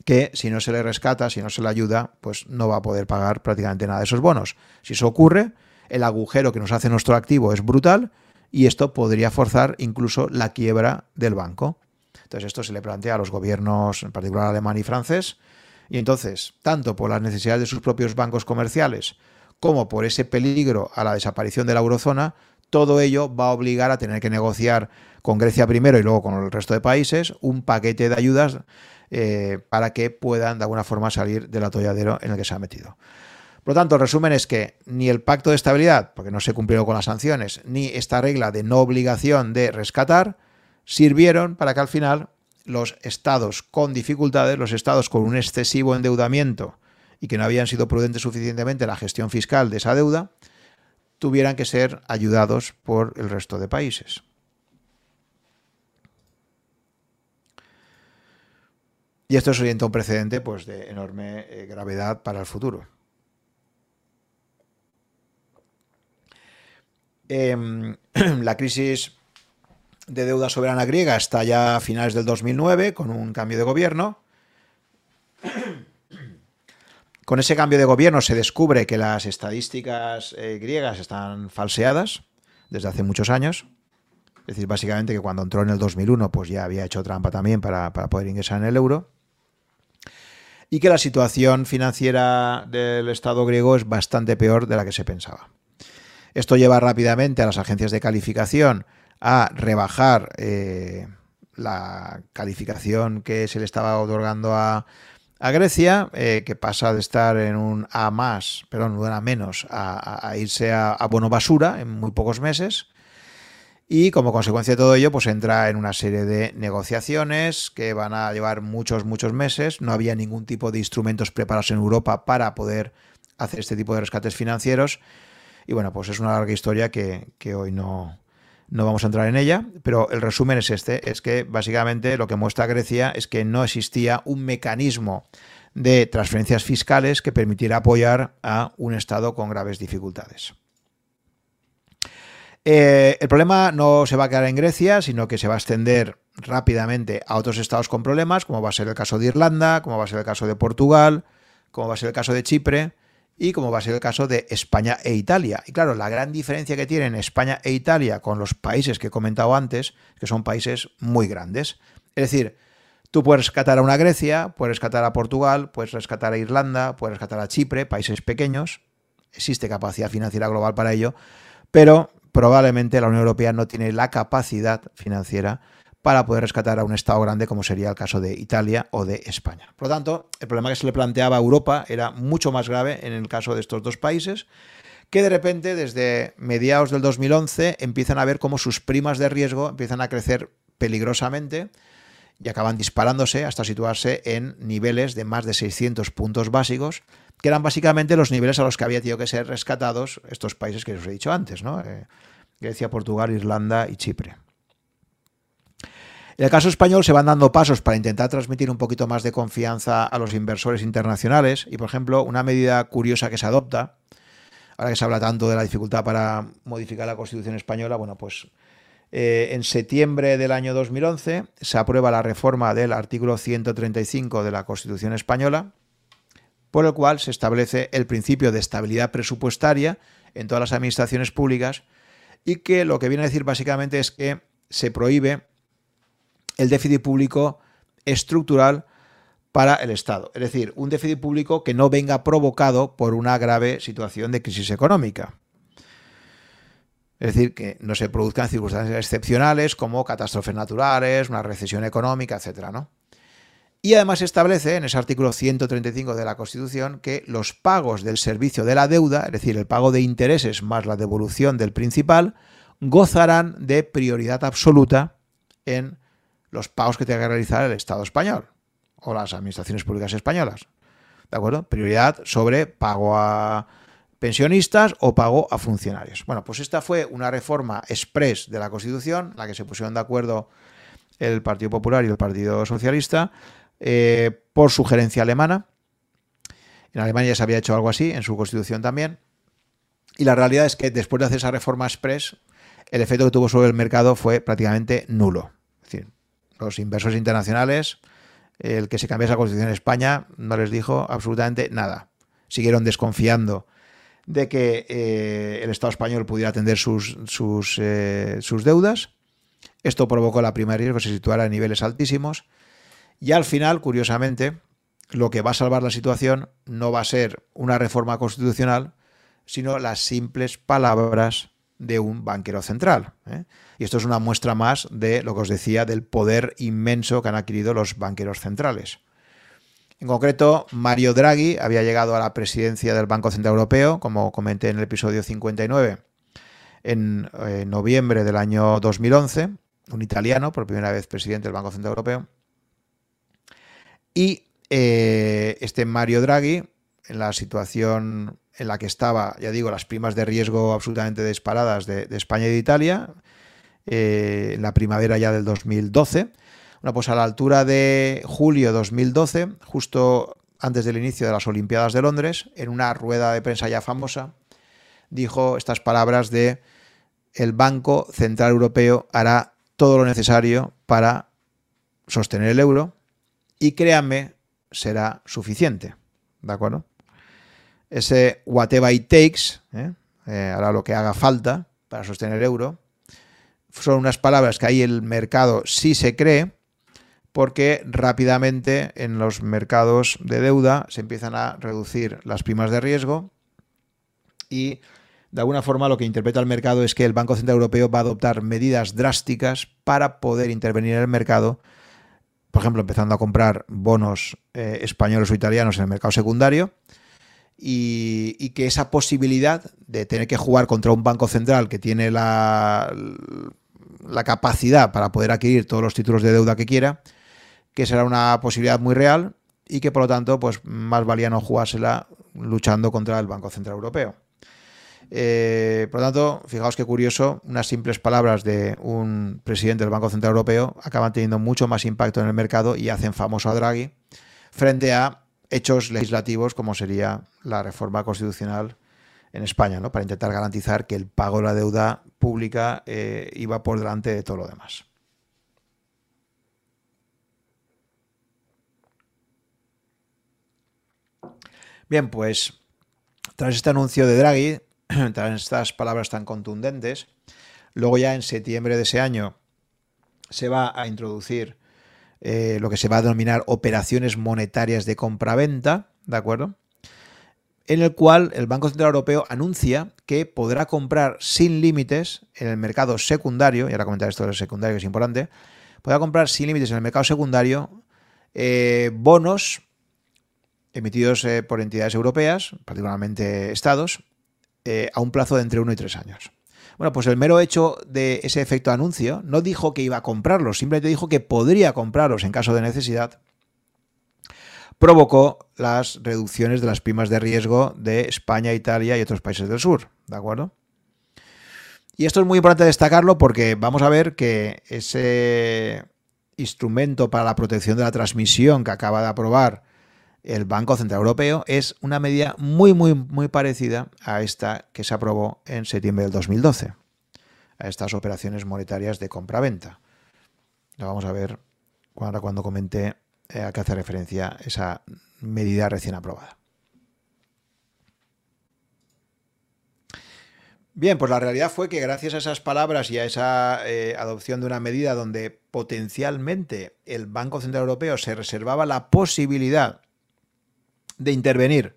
que si no se le rescata, si no se le ayuda, pues no va a poder pagar prácticamente nada de esos bonos. Si eso ocurre, el agujero que nos hace nuestro activo es brutal y esto podría forzar incluso la quiebra del banco. Entonces esto se le plantea a los gobiernos, en particular alemán y francés, y entonces, tanto por las necesidades de sus propios bancos comerciales como por ese peligro a la desaparición de la eurozona, todo ello va a obligar a tener que negociar con Grecia primero y luego con el resto de países un paquete de ayudas eh, para que puedan de alguna forma salir del atolladero en el que se ha metido. Por lo tanto, el resumen es que ni el pacto de estabilidad, porque no se cumplió con las sanciones, ni esta regla de no obligación de rescatar, sirvieron para que al final los estados con dificultades, los estados con un excesivo endeudamiento y que no habían sido prudentes suficientemente en la gestión fiscal de esa deuda, tuvieran que ser ayudados por el resto de países. Y esto orienta un precedente pues, de enorme eh, gravedad para el futuro. Em, la crisis de deuda soberana griega está ya a finales del 2009 con un cambio de gobierno. Con ese cambio de gobierno se descubre que las estadísticas eh, griegas están falseadas desde hace muchos años. Es decir, básicamente que cuando entró en el 2001 pues ya había hecho trampa también para, para poder ingresar en el euro. Y que la situación financiera del Estado griego es bastante peor de la que se pensaba. Esto lleva rápidamente a las agencias de calificación a rebajar eh, la calificación que se le estaba otorgando a, Grecia, eh, que pasa de estar en un A más, perdón, un A menos, a, irse a, a, basura en muy pocos meses. Y como consecuencia de todo ello, pues entra en una serie de negociaciones que van a llevar muchos, muchos meses. No había ningún tipo de instrumentos preparados en Europa para poder hacer este tipo de rescates financieros. Y bueno, pues es una larga historia que hoy no, no vamos a entrar en ella, pero el resumen es este, es que básicamente lo que muestra Grecia es que no existía un mecanismo de transferencias fiscales que permitiera apoyar a un Estado con graves dificultades. Eh, el problema no se va a quedar en Grecia, sino que se va a extender rápidamente a otros estados con problemas, como va a ser el caso de Irlanda, como va a ser el caso de Portugal, como va a ser el caso de Chipre, y como va a ser el caso de España e Italia. Y claro, la gran diferencia que tienen España e Italia con los países que he comentado antes, que son países muy grandes. Es decir, tú puedes rescatar a una Grecia, puedes rescatar a Portugal, puedes rescatar a Irlanda, puedes rescatar a Chipre, países pequeños. Existe capacidad financiera global para ello, pero probablemente la Unión Europea no tiene la capacidad financiera para poder rescatar a un Estado grande como sería el caso de Italia o de España. Por lo tanto, el problema que se le planteaba a Europa era mucho más grave en el caso de estos dos países, que de repente desde mediados del 2011 empiezan a ver cómo sus primas de riesgo empiezan a crecer peligrosamente y acaban disparándose hasta situarse en niveles de más de 600 puntos básicos, que eran básicamente los niveles a los que había tenido que ser rescatados estos países que os he dicho antes, ¿no? Eh, Grecia, Portugal, Irlanda y Chipre. En el caso español se van dando pasos para intentar transmitir un poquito más de confianza a los inversores internacionales y, por ejemplo, una medida curiosa que se adopta, ahora que se habla tanto de la dificultad para modificar la Constitución española, bueno, pues eh, en septiembre del año 2011 se aprueba la reforma del artículo 135 de la Constitución española, por el cual se establece el principio de estabilidad presupuestaria en todas las administraciones públicas y que lo que viene a decir básicamente es que se prohíbe el déficit público estructural para el Estado. Es decir, un déficit público que no venga provocado por una grave situación de crisis económica. Es decir, que no se produzcan circunstancias excepcionales como catástrofes naturales, una recesión económica, etc. ¿no? Y además establece en ese artículo 135 de la Constitución que los pagos del servicio de la deuda, es decir, el pago de intereses más la devolución del principal, gozarán de prioridad absoluta en los pagos que tenga que realizar el Estado español o las administraciones públicas españolas. ¿De acuerdo? Prioridad sobre pago a pensionistas o pago a funcionarios. Bueno, pues esta fue una reforma express de la Constitución, la que se pusieron de acuerdo el Partido Popular y el Partido Socialista, eh, por sugerencia alemana, En Alemania ya se había hecho algo así, en su constitución también. Y la realidad es que después de hacer esa reforma express, el efecto que tuvo sobre el mercado fue prácticamente nulo. Los inversores internacionales, el que se cambiase la constitución en España, no les dijo absolutamente nada. Siguieron desconfiando de que eh, el Estado español pudiera atender sus, sus, eh, sus deudas. Esto provocó la prima de riesgo que se situara a niveles altísimos. Y al final, curiosamente, lo que va a salvar la situación no va a ser una reforma constitucional, sino las simples palabras de un banquero central. ¿eh? Y esto es una muestra más de lo que os decía del poder inmenso que han adquirido los banqueros centrales. En concreto, Mario Draghi había llegado a la presidencia del Banco Central Europeo, como comenté en el episodio 59, en eh, noviembre del año 2011, un italiano, por primera vez presidente del Banco Central Europeo. Y eh, este Mario Draghi, en la situación en la que estaba, ya digo, las primas de riesgo absolutamente disparadas de, España y de Italia, eh, en la primavera ya del 2012, bueno, pues a la altura de julio de 2012, justo antes del inicio de las Olimpiadas de Londres, en una rueda de prensa ya famosa, dijo estas palabras de el Banco Central Europeo hará todo lo necesario para sostener el euro y créanme, será suficiente. ¿De acuerdo? Ese whatever it takes, ¿eh? Eh, hará lo que haga falta para sostener el euro, son unas palabras que ahí el mercado sí se cree porque rápidamente en los mercados de deuda se empiezan a reducir las primas de riesgo y de alguna forma lo que interpreta el mercado es que el Banco Central Europeo va a adoptar medidas drásticas para poder intervenir en el mercado, por ejemplo, empezando a comprar bonos eh, españoles o italianos en el mercado secundario, y, que esa posibilidad de tener que jugar contra un banco central que tiene la, la capacidad para poder adquirir todos los títulos de deuda que quiera, que será una posibilidad muy real y que por lo tanto pues más valía no jugársela luchando contra el Banco Central Europeo. Eh, por lo tanto, fijaos qué curioso, unas simples palabras de un presidente del Banco Central Europeo acaban teniendo mucho más impacto en el mercado y hacen famoso a Draghi frente a hechos legislativos como sería la reforma constitucional en España, ¿no? para intentar garantizar que el pago de la deuda pública eh, iba por delante de todo lo demás. Bien, pues tras este anuncio de Draghi, tras estas palabras tan contundentes, luego ya en septiembre de ese año se va a introducir eh, lo que se va a denominar operaciones monetarias de compra-venta, ¿de acuerdo? En el cual el Banco Central Europeo anuncia que podrá comprar sin límites en el mercado secundario, y ahora comentaré esto del secundario que es importante, podrá comprar sin límites en el mercado secundario eh, bonos emitidos eh, por entidades europeas, particularmente estados, a un plazo de entre uno y tres años. Bueno, pues el mero hecho de ese efecto anuncio no dijo que iba a comprarlos, simplemente dijo que podría comprarlos en caso de necesidad, provocó las reducciones de las primas de riesgo de España, Italia y otros países del sur, ¿de acuerdo? Y esto es muy importante destacarlo porque vamos a ver que ese instrumento para la protección de la transmisión que acaba de aprobar el Banco Central Europeo es una medida muy, muy, muy parecida a esta que se aprobó en septiembre del 2012, a estas operaciones monetarias de compra-venta. Lo vamos a ver ahora cuando comente eh, a qué hace referencia esa medida recién aprobada. Bien, pues la realidad fue que gracias a esas palabras y a esa eh, adopción de una medida donde potencialmente el Banco Central Europeo se reservaba la posibilidad de intervenir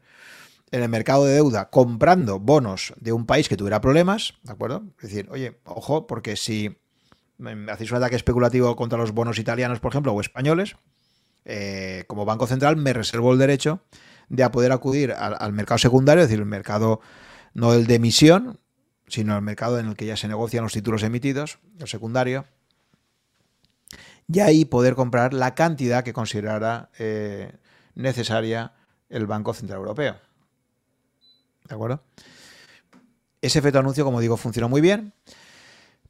en el mercado de deuda comprando bonos de un país que tuviera problemas, ¿de acuerdo? Es decir, oye, ojo, porque si hacéis un ataque especulativo contra los bonos italianos, por ejemplo, o españoles, eh, como Banco Central me reservo el derecho de poder acudir al, mercado secundario, es decir, el mercado no el de emisión, sino el mercado en el que ya se negocian los títulos emitidos, el secundario, y ahí poder comprar la cantidad que considerara eh, necesaria el Banco Central Europeo. ¿De acuerdo? Ese efecto anuncio, como digo, funcionó muy bien.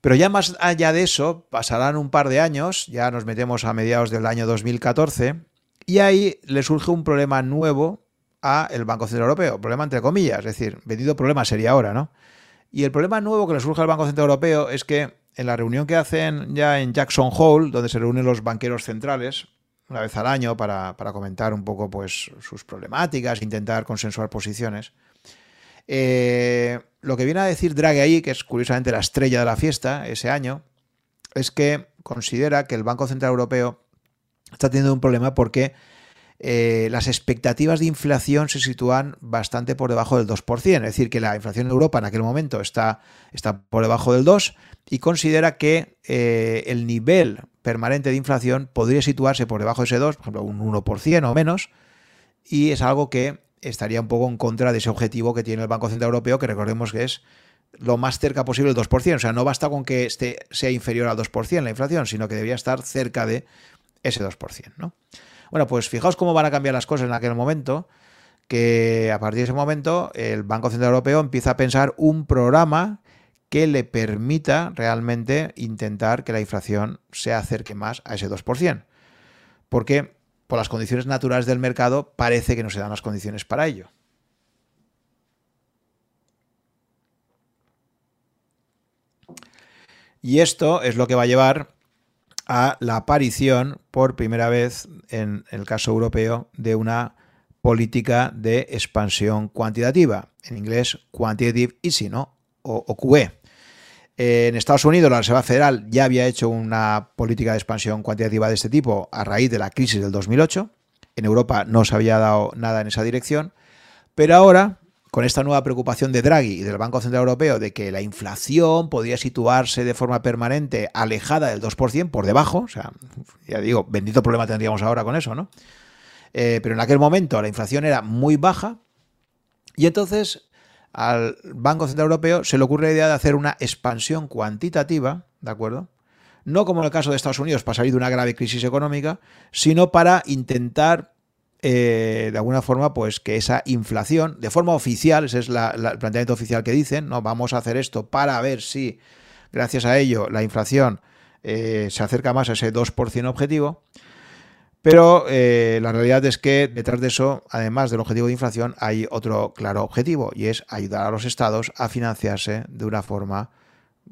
Pero ya más allá de eso, pasarán un par de años, ya nos metemos a mediados del año 2014, y ahí le surge un problema nuevo a el Banco Central Europeo. Problema entre comillas, es decir, vendido problema sería ahora, ¿no? Y el problema nuevo que le surge al Banco Central Europeo es que en la reunión que hacen ya en Jackson Hole, donde se reúnen los banqueros centrales, una vez al año para, comentar un poco pues, sus problemáticas, intentar consensuar posiciones. Eh, lo que viene a decir Draghi ahí, que es curiosamente la estrella de la fiesta ese año, es que considera que el Banco Central Europeo está teniendo un problema porque eh, las expectativas de inflación se sitúan bastante por debajo del 2%, es decir, que la inflación en Europa en aquel momento está, está por debajo del 2% y considera que eh, el nivel permanente de inflación podría situarse por debajo de ese 2, por ejemplo, un 1% o menos, y es algo que estaría un poco en contra de ese objetivo que tiene el Banco Central Europeo, que recordemos que es lo más cerca posible del 2%. O sea, no basta con que este sea inferior al 2% la inflación, sino que debería estar cerca de ese 2%. ¿no? Bueno, pues fijaos cómo van a cambiar las cosas en aquel momento, que a partir de ese momento el Banco Central Europeo empieza a pensar un programa que le permita realmente intentar que la inflación se acerque más a ese 2%. Porque por las condiciones naturales del mercado parece que no se dan las condiciones para ello. Y esto es lo que va a llevar a la aparición por primera vez en el caso europeo de una política de expansión cuantitativa, en inglés quantitative easy, ¿no? O, QE. En Estados Unidos la Reserva Federal ya había hecho una política de expansión cuantitativa de este tipo a raíz de la crisis del 2008. En Europa no se había dado nada en esa dirección, pero ahora con esta nueva preocupación de Draghi y del Banco Central Europeo de que la inflación podría situarse de forma permanente alejada del 2%, por debajo, o sea, ya digo, bendito problema tendríamos ahora con eso, ¿no? Eh, pero en aquel momento la inflación era muy baja y entonces al Banco Central Europeo se le ocurre la idea de hacer una expansión cuantitativa, ¿de acuerdo? No como en el caso de Estados Unidos para salir de una grave crisis económica, sino para intentar eh, de alguna forma, pues que esa inflación, de forma oficial, ese es el planteamiento oficial que dicen, ¿no? Vamos a hacer esto para ver si, gracias a ello, la inflación eh, se acerca más a ese 2% objetivo. Pero eh, la realidad es que detrás de eso, además del objetivo de inflación, hay otro claro objetivo y es ayudar a los estados a financiarse de una forma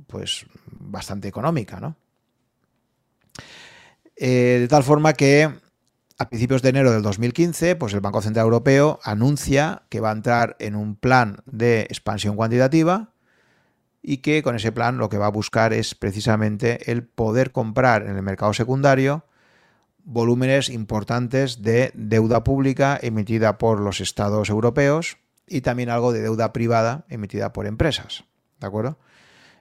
pues bastante económica, ¿no? de tal forma que a principios de enero del 2015, pues el Banco Central Europeo anuncia que va a entrar en un plan de expansión cuantitativa y que con ese plan lo que va a buscar es precisamente el poder comprar en el mercado secundario volúmenes importantes de deuda pública emitida por los estados europeos y también algo de deuda privada emitida por empresas. ¿De acuerdo?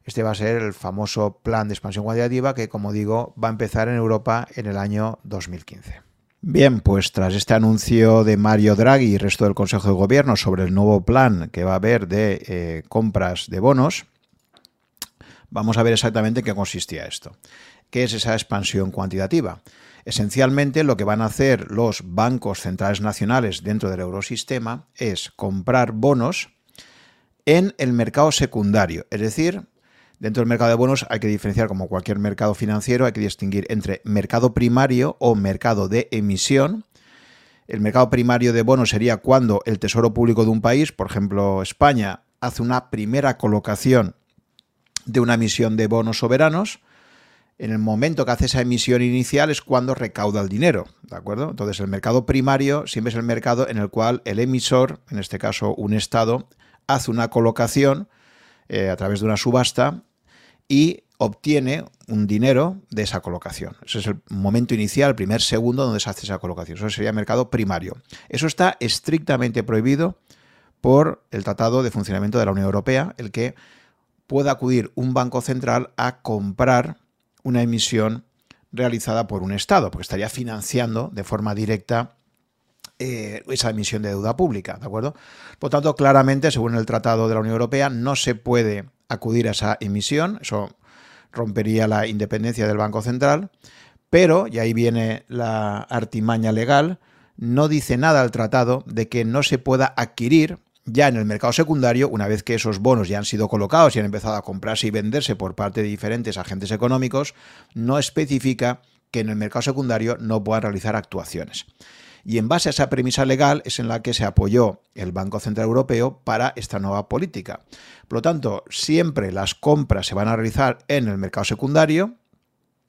Este va a ser el famoso plan de expansión cuantitativa que, como digo, va a empezar en Europa en el año 2015. Bien, pues tras este anuncio de Mario Draghi y el resto del Consejo de Gobierno sobre el nuevo plan que va a haber de eh, compras de bonos, vamos a ver exactamente qué consistía esto. ¿Qué es esa expansión cuantitativa? Esencialmente lo que van a hacer los bancos centrales nacionales dentro del eurosistema es comprar bonos en el mercado secundario, es decir, Dentro del mercado de bonos hay que diferenciar, como cualquier mercado financiero, hay que distinguir entre mercado primario o mercado de emisión. El mercado primario de bonos sería cuando el Tesoro Público de un país, por ejemplo España, hace una primera colocación de una emisión de bonos soberanos. En el momento que hace esa emisión inicial es cuando recauda el dinero, ¿de acuerdo? Entonces el mercado primario siempre es el mercado en el cual el emisor, en este caso un Estado, hace una colocación eh, a través de una subasta y obtiene un dinero de esa colocación. Ese es el momento inicial, el primer segundo donde se hace esa colocación. Eso sería mercado primario. Eso está estrictamente prohibido por el Tratado de Funcionamiento de la Unión Europea, el que pueda acudir un banco central a comprar una emisión realizada por un Estado, porque estaría financiando de forma directa eh, esa emisión de deuda pública, ¿de acuerdo? Por tanto, claramente, según el Tratado de la Unión Europea, no se puede acudir a esa emisión, eso rompería la independencia del Banco Central, pero, y ahí viene la artimaña legal, no dice nada al tratado de que no se pueda adquirir ya en el mercado secundario, una vez que esos bonos ya han sido colocados y han empezado a comprarse y venderse por parte de diferentes agentes económicos, no especifica que en el mercado secundario no puedan realizar actuaciones. Y en base a esa premisa legal es en la que se apoyó el Banco Central Europeo para esta nueva política. Por lo tanto, siempre las compras se van a realizar en el mercado secundario,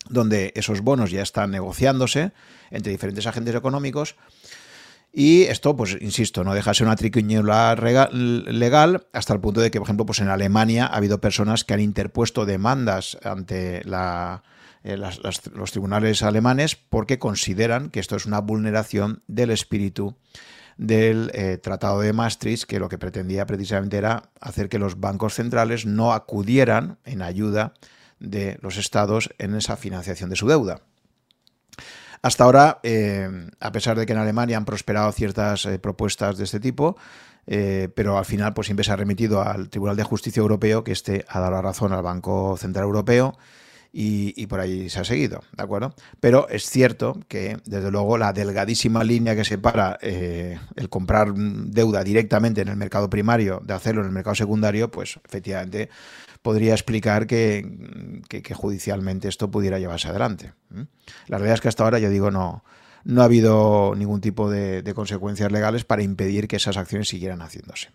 donde esos bonos ya están negociándose entre diferentes agentes económicos. Y esto, pues insisto, no deja de ser una triquiñuela legal hasta el punto de que, por ejemplo, pues en Alemania ha habido personas que han interpuesto demandas ante eh, los tribunales alemanes porque consideran que esto es una vulneración del espíritu del eh, Tratado de Maastricht, que lo que pretendía precisamente era hacer que los bancos centrales no acudieran en ayuda de los estados en esa financiación de su deuda. Hasta ahora, eh, a pesar de que en Alemania han prosperado ciertas propuestas de este tipo, pero al final pues siempre se ha remitido al Tribunal de Justicia Europeo, que este ha dado la razón al Banco Central Europeo y, por ahí se ha seguido, ¿de acuerdo? Pero es cierto que, desde luego, la delgadísima línea que separa eh, el comprar deuda directamente en el mercado primario de hacerlo en el mercado secundario, pues efectivamente podría explicar que, judicialmente esto pudiera llevarse adelante. La realidad es que hasta ahora, yo digo, no, no ha habido ningún tipo de consecuencias legales para impedir que esas acciones siguieran haciéndose.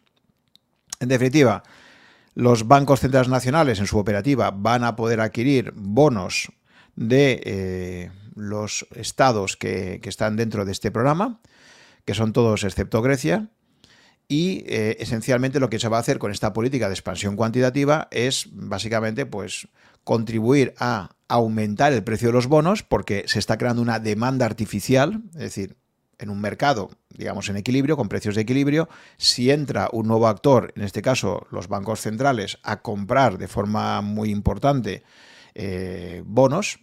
En definitiva, los bancos centrales nacionales en su operativa van a poder adquirir bonos de eh, los estados que, están dentro de este programa, que son todos excepto Grecia, y eh, esencialmente lo que se va a hacer con esta política de expansión cuantitativa es básicamente pues contribuir a aumentar el precio de los bonos porque se está creando una demanda artificial, es decir, en un mercado, digamos, en equilibrio, con precios de equilibrio, si entra un nuevo actor, en este caso los bancos centrales, a comprar de forma muy importante eh, bonos,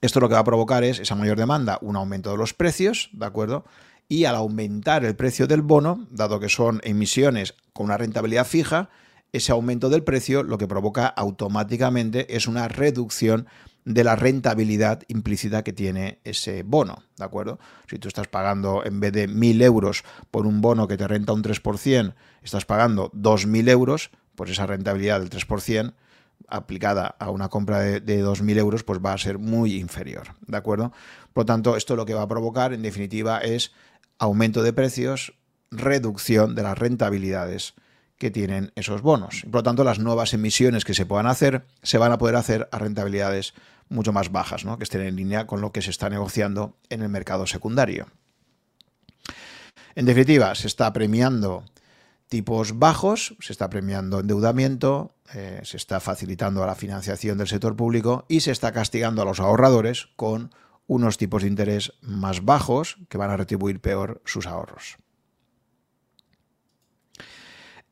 esto lo que va a provocar es esa mayor demanda, un aumento de los precios, ¿de acuerdo? Y al aumentar el precio del bono, dado que son emisiones con una rentabilidad fija, ese aumento del precio lo que provoca automáticamente es una reducción de la rentabilidad implícita que tiene ese bono, ¿de acuerdo? Si tú estás pagando en vez de 1.000 euros por un bono que te renta un 3%, estás pagando 2.000 euros, pues esa rentabilidad del 3% aplicada a una compra de, de 2.000 euros, pues va a ser muy inferior, ¿de acuerdo? Por lo tanto, esto lo que va a provocar, en definitiva, es aumento de precios, reducción de las rentabilidades que tienen esos bonos. Por lo tanto, las nuevas emisiones que se puedan hacer se van a poder hacer a rentabilidades mucho más bajas, ¿no? que estén en línea con lo que se está negociando en el mercado secundario. En definitiva, se está premiando tipos bajos, se está premiando endeudamiento, eh, se está facilitando la financiación del sector público y se está castigando a los ahorradores con unos tipos de interés más bajos que van a retribuir peor sus ahorros.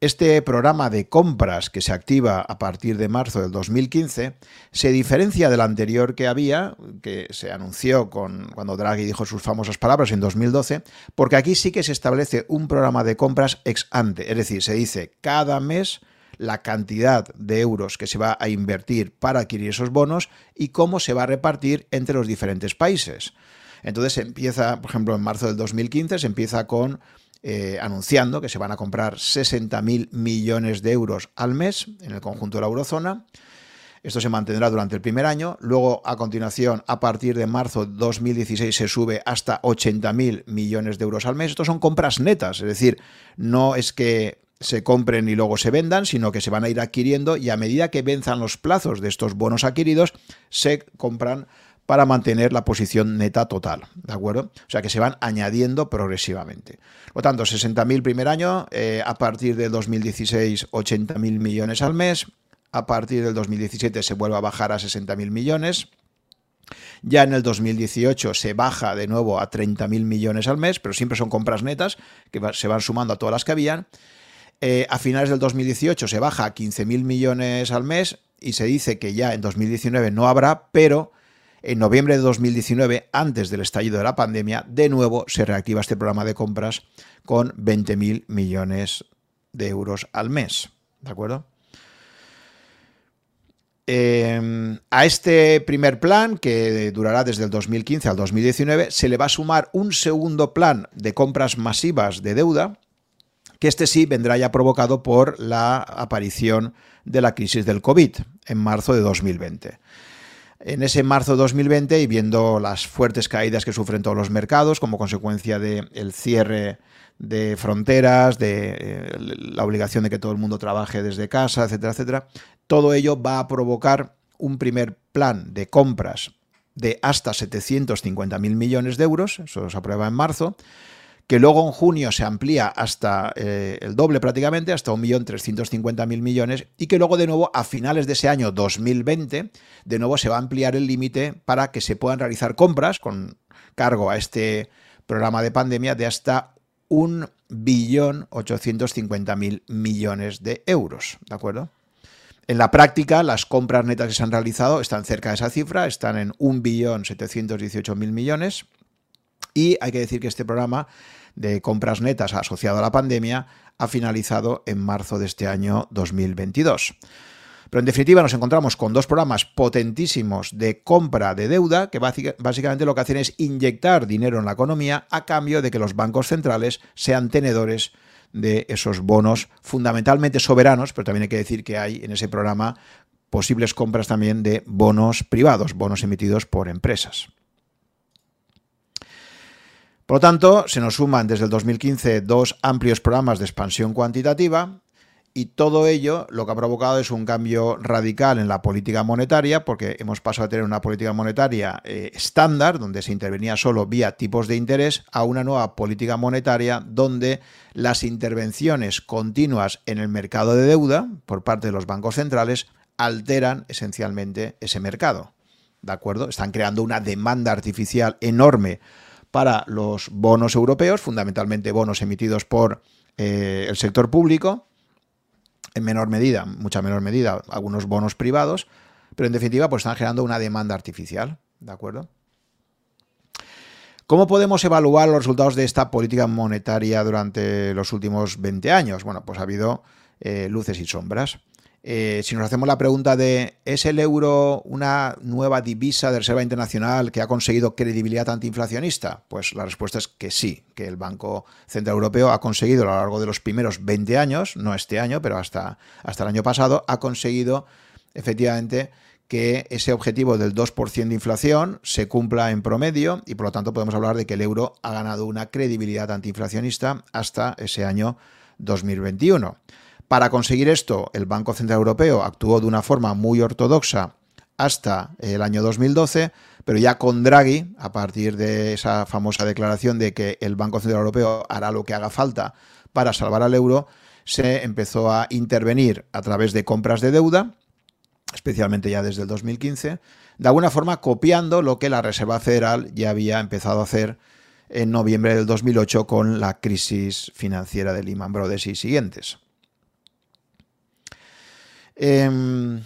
Este programa de compras que se activa a partir de marzo del 2015 se diferencia del anterior que había, que se anunció con, cuando Draghi dijo sus famosas palabras en 2012, porque aquí sí que se establece un programa de compras ex ante, es decir, se dice cada mes la cantidad de euros que se va a invertir para adquirir esos bonos y cómo se va a repartir entre los diferentes países. Entonces empieza, por ejemplo, en marzo del 2015 se empieza con eh, anunciando que se van a comprar 60.000 millones de euros al mes en el conjunto de la eurozona. Esto se mantendrá durante el primer año. Luego, a continuación, a partir de marzo de 2016, se sube hasta 80.000 millones de euros al mes. Estos son compras netas, es decir, no es que se compren y luego se vendan, sino que se van a ir adquiriendo y a medida que venzan los plazos de estos bonos adquiridos, se compran para mantener la posición neta total, ¿de acuerdo? O sea que se van añadiendo progresivamente. Por lo tanto, 60.000 primer año, eh, a partir del 2016 80.000 millones al mes, a partir del 2017 se vuelve a bajar a 60.000 millones, ya en el 2018 se baja de nuevo a 30.000 millones al mes, pero siempre son compras netas que se van sumando a todas las que habían. Eh, a finales del 2018 se baja a 15.000 millones al mes y se dice que ya en 2019 no habrá, pero en noviembre de 2019, antes del estallido de la pandemia, de nuevo se reactiva este programa de compras con 20.000 millones de euros al mes. ¿De acuerdo? Em, a este primer plan, que durará desde el 2015 al 2019, se le va a sumar un segundo plan de compras masivas de deuda, que este sí vendrá ya provocado por la aparición de la crisis del COVID en marzo de 2020. En ese marzo de 2020 y viendo las fuertes caídas que sufren todos los mercados como consecuencia del cierre de fronteras, de eh, la obligación de que todo el mundo trabaje desde casa, etcétera, etcétera, todo ello va a provocar un primer plan de compras de hasta 750.000 millones de euros, eso se aprueba en marzo, que luego en junio se amplía hasta eh, el doble prácticamente, hasta 1.350.000 millones, y que luego de nuevo a finales de ese año 2020, de nuevo se va a ampliar el límite para que se puedan realizar compras con cargo a este programa de pandemia de hasta 1.850.000 millones de euros, ¿de acuerdo? En la práctica, las compras netas que se han realizado están cerca de esa cifra, están en 1.718.000 millones. Y hay que decir que este programa de compras netas asociado a la pandemia ha finalizado en marzo de este año 2022. Pero en definitiva nos encontramos con dos programas potentísimos de compra de deuda que básicamente lo que hacen es inyectar dinero en la economía a cambio de que los bancos centrales sean tenedores de esos bonos fundamentalmente soberanos, pero también hay que decir que hay en ese programa posibles compras también de bonos privados, bonos emitidos por empresas. Por lo tanto, se nos suman desde el 2015 dos amplios programas de expansión cuantitativa y todo ello lo que ha provocado es un cambio radical en la política monetaria, porque hemos pasado a tener una política monetaria eh, estándar, donde se intervenía solo vía tipos de interés, a una nueva política monetaria donde las intervenciones continuas en el mercado de deuda por parte de los bancos centrales alteran esencialmente ese mercado. ¿De acuerdo? Están creando una demanda artificial enorme para los bonos europeos, fundamentalmente bonos emitidos por eh, el sector público en menor medida, mucha menor medida, algunos bonos privados, pero en definitiva pues están generando una demanda artificial, ¿de acuerdo? ¿Cómo podemos evaluar los resultados de esta política monetaria durante los últimos 20 años? Bueno, pues ha habido eh, luces y sombras. Eh, si nos hacemos la pregunta de ¿es el euro una nueva divisa de reserva internacional que ha conseguido credibilidad antiinflacionista? Pues la respuesta es que sí, que el Banco Central Europeo ha conseguido a lo largo de los primeros 20 años, no este año, pero hasta, hasta el año pasado, ha conseguido efectivamente que ese objetivo del 2% de inflación se cumpla en promedio y por lo tanto podemos hablar de que el euro ha ganado una credibilidad antiinflacionista hasta ese año 2021. Para conseguir esto, el Banco Central Europeo actuó de una forma muy ortodoxa hasta el año 2012, pero ya con Draghi, a partir de esa famosa declaración de que el Banco Central Europeo hará lo que haga falta para salvar al euro, se empezó a intervenir a través de compras de deuda, especialmente ya desde el 2015, de alguna forma copiando lo que la Reserva Federal ya había empezado a hacer en noviembre del 2008 con la crisis financiera de Lehman Brothers y siguientes. Em,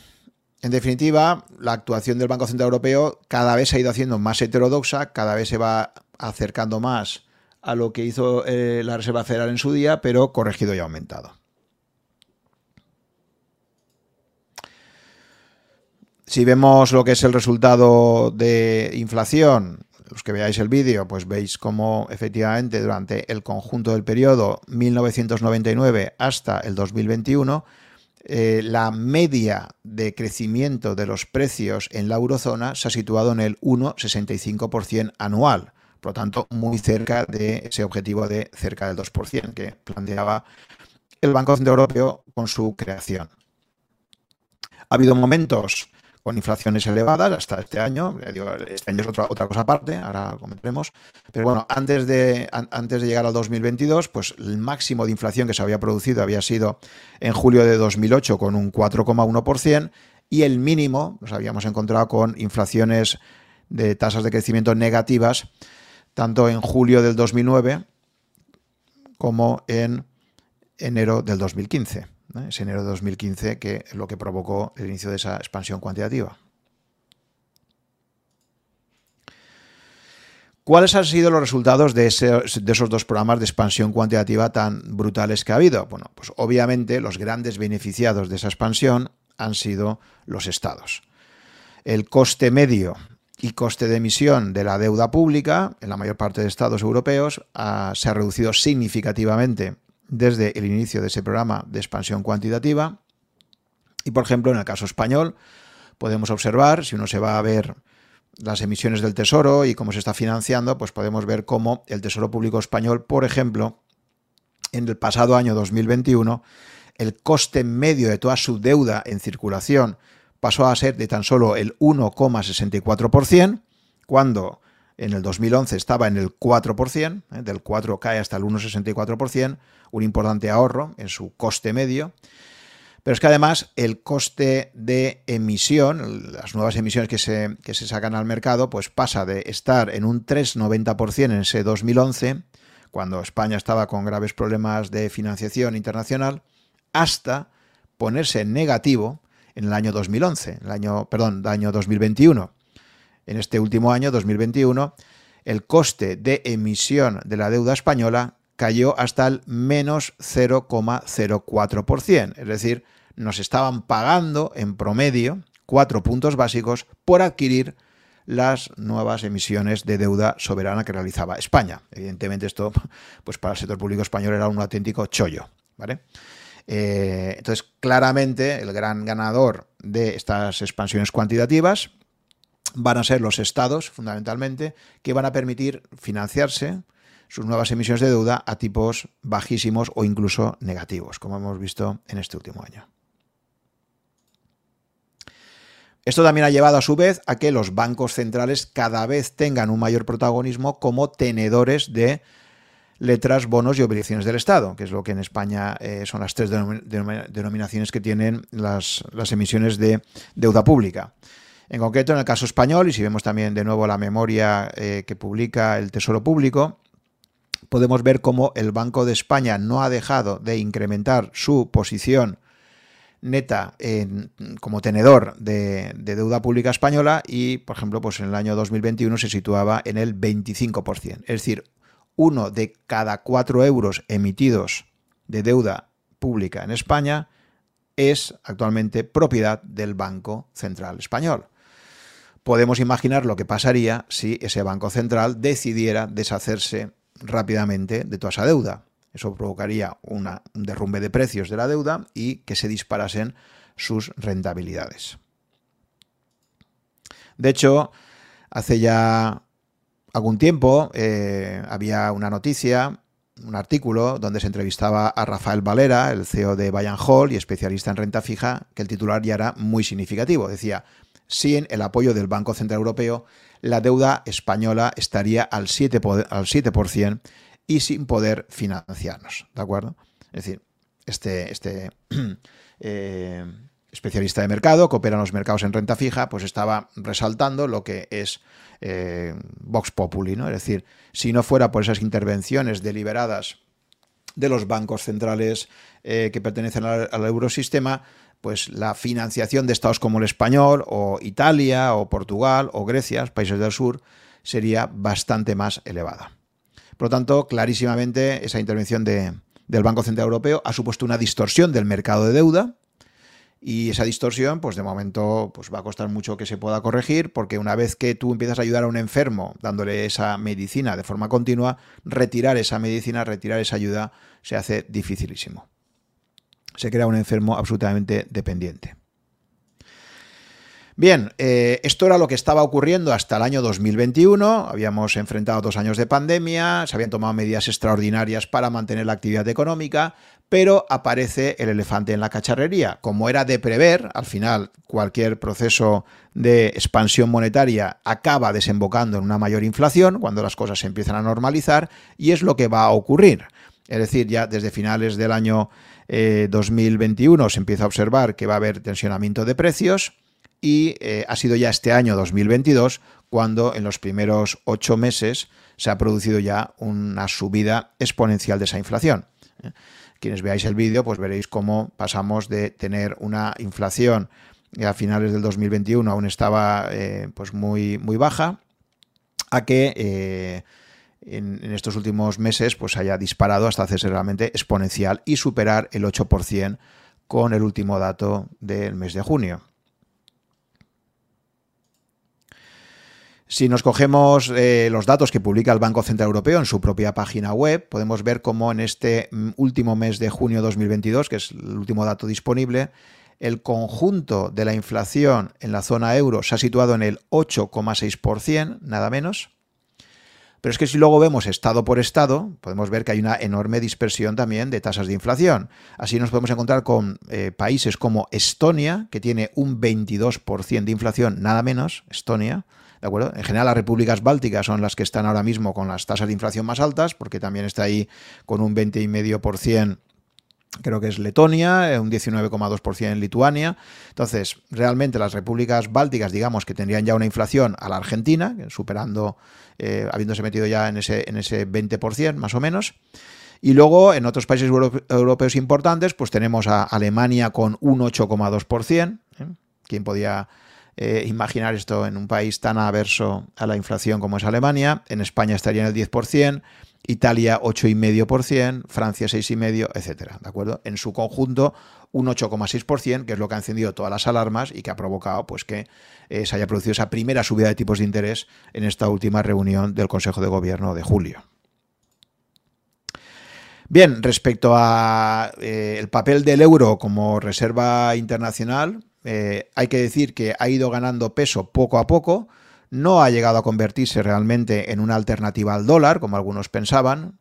en definitiva, la actuación del Banco Central Europeo cada vez se ha ido haciendo más heterodoxa, cada vez se va acercando más a lo que hizo eh, la Reserva Federal en su día, pero corregido y aumentado. Si vemos lo que es el resultado de inflación, los que veáis el vídeo, pues veis cómo efectivamente durante el conjunto del periodo 1999 hasta el 2021 eh, la media de crecimiento de los precios en la eurozona se ha situado en el 1,65% anual. Por lo tanto, muy cerca de ese objetivo de cerca del 2% que planteaba el Banco Central Europeo con su creación. Ha habido momentos con inflaciones elevadas hasta este año. Este año es otra, otra cosa aparte, ahora comentaremos. Pero bueno, antes de, antes de llegar al 2022, pues el máximo de inflación que se había producido había sido en julio de 2008 con un 4,1% y el mínimo nos habíamos encontrado con inflaciones de tasas de crecimiento negativas tanto en julio del 2009 como en enero del 2015. Es enero de 2015 que es lo que provocó el inicio de esa expansión cuantitativa. ¿Cuáles han sido los resultados de, de, esos dos programas de expansión cuantitativa tan brutales que ha habido? Bueno, pues obviamente los grandes beneficiados de esa expansión han sido los estados. El coste medio y coste de emisión de la deuda pública en la mayor parte de estados europeos se ha reducido significativamente desde el inicio de ese programa de expansión cuantitativa. Y por ejemplo, en el caso español, podemos observar, si uno se va a ver las emisiones del Tesoro y cómo se está financiando, pues podemos ver cómo el Tesoro Público Español, por ejemplo, en el pasado año 2021, el coste medio de toda su deuda en circulación pasó a ser de tan solo el 1,64%, cuando en el 2011 estaba en el 4%, ¿eh? del 4 cae hasta el 1,64%, un importante ahorro en su coste medio. Pero es que además el coste de emisión, las nuevas emisiones que se, que se sacan al mercado, pues pasa de estar en un 3,90% en ese 2011, cuando España estaba con graves problemas de financiación internacional, hasta ponerse negativo en el año 2011, el año, perdón, el año 2021. En este último año, 2021, el coste de emisión de la deuda española cayó hasta el menos 0,04%, es decir, nos estaban pagando en promedio cuatro puntos básicos por adquirir las nuevas emisiones de deuda soberana que realizaba España. Evidentemente esto, pues para el sector público español era un auténtico chollo, ¿vale? Eh, entonces, claramente, el gran ganador de estas expansiones cuantitativas van a ser los estados, fundamentalmente, que van a permitir financiarse sus nuevas emisiones de deuda a tipos bajísimos o incluso negativos, como hemos visto en este último año. Esto también ha llevado a su vez a que los bancos centrales cada vez tengan un mayor protagonismo como tenedores de letras, bonos y obligaciones del Estado, que es lo que en España eh, son las tres denominaciones que tienen las, emisiones de deuda pública. En concreto, en el caso español, y si vemos también de nuevo la memoria eh, que publica el Tesoro Público, podemos ver cómo el Banco de España no ha dejado de incrementar su posición neta como tenedor de, deuda pública española y, por ejemplo, pues en el año 2021 se situaba en el 25%. Es decir, uno de cada cuatro euros emitidos de deuda pública en España es actualmente propiedad del Banco Central Español. Podemos imaginar lo que pasaría si ese Banco Central decidiera deshacerse rápidamente de toda esa deuda. Eso provocaría un derrumbe de precios de la deuda y que se disparasen sus rentabilidades. De hecho, hace ya algún tiempo eh, había una noticia, un artículo donde se entrevistaba a Rafael Valera, el CEO de Bayern Hall y especialista en renta fija, que el titular ya era muy significativo. Decía, sin el apoyo del Banco Central Europeo, la deuda española estaría al 7%, al 7% y sin poder financiarnos, ¿de acuerdo? Es decir, este, este eh, especialista de mercado que opera en los mercados en renta fija, pues estaba resaltando lo que es eh, Vox Populi, ¿no? Es decir, si no fuera por esas intervenciones deliberadas de los bancos centrales eh, que pertenecen al, al, eurosistema, pues la financiación de estados como el español, o Italia, o Portugal, o Grecia, países del sur, sería bastante más elevada. Por lo tanto, clarísimamente esa intervención del Banco Central Europeo ha supuesto una distorsión del mercado de deuda, y esa distorsión, pues de momento, pues va a costar mucho que se pueda corregir, porque una vez que tú empiezas a ayudar a un enfermo dándole esa medicina de forma continua, retirar esa medicina, retirar esa ayuda, se hace dificilísimo. Se crea un enfermo absolutamente dependiente. Bien, eh, esto era lo que estaba ocurriendo hasta el año 2021. Habíamos enfrentado dos años de pandemia, se habían tomado medidas extraordinarias para mantener la actividad económica, pero aparece el elefante en la cacharrería. Como era de prever, al final cualquier proceso de expansión monetaria acaba desembocando en una mayor inflación cuando las cosas se empiezan a normalizar y es lo que va a ocurrir. Es decir, ya desde finales del año 2021 eh, se empieza a observar que va a haber tensionamiento de precios y eh, ha sido ya este año 2022 cuando en los primeros ocho meses se ha producido ya una subida exponencial de esa inflación. ¿eh? Quienes veáis el vídeo, pues veréis cómo pasamos de tener una inflación que a finales del 2021 aún estaba pues muy, muy baja, a que en, estos últimos meses pues haya disparado hasta hacerse realmente exponencial y superar el 8% con el último dato del mes de junio. Si nos cogemos eh, los datos que publica el Banco Central Europeo en su propia página web, podemos ver cómo en este mm, último mes de junio 2022, que es el último dato disponible, el conjunto de la inflación en la zona euro se ha situado en el 8,6%, nada menos. Pero es que si luego vemos estado por estado, podemos ver que hay una enorme dispersión también de tasas de inflación. Así nos podemos encontrar con eh, países como Estonia, que tiene un 22% de inflación, nada menos, Estonia. ¿De acuerdo? En general, las repúblicas bálticas son las que están ahora mismo con las tasas de inflación más altas, porque también está ahí con un 20,5% creo que es Letonia, eh, un 19,2% en Lituania. Entonces, realmente las repúblicas bálticas, digamos que tendrían ya una inflación a la Argentina, superando, eh, habiéndose metido ya en ese, en ese 20% más o menos. Y luego en otros países europeos importantes, pues tenemos a Alemania con un 8,2%. ¿eh? ¿Quién podía imaginar esto en un país tan averso a la inflación como es Alemania? En España estaría en el 10%. Italia 8,5%, Francia 6,5%, etcétera, ¿de acuerdo? En su conjunto un 8,6%, que es lo que ha encendido todas las alarmas y que ha provocado pues que eh, se haya producido esa primera subida de tipos de interés en esta última reunión del Consejo de Gobierno de julio. Bien, respecto a eh, el papel del euro como reserva internacional, eh, hay que decir que ha ido ganando peso poco a poco no ha llegado a convertirse realmente en una alternativa al dólar, como algunos pensaban.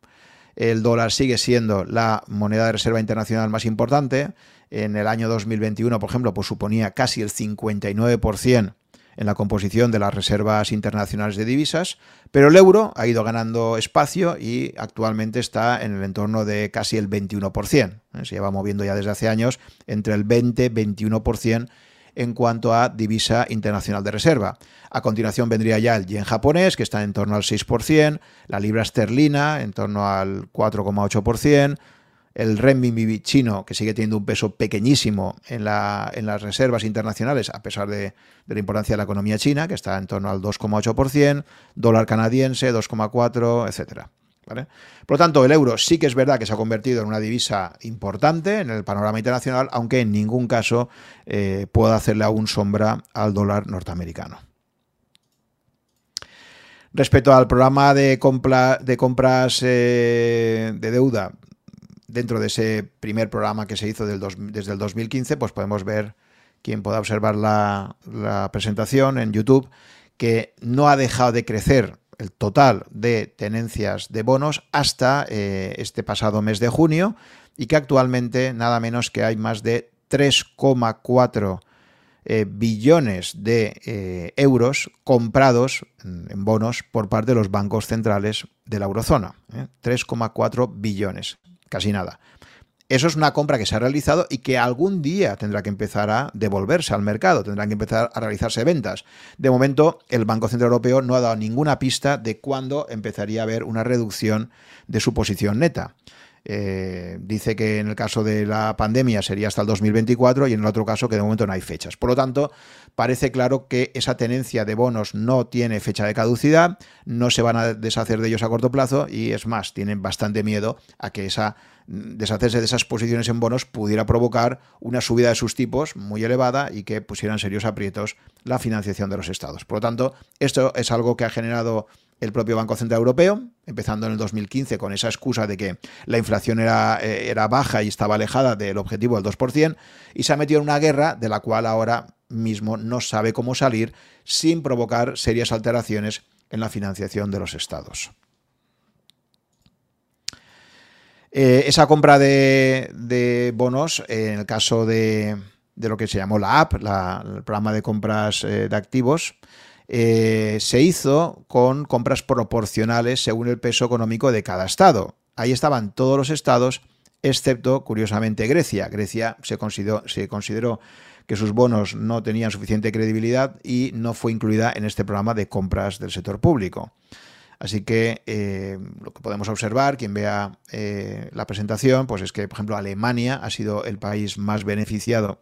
El dólar sigue siendo la moneda de reserva internacional más importante. En el año 2021, por ejemplo, pues suponía casi el 59% en la composición de las reservas internacionales de divisas, pero el euro ha ido ganando espacio y actualmente está en el entorno de casi el 21%. Se lleva moviendo ya desde hace años entre el 20-21% en cuanto a divisa internacional de reserva. A continuación vendría ya el yen japonés, que está en torno al 6%, la libra esterlina en torno al 4,8%, el renminbi chino, que sigue teniendo un peso pequeñísimo en, la, en las reservas internacionales, a pesar de, la importancia de la economía china, que está en torno al 2,8%, dólar canadiense 2,4%, etcétera. Por lo tanto, el euro sí que es verdad que se ha convertido en una divisa importante en el panorama internacional, aunque en ningún caso eh, pueda hacerle aún sombra al dólar norteamericano. Respecto al programa de, de compras eh, de deuda, dentro de ese primer programa que se hizo desde el 2015, pues podemos ver, quien pueda observar la presentación en YouTube, que no ha dejado de crecer el total de tenencias de bonos hasta eh, este pasado mes de junio y que actualmente nada menos que hay más de 3,4 eh, billones de eh, euros comprados en bonos por parte de los bancos centrales de la eurozona. 3,4 billones, casi nada. Eso es una compra que se ha realizado y que algún día tendrá que empezar a devolverse al mercado, tendrán que empezar a realizarse ventas. De momento, el Banco Central Europeo no ha dado ninguna pista de cuándo empezaría a haber una reducción de su posición neta. Eh, dice que en el caso de la pandemia sería hasta el 2024 y en el otro caso que de momento no hay fechas. Por lo tanto, parece claro que esa tenencia de bonos no tiene fecha de caducidad, no se van a deshacer de ellos a corto plazo y es más, tienen bastante miedo a que esa deshacerse de esas posiciones en bonos pudiera provocar una subida de sus tipos muy elevada y que pusieran serios aprietos la financiación de los estados. Por lo tanto, esto es algo que ha generado el propio Banco Central Europeo, empezando en el 2015 con esa excusa de que la inflación era, eh, era baja y estaba alejada del objetivo del 2%, y se ha metido en una guerra de la cual ahora mismo no sabe cómo salir sin provocar serias alteraciones en la financiación de los estados. Eh, esa compra de, bonos, en el caso de, lo que se llamó la app, el programa de compras eh, de activos, eh, se hizo con compras proporcionales según el peso económico de cada estado. Ahí estaban todos los estados, excepto, curiosamente, Grecia. Grecia se consideró, que sus bonos no tenían suficiente credibilidad y no fue incluida en este programa de compras del sector público. Así que eh, lo que podemos observar, quien vea eh, la presentación, pues es que, por ejemplo, Alemania ha sido el país más beneficiado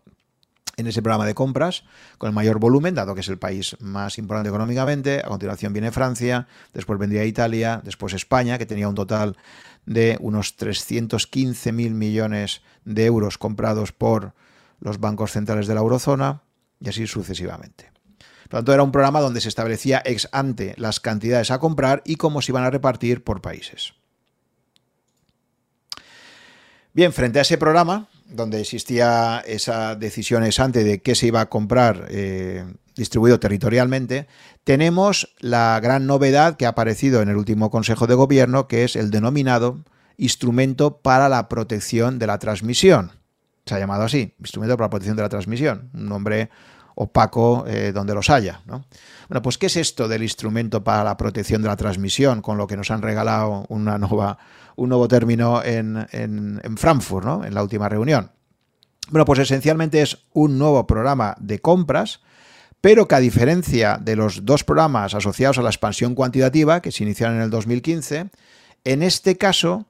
en ese programa de compras, con el mayor volumen, dado que es el país más importante económicamente. A continuación viene Francia, después vendría Italia, después España, que tenía un total de unos 315.000 millones de euros comprados por los bancos centrales de la eurozona, y así sucesivamente. Por tanto, era un programa donde se establecía ex ante las cantidades a comprar y cómo se iban a repartir por países. Bien, frente a ese programa, donde existía esa decisión exante de qué se iba a comprar eh, distribuido territorialmente, tenemos la gran novedad que ha aparecido en el último Consejo de Gobierno, que es el denominado Instrumento para la Protección de la Transmisión. Se ha llamado así, Instrumento para la Protección de la Transmisión, un nombre opaco eh, donde los haya. Bueno, pues ¿qué es esto del instrumento para la protección de la transmisión? Con lo que nos han regalado una nueva, un nuevo término en, en Frankfurt, ¿no? en la última reunión. Bueno, pues esencialmente es un nuevo programa de compras, pero que a diferencia de los dos programas asociados a la expansión cuantitativa que se iniciaron en el 2015, en este caso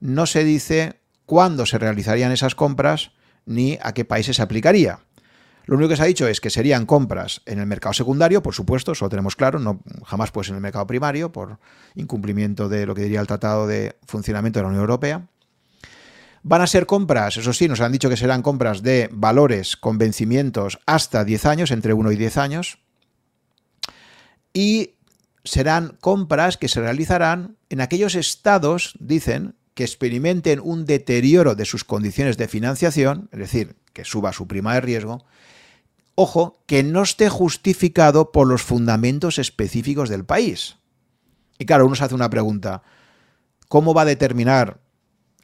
no se dice cuándo se realizarían esas compras ni a qué países se aplicaría. Lo único que se ha dicho es que serían compras en el mercado secundario, por supuesto, eso lo tenemos claro, no, jamás pues en el mercado primario, por incumplimiento de lo que diría el Tratado de Funcionamiento de la Unión Europea. Van a ser compras, eso sí, nos han dicho que serán compras de valores con vencimientos hasta 10 años, entre 1 y 10 años. Y serán compras que se realizarán en aquellos estados, dicen, que experimenten un deterioro de sus condiciones de financiación, es decir, que suba su prima de riesgo, ojo, que no esté justificado por los fundamentos específicos del país. Y claro, uno se hace una pregunta, ¿cómo va a determinar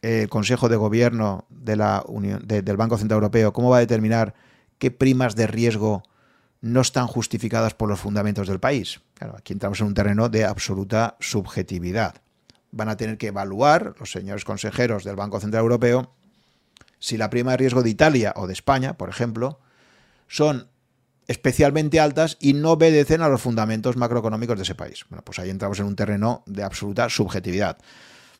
el Consejo de Gobierno del Banco Central Europeo, cómo va a determinar qué primas de riesgo no están justificadas por los fundamentos del país? Claro, aquí entramos en un terreno de absoluta subjetividad. Van a tener que evaluar los señores consejeros del Banco Central Europeo si la prima de riesgo de Italia o de España, por ejemplo, son especialmente altas y no obedecen a los fundamentos macroeconómicos de ese país. Bueno, pues ahí entramos en un terreno de absoluta subjetividad.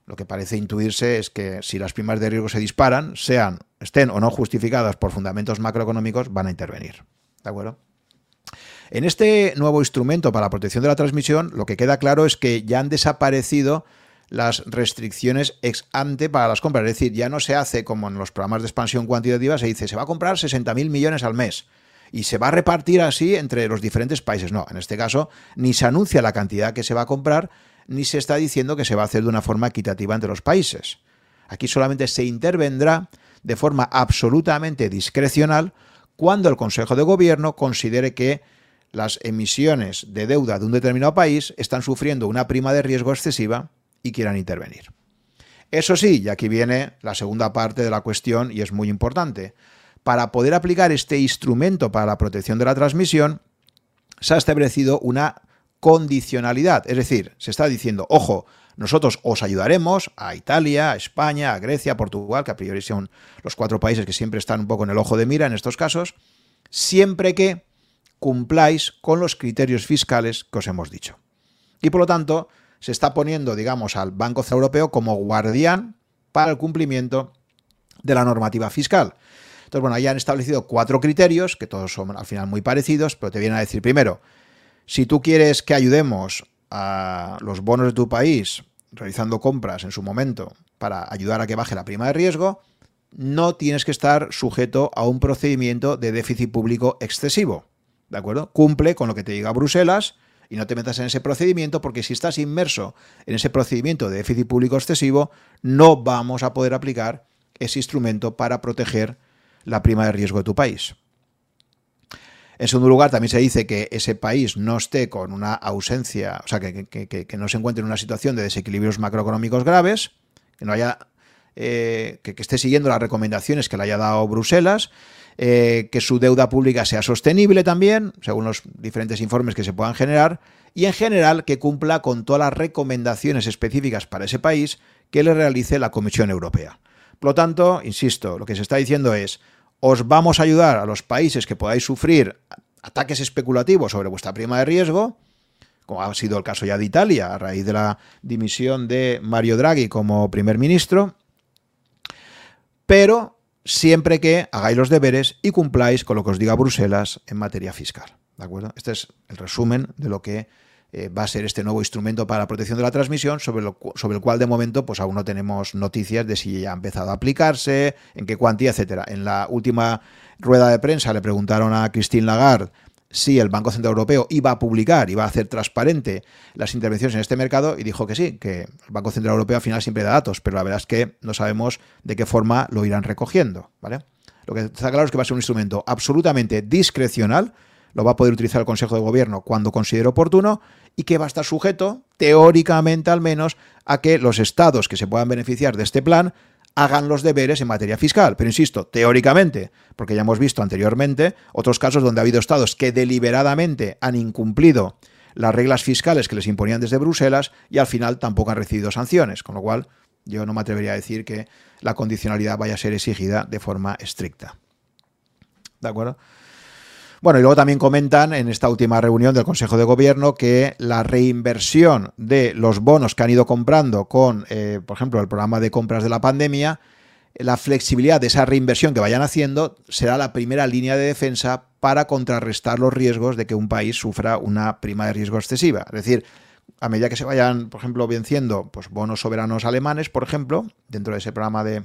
Lo que parece intuirse es que si las primas de riesgo se disparan, sean, estén o no justificadas por fundamentos macroeconómicos, van a intervenir. ¿De acuerdo? En este nuevo instrumento para la protección de la transmisión, lo que queda claro es que ya han desaparecido las restricciones ex ante para las compras. Es decir, ya no se hace como en los programas de expansión cuantitativa, se dice, se va a comprar 60.000 millones al mes y se va a repartir así entre los diferentes países. No, en este caso ni se anuncia la cantidad que se va a comprar, ni se está diciendo que se va a hacer de una forma equitativa entre los países. Aquí solamente se intervendrá de forma absolutamente discrecional cuando el Consejo de Gobierno considere que las emisiones de deuda de un determinado país están sufriendo una prima de riesgo excesiva y quieran intervenir. Eso sí, y aquí viene la segunda parte de la cuestión y es muy importante. Para poder aplicar este instrumento para la protección de la transmisión, se ha establecido una condicionalidad. Es decir, se está diciendo, ojo, nosotros os ayudaremos a Italia, a España, a Grecia, a Portugal, que a priori son los cuatro países que siempre están un poco en el ojo de mira en estos casos, siempre que cumpláis con los criterios fiscales que os hemos dicho. Y por lo tanto, se está poniendo, digamos, al Banco Central Europeo como guardián para el cumplimiento de la normativa fiscal. Entonces, bueno, ahí han establecido cuatro criterios, que todos son al final muy parecidos, pero te vienen a decir, primero, si tú quieres que ayudemos a los bonos de tu país realizando compras en su momento para ayudar a que baje la prima de riesgo, no tienes que estar sujeto a un procedimiento de déficit público excesivo. ¿De acuerdo? Cumple con lo que te diga Bruselas y no te metas en ese procedimiento porque si estás inmerso en ese procedimiento de déficit público excesivo, no vamos a poder aplicar ese instrumento para proteger la prima de riesgo de tu país. En segundo lugar, también se dice que ese país no esté con una ausencia, o sea, que, no se encuentre en una situación de desequilibrios macroeconómicos graves, que no haya, eh, que, esté siguiendo las recomendaciones que le haya dado Bruselas eh, que su deuda pública sea sostenible también, según los diferentes informes que se puedan generar, y en general que cumpla con todas las recomendaciones específicas para ese país que le realice la Comisión Europea. Por lo tanto, insisto, lo que se está diciendo es, os vamos a ayudar a los países que podáis sufrir ataques especulativos sobre vuestra prima de riesgo, como ha sido el caso ya de Italia a raíz de la dimisión de Mario Draghi como primer ministro, pero siempre que hagáis los deberes y cumpláis con lo que os diga Bruselas en materia fiscal. ¿De acuerdo? Este es el resumen de lo que eh, va a ser este nuevo instrumento para la protección de la transmisión, sobre, lo, sobre el cual de momento pues aún no tenemos noticias de si ya ha empezado a aplicarse, en qué cuantía, etcétera. En la última rueda de prensa le preguntaron a Christine Lagarde si el Banco Central Europeo iba a publicar, iba a hacer transparente las intervenciones en este mercado y dijo que sí, que el Banco Central Europeo al final siempre da datos, pero la verdad es que no sabemos de qué forma lo irán recogiendo, ¿vale? Lo que está claro es que va a ser un instrumento absolutamente discrecional, lo va a poder utilizar el Consejo de Gobierno cuando considere oportuno y que va a estar sujeto, teóricamente al menos, a que los estados que se puedan beneficiar de este plan hagan los deberes en materia fiscal. Pero insisto, teóricamente, porque ya hemos visto anteriormente otros casos donde ha habido estados que deliberadamente han incumplido las reglas fiscales que les imponían desde Bruselas y al final tampoco han recibido sanciones, con lo cual yo no me atrevería a decir que la condicionalidad vaya a ser exigida de forma estricta. ¿De acuerdo? Bueno, y luego también comentan en esta última reunión del Consejo de Gobierno que la reinversión de los bonos que han ido comprando con, eh, por ejemplo, el programa de compras de la pandemia, la flexibilidad de esa reinversión que vayan haciendo será la primera línea de defensa para contrarrestar los riesgos de que un país sufra una prima de riesgo excesiva. Es decir, a medida que se vayan, por ejemplo, venciendo pues, bonos soberanos alemanes, por ejemplo, dentro de ese programa de,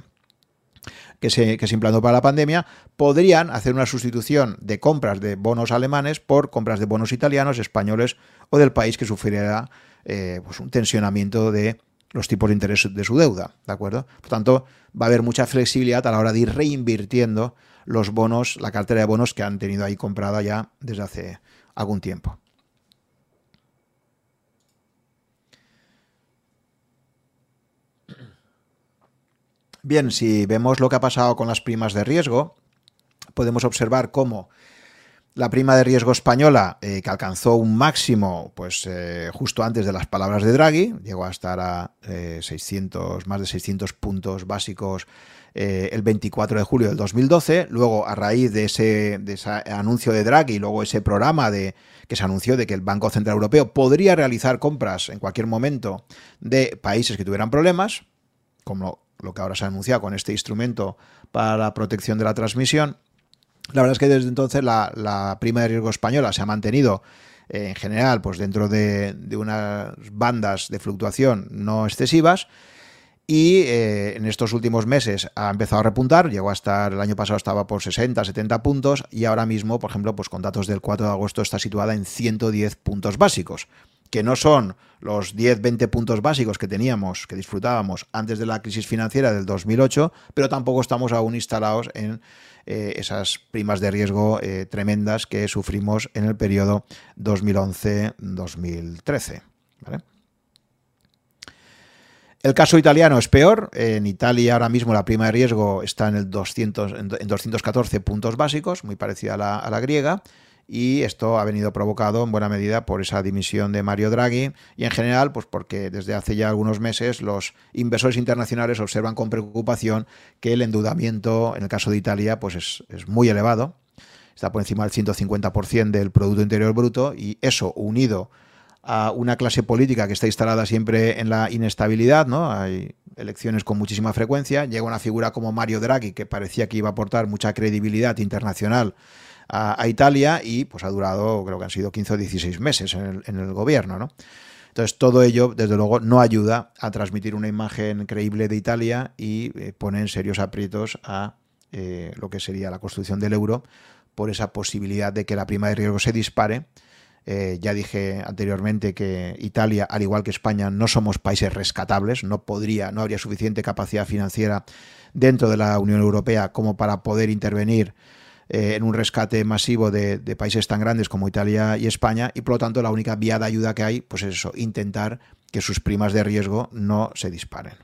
que se, que se implantó para la pandemia, podrían hacer una sustitución de compras de bonos alemanes por compras de bonos italianos, españoles o del país que sufriera eh, pues un tensionamiento de los tipos de interés de su deuda, ¿de acuerdo? Por tanto, va a haber mucha flexibilidad a la hora de ir reinvirtiendo los bonos, la cartera de bonos que han tenido ahí comprada ya desde hace algún tiempo. Bien, si vemos lo que ha pasado con las primas de riesgo, podemos observar cómo la prima de riesgo española, eh, que alcanzó un máximo pues, eh, justo antes de las palabras de Draghi, llegó a estar a 600, eh, más de 600 puntos básicos el 24 de julio del 2012. Luego, a raíz de ese, de ese anuncio de Draghi, luego ese programa de, que se anunció de que el Banco Central Europeo podría realizar compras en cualquier momento de países que tuvieran problemas, como lo que ahora se ha anunciado con este instrumento para la protección de la transmisión. La verdad es que desde entonces la, prima de riesgo española se ha mantenido eh, en general pues dentro de, unas bandas de fluctuación no excesivas y eh, en estos últimos meses ha empezado a repuntar, llegó a estar, el año pasado estaba por 60, 70 puntos y ahora mismo, por ejemplo, pues con datos del 4 de agosto está situada en 110 puntos básicos que no son los 10-20 puntos básicos que teníamos, que disfrutábamos antes de la crisis financiera del 2008, pero tampoco estamos aún instalados en eh, esas primas de riesgo eh, tremendas que sufrimos en el periodo 2011-2013. El caso italiano es peor. En Italia ahora mismo la prima de riesgo está en, el 200, en 214 puntos básicos, muy parecida a la griega y esto ha venido provocado en buena medida por esa dimisión de Mario Draghi y en general pues porque desde hace ya algunos meses los inversores internacionales observan con preocupación que el endeudamiento en el caso de Italia pues es, es muy elevado, está por encima del 150% del Producto Interior Bruto y eso unido a una clase política que está instalada siempre en la inestabilidad, ¿no? Hay elecciones con muchísima frecuencia, llega una figura como Mario Draghi que parecía que iba a aportar mucha credibilidad internacional a, Italia y pues ha durado, creo que han sido 15 o 16 meses en el, gobierno, ¿no? Entonces, todo ello, desde luego, no ayuda a transmitir una imagen creíble de Italia y eh, pone en serios aprietos a eh, lo que sería la construcción del euro por esa posibilidad de que la prima de riesgo se dispare. Eh, ya dije anteriormente que Italia, al igual que España, no somos países rescatables, no podría, no habría suficiente capacidad financiera dentro de la Unión Europea como para poder intervenir eh, en un rescate masivo de, países tan grandes como Italia y España y por lo tanto la única vía de ayuda que hay pues es eso, intentar que sus primas de riesgo no se disparen.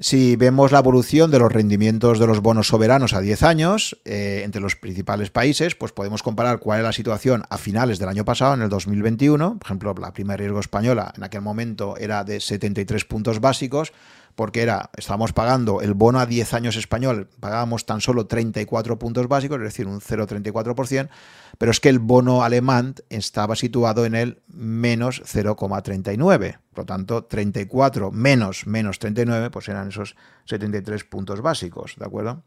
Si vemos la evolución de los rendimientos de los bonos soberanos a 10 años eh, entre los principales países, pues podemos comparar cuál es la situación a finales del año pasado, en el 2021. Por ejemplo, la prima de riesgo española en aquel momento era de 73 puntos básicos, porque era, estábamos pagando el bono a 10 años español, pagábamos tan solo 34 puntos básicos, es decir, un 0,34%, pero es que el bono alemán estaba situado en el menos 0,39, por lo tanto, 34 menos menos 39, pues eran esos 73 puntos básicos, ¿de acuerdo?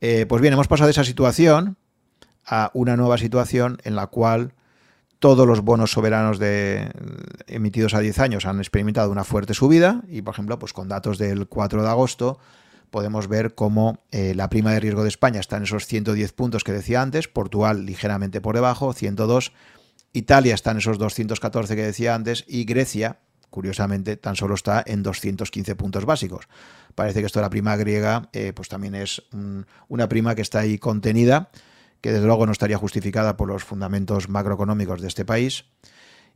Eh, pues bien, hemos pasado de esa situación a una nueva situación en la cual todos los bonos soberanos de, emitidos a 10 años han experimentado una fuerte subida y, por ejemplo, pues con datos del 4 de agosto, podemos ver cómo eh, la prima de riesgo de España está en esos 110 puntos que decía antes, Portugal ligeramente por debajo, 102, Italia está en esos 214 que decía antes y Grecia, curiosamente, tan solo está en 215 puntos básicos. Parece que esto de la prima griega eh, pues también es una prima que está ahí contenida, que desde luego no estaría justificada por los fundamentos macroeconómicos de este país.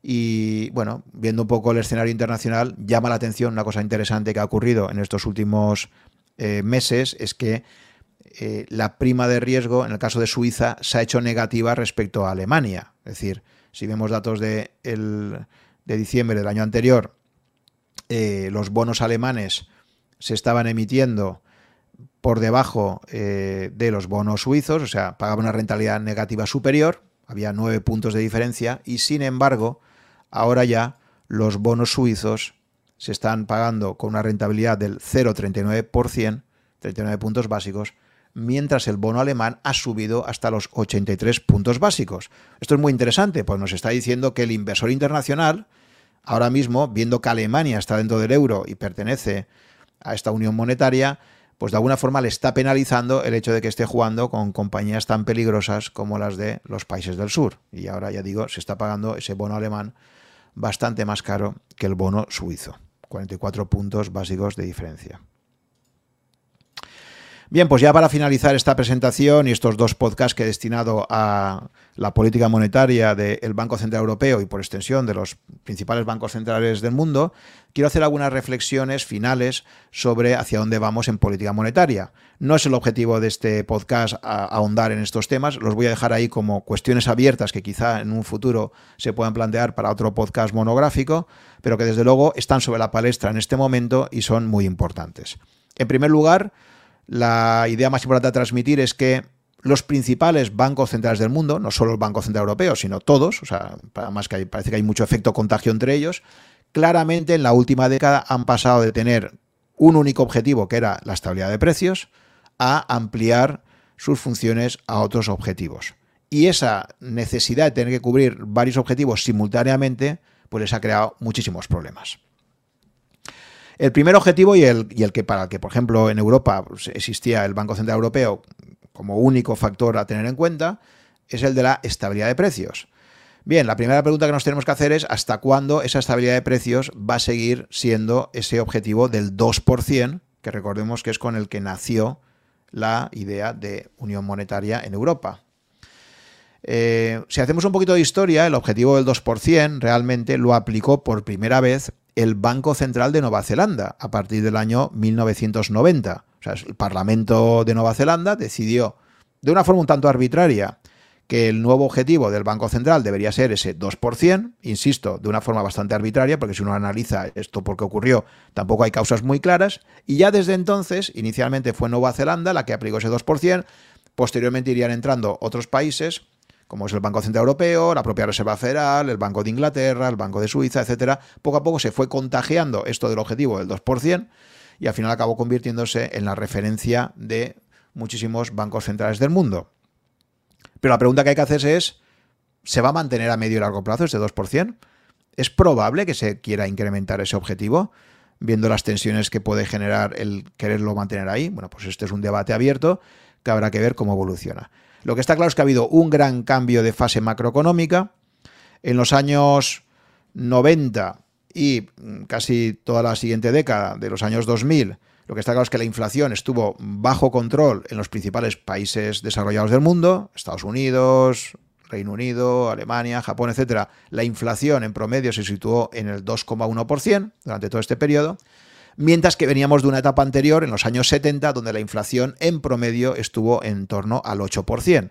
Y bueno, viendo un poco el escenario internacional, llama la atención una cosa interesante que ha ocurrido en estos últimos eh, meses, es que eh, la prima de riesgo, en el caso de Suiza, se ha hecho negativa respecto a Alemania. Es decir, si vemos datos de, de diciembre del año anterior, eh, los bonos alemanes se estaban emitiendo por debajo de los bonos suizos, o sea, pagaban una rentabilidad negativa superior, había nueve puntos de diferencia, y sin embargo, ahora ya los bonos suizos se están pagando con una rentabilidad del 0,39%, 39 puntos básicos, mientras el bono alemán ha subido hasta los 83 puntos básicos. Esto es muy interesante, pues nos está diciendo que el inversor internacional, ahora mismo, viendo que Alemania está dentro del euro y pertenece a esta unión monetaria, pues de alguna forma le está penalizando el hecho de que esté jugando con compañías tan peligrosas como las de los países del sur. Y ahora ya digo, se está pagando ese bono alemán bastante más caro que el bono suizo. 44 puntos básicos de diferencia. Bien, pues ya para finalizar esta presentación y estos dos podcasts que he destinado a la política monetaria del Banco Central Europeo y por extensión de los principales bancos centrales del mundo, quiero hacer algunas reflexiones finales sobre hacia dónde vamos en política monetaria. No es el objetivo de este podcast ahondar en estos temas, los voy a dejar ahí como cuestiones abiertas que quizá en un futuro se puedan plantear para otro podcast monográfico, pero que desde luego están sobre la palestra en este momento y son muy importantes. En primer lugar, la idea más importante a transmitir es que los principales bancos centrales del mundo, no solo el Banco Central Europeo, sino todos, o sea, además que parece que hay mucho efecto contagio entre ellos, claramente en la última década han pasado de tener un único objetivo, que era la estabilidad de precios, a ampliar sus funciones a otros objetivos. Y esa necesidad de tener que cubrir varios objetivos simultáneamente, pues les ha creado muchísimos problemas. El primer objetivo y el, que para el que, por ejemplo, en Europa pues, existía el Banco Central Europeo como único factor a tener en cuenta, es el de la estabilidad de precios. Bien, la primera pregunta que nos tenemos que hacer es hasta cuándo esa estabilidad de precios va a seguir siendo ese objetivo del 2%, que recordemos que es con el que nació la idea de unión monetaria en Europa. Eh, si hacemos un poquito de historia, el objetivo del 2% realmente lo aplicó por primera vez el Banco Central de Nueva Zelanda a partir del año 1990. O sea, el Parlamento de Nueva Zelanda decidió de una forma un tanto arbitraria que el nuevo objetivo del Banco Central debería ser ese 2%, insisto, de una forma bastante arbitraria, porque si uno analiza esto por qué ocurrió, tampoco hay causas muy claras, y ya desde entonces, inicialmente fue Nueva Zelanda la que aplicó ese 2%, posteriormente irían entrando otros países, como es el Banco Central Europeo, la propia Reserva Federal, el Banco de Inglaterra, el Banco de Suiza, etcétera, poco a poco se fue contagiando esto del objetivo del 2% y al final acabó convirtiéndose en la referencia de muchísimos bancos centrales del mundo. Pero la pregunta que hay que hacerse es, ¿se va a mantener a medio y largo plazo ese 2%? ¿Es probable que se quiera incrementar ese objetivo? Viendo las tensiones que puede generar el quererlo mantener ahí. Bueno, pues este es un debate abierto que habrá que ver cómo evoluciona. Lo que está claro es que ha habido un gran cambio de fase macroeconómica. En los años 90 y casi toda la siguiente década de los años 2000, lo que está claro es que la inflación estuvo bajo control en los principales países desarrollados del mundo, Estados Unidos, Reino Unido, Alemania, Japón, etc. La inflación en promedio se situó en el 2,1% durante todo este periodo mientras que veníamos de una etapa anterior, en los años 70, donde la inflación en promedio estuvo en torno al 8%.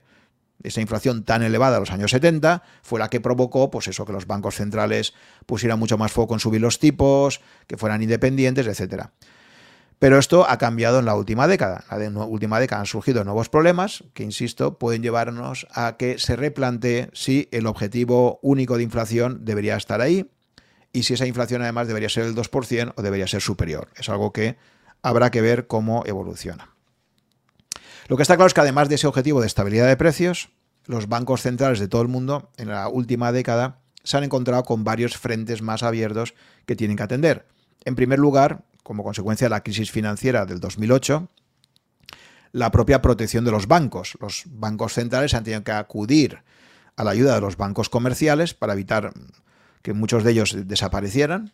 Esa inflación tan elevada de los años 70 fue la que provocó, pues eso, que los bancos centrales pusieran mucho más foco en subir los tipos, que fueran independientes, etc. Pero esto ha cambiado en la última década. En la última década han surgido nuevos problemas que, insisto, pueden llevarnos a que se replantee si el objetivo único de inflación debería estar ahí y si esa inflación además debería ser el 2% o debería ser superior. Es algo que habrá que ver cómo evoluciona. Lo que está claro es que además de ese objetivo de estabilidad de precios, los bancos centrales de todo el mundo en la última década se han encontrado con varios frentes más abiertos que tienen que atender. En primer lugar, como consecuencia de la crisis financiera del 2008, la propia protección de los bancos. Los bancos centrales han tenido que acudir a la ayuda de los bancos comerciales para evitar que muchos de ellos desaparecieran.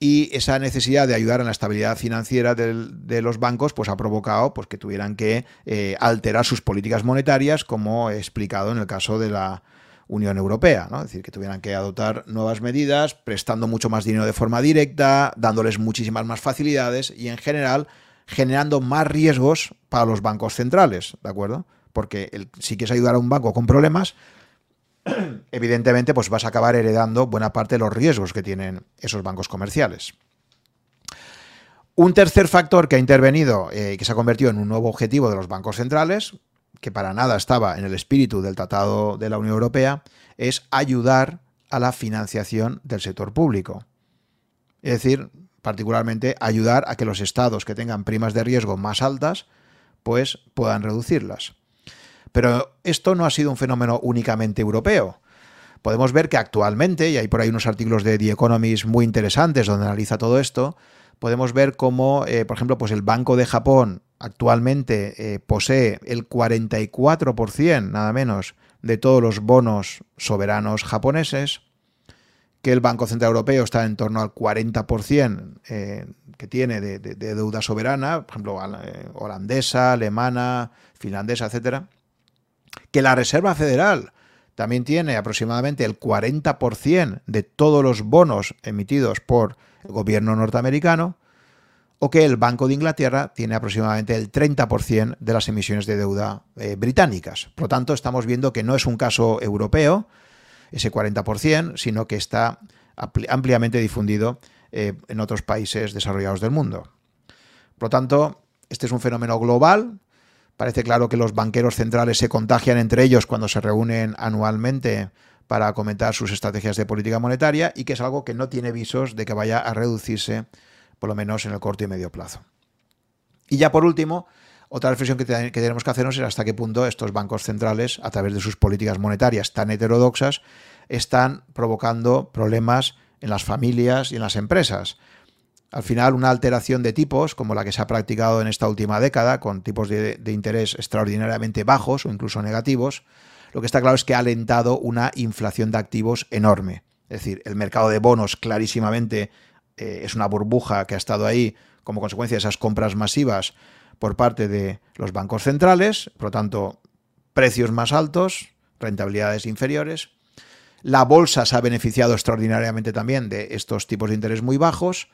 Y esa necesidad de ayudar en la estabilidad financiera de los bancos pues, ha provocado pues, que tuvieran que eh, alterar sus políticas monetarias, como he explicado en el caso de la Unión Europea. ¿no? Es decir, que tuvieran que adoptar nuevas medidas, prestando mucho más dinero de forma directa, dándoles muchísimas más facilidades y en general generando más riesgos para los bancos centrales, ¿de acuerdo? Porque si quieres ayudar a un banco con problemas, evidentemente pues vas a acabar heredando buena parte de los riesgos que tienen esos bancos comerciales. Un tercer factor que ha intervenido y eh, que se ha convertido en un nuevo objetivo de los bancos centrales, que para nada estaba en el espíritu del Tratado de la Unión Europea, es ayudar a la financiación del sector público. Es decir, particularmente ayudar a que los estados que tengan primas de riesgo más altas, pues puedan reducirlas. Pero esto no ha sido un fenómeno únicamente europeo. Podemos ver que actualmente, y hay por ahí unos artículos de The Economist muy interesantes donde analiza todo esto, podemos ver cómo, eh, por ejemplo, pues el Banco de Japón actualmente eh, posee el 44%, nada menos, de todos los bonos soberanos japoneses, que el Banco Central Europeo está en torno al 40% eh, que tiene de, deuda soberana, por ejemplo, holandesa, alemana, finlandesa, etcétera que la Reserva Federal también tiene aproximadamente el 40% de todos los bonos emitidos por el gobierno norteamericano, o que el Banco de Inglaterra tiene aproximadamente el 30% de las emisiones de deuda eh, británicas. Por lo tanto, estamos viendo que no es un caso europeo, ese 40%, sino que está ampliamente difundido eh, en otros países desarrollados del mundo. Por lo tanto, este es un fenómeno global Parece claro que los banqueros centrales se contagian entre ellos cuando se reúnen anualmente para comentar sus estrategias de política monetaria y que es algo que no tiene visos de que vaya a reducirse, por lo menos en el corto y medio plazo. Y ya por último, otra reflexión que, tenemos que hacernos es hasta qué punto estos bancos centrales, a través de sus políticas monetarias tan heterodoxas, están provocando problemas en las familias y en las empresas. Al final, una alteración de tipos, como la que se ha practicado en esta última década, con tipos de, interés extraordinariamente bajos o incluso negativos, lo que está claro es que ha alentado una inflación de activos enorme. Es decir, el mercado de bonos clarísimamente eh, es una burbuja que ha estado ahí como consecuencia de esas compras masivas por parte de los bancos centrales, por lo tanto, precios más altos, rentabilidades inferiores. La bolsa se ha beneficiado extraordinariamente también de estos tipos de interés muy bajos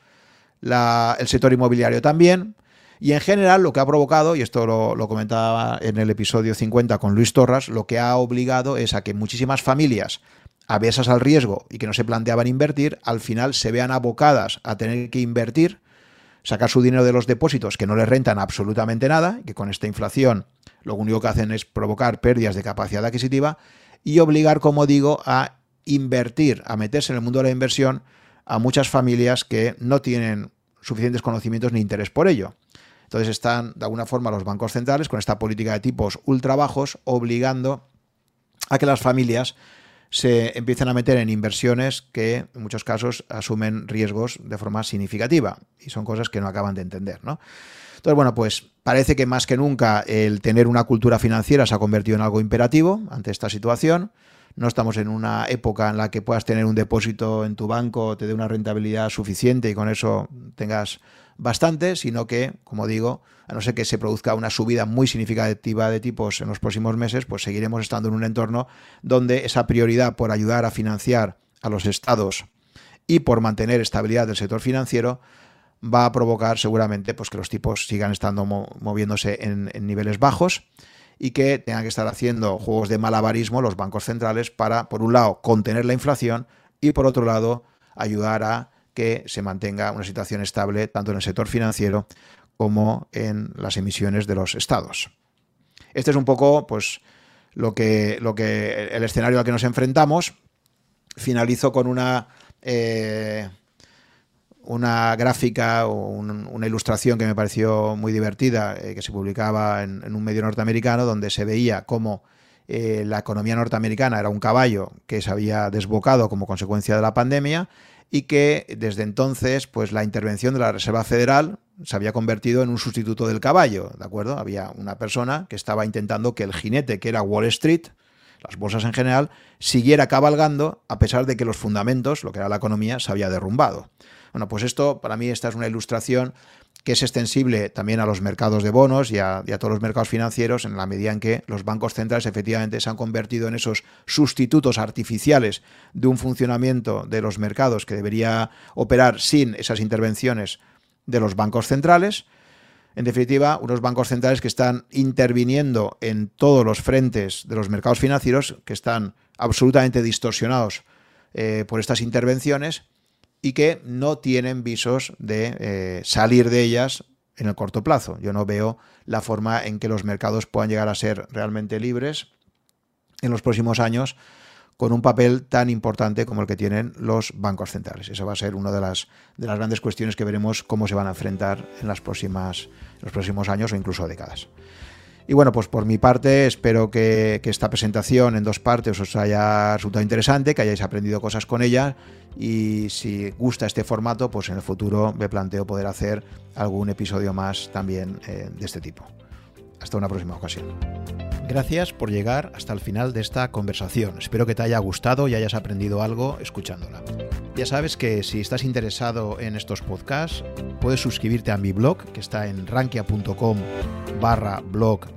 el sector inmobiliario también. Y en general lo que ha provocado, y esto lo, comentaba en el episodio 50 con Luis Torras, lo que ha obligado es a que muchísimas familias avesas al riesgo y que no se planteaban invertir, al final se vean abocadas a tener que invertir, sacar su dinero de los depósitos que no les rentan absolutamente nada, que con esta inflación lo único que hacen es provocar pérdidas de capacidad adquisitiva y obligar, como digo, a invertir, a meterse en el mundo de la inversión a muchas familias que no tienen suficientes conocimientos ni interés por ello. Entonces están, de alguna forma, los bancos centrales con esta política de tipos ultra bajos, obligando a que las familias se empiecen a meter en inversiones que en muchos casos asumen riesgos de forma significativa y son cosas que no acaban de entender. ¿no? Entonces, bueno, pues parece que más que nunca el tener una cultura financiera se ha convertido en algo imperativo ante esta situación no estamos en una época en la que puedas tener un depósito en tu banco, te dé una rentabilidad suficiente y con eso tengas bastante, sino que, como digo, a no ser que se produzca una subida muy significativa de tipos en los próximos meses, pues seguiremos estando en un entorno donde esa prioridad por ayudar a financiar a los estados y por mantener estabilidad del sector financiero va a provocar seguramente pues, que los tipos sigan estando moviéndose en niveles bajos y que tengan que estar haciendo juegos de malabarismo los bancos centrales para, por un lado, contener la inflación y, por otro lado, ayudar a que se mantenga una situación estable tanto en el sector financiero como en las emisiones de los estados. Este es un poco pues, lo, que, lo que el escenario al que nos enfrentamos. Finalizo con una eh, una gráfica o una ilustración que me pareció muy divertida, eh, que se publicaba en, un medio norteamericano, donde se veía cómo eh, la economía norteamericana era un caballo que se había desbocado como consecuencia de la pandemia y que desde entonces pues la intervención de la Reserva Federal se había convertido en un sustituto del caballo, ¿de acuerdo? Había una persona que estaba intentando que el jinete, que era Wall Street, las bolsas en general, siguiera cabalgando a pesar de que los fundamentos, lo que era la economía, se había derrumbado. Bueno, pues esto para mí esta es una ilustración que es extensible también a los mercados de bonos y a, todos los mercados financieros en la medida en que los bancos centrales efectivamente se han convertido en esos sustitutos artificiales de un funcionamiento de los mercados que debería operar sin esas intervenciones de los bancos centrales. En definitiva, unos bancos centrales que están interviniendo en todos los frentes de los mercados financieros, que están absolutamente distorsionados eh, por estas intervenciones y que no tienen visos de eh, salir de ellas en el corto plazo. Yo no veo la forma en que los mercados puedan llegar a ser realmente libres en los próximos años con un papel tan importante como el que tienen los bancos centrales. Esa va a ser una de las, de las grandes cuestiones que veremos cómo se van a enfrentar en los próximos años o incluso décadas. Y bueno, pues por mi parte espero que, esta presentación en dos partes os haya resultado interesante, que hayáis aprendido cosas con ella y si gusta este formato, pues en el futuro me planteo poder hacer algún episodio más también eh, de este tipo. Hasta una próxima ocasión. Gracias por llegar hasta el final de esta conversación. Espero que te haya gustado y hayas aprendido algo escuchándola. Ya sabes que si estás interesado en estos podcasts, puedes suscribirte a mi blog, que está en rankia.com barra blog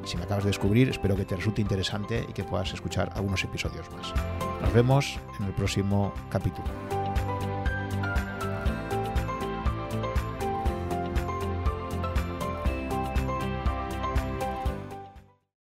si me acabas de descubrir, espero que te resulte interesante y que puedas escuchar algunos episodios más. Nos vemos en el próximo capítulo.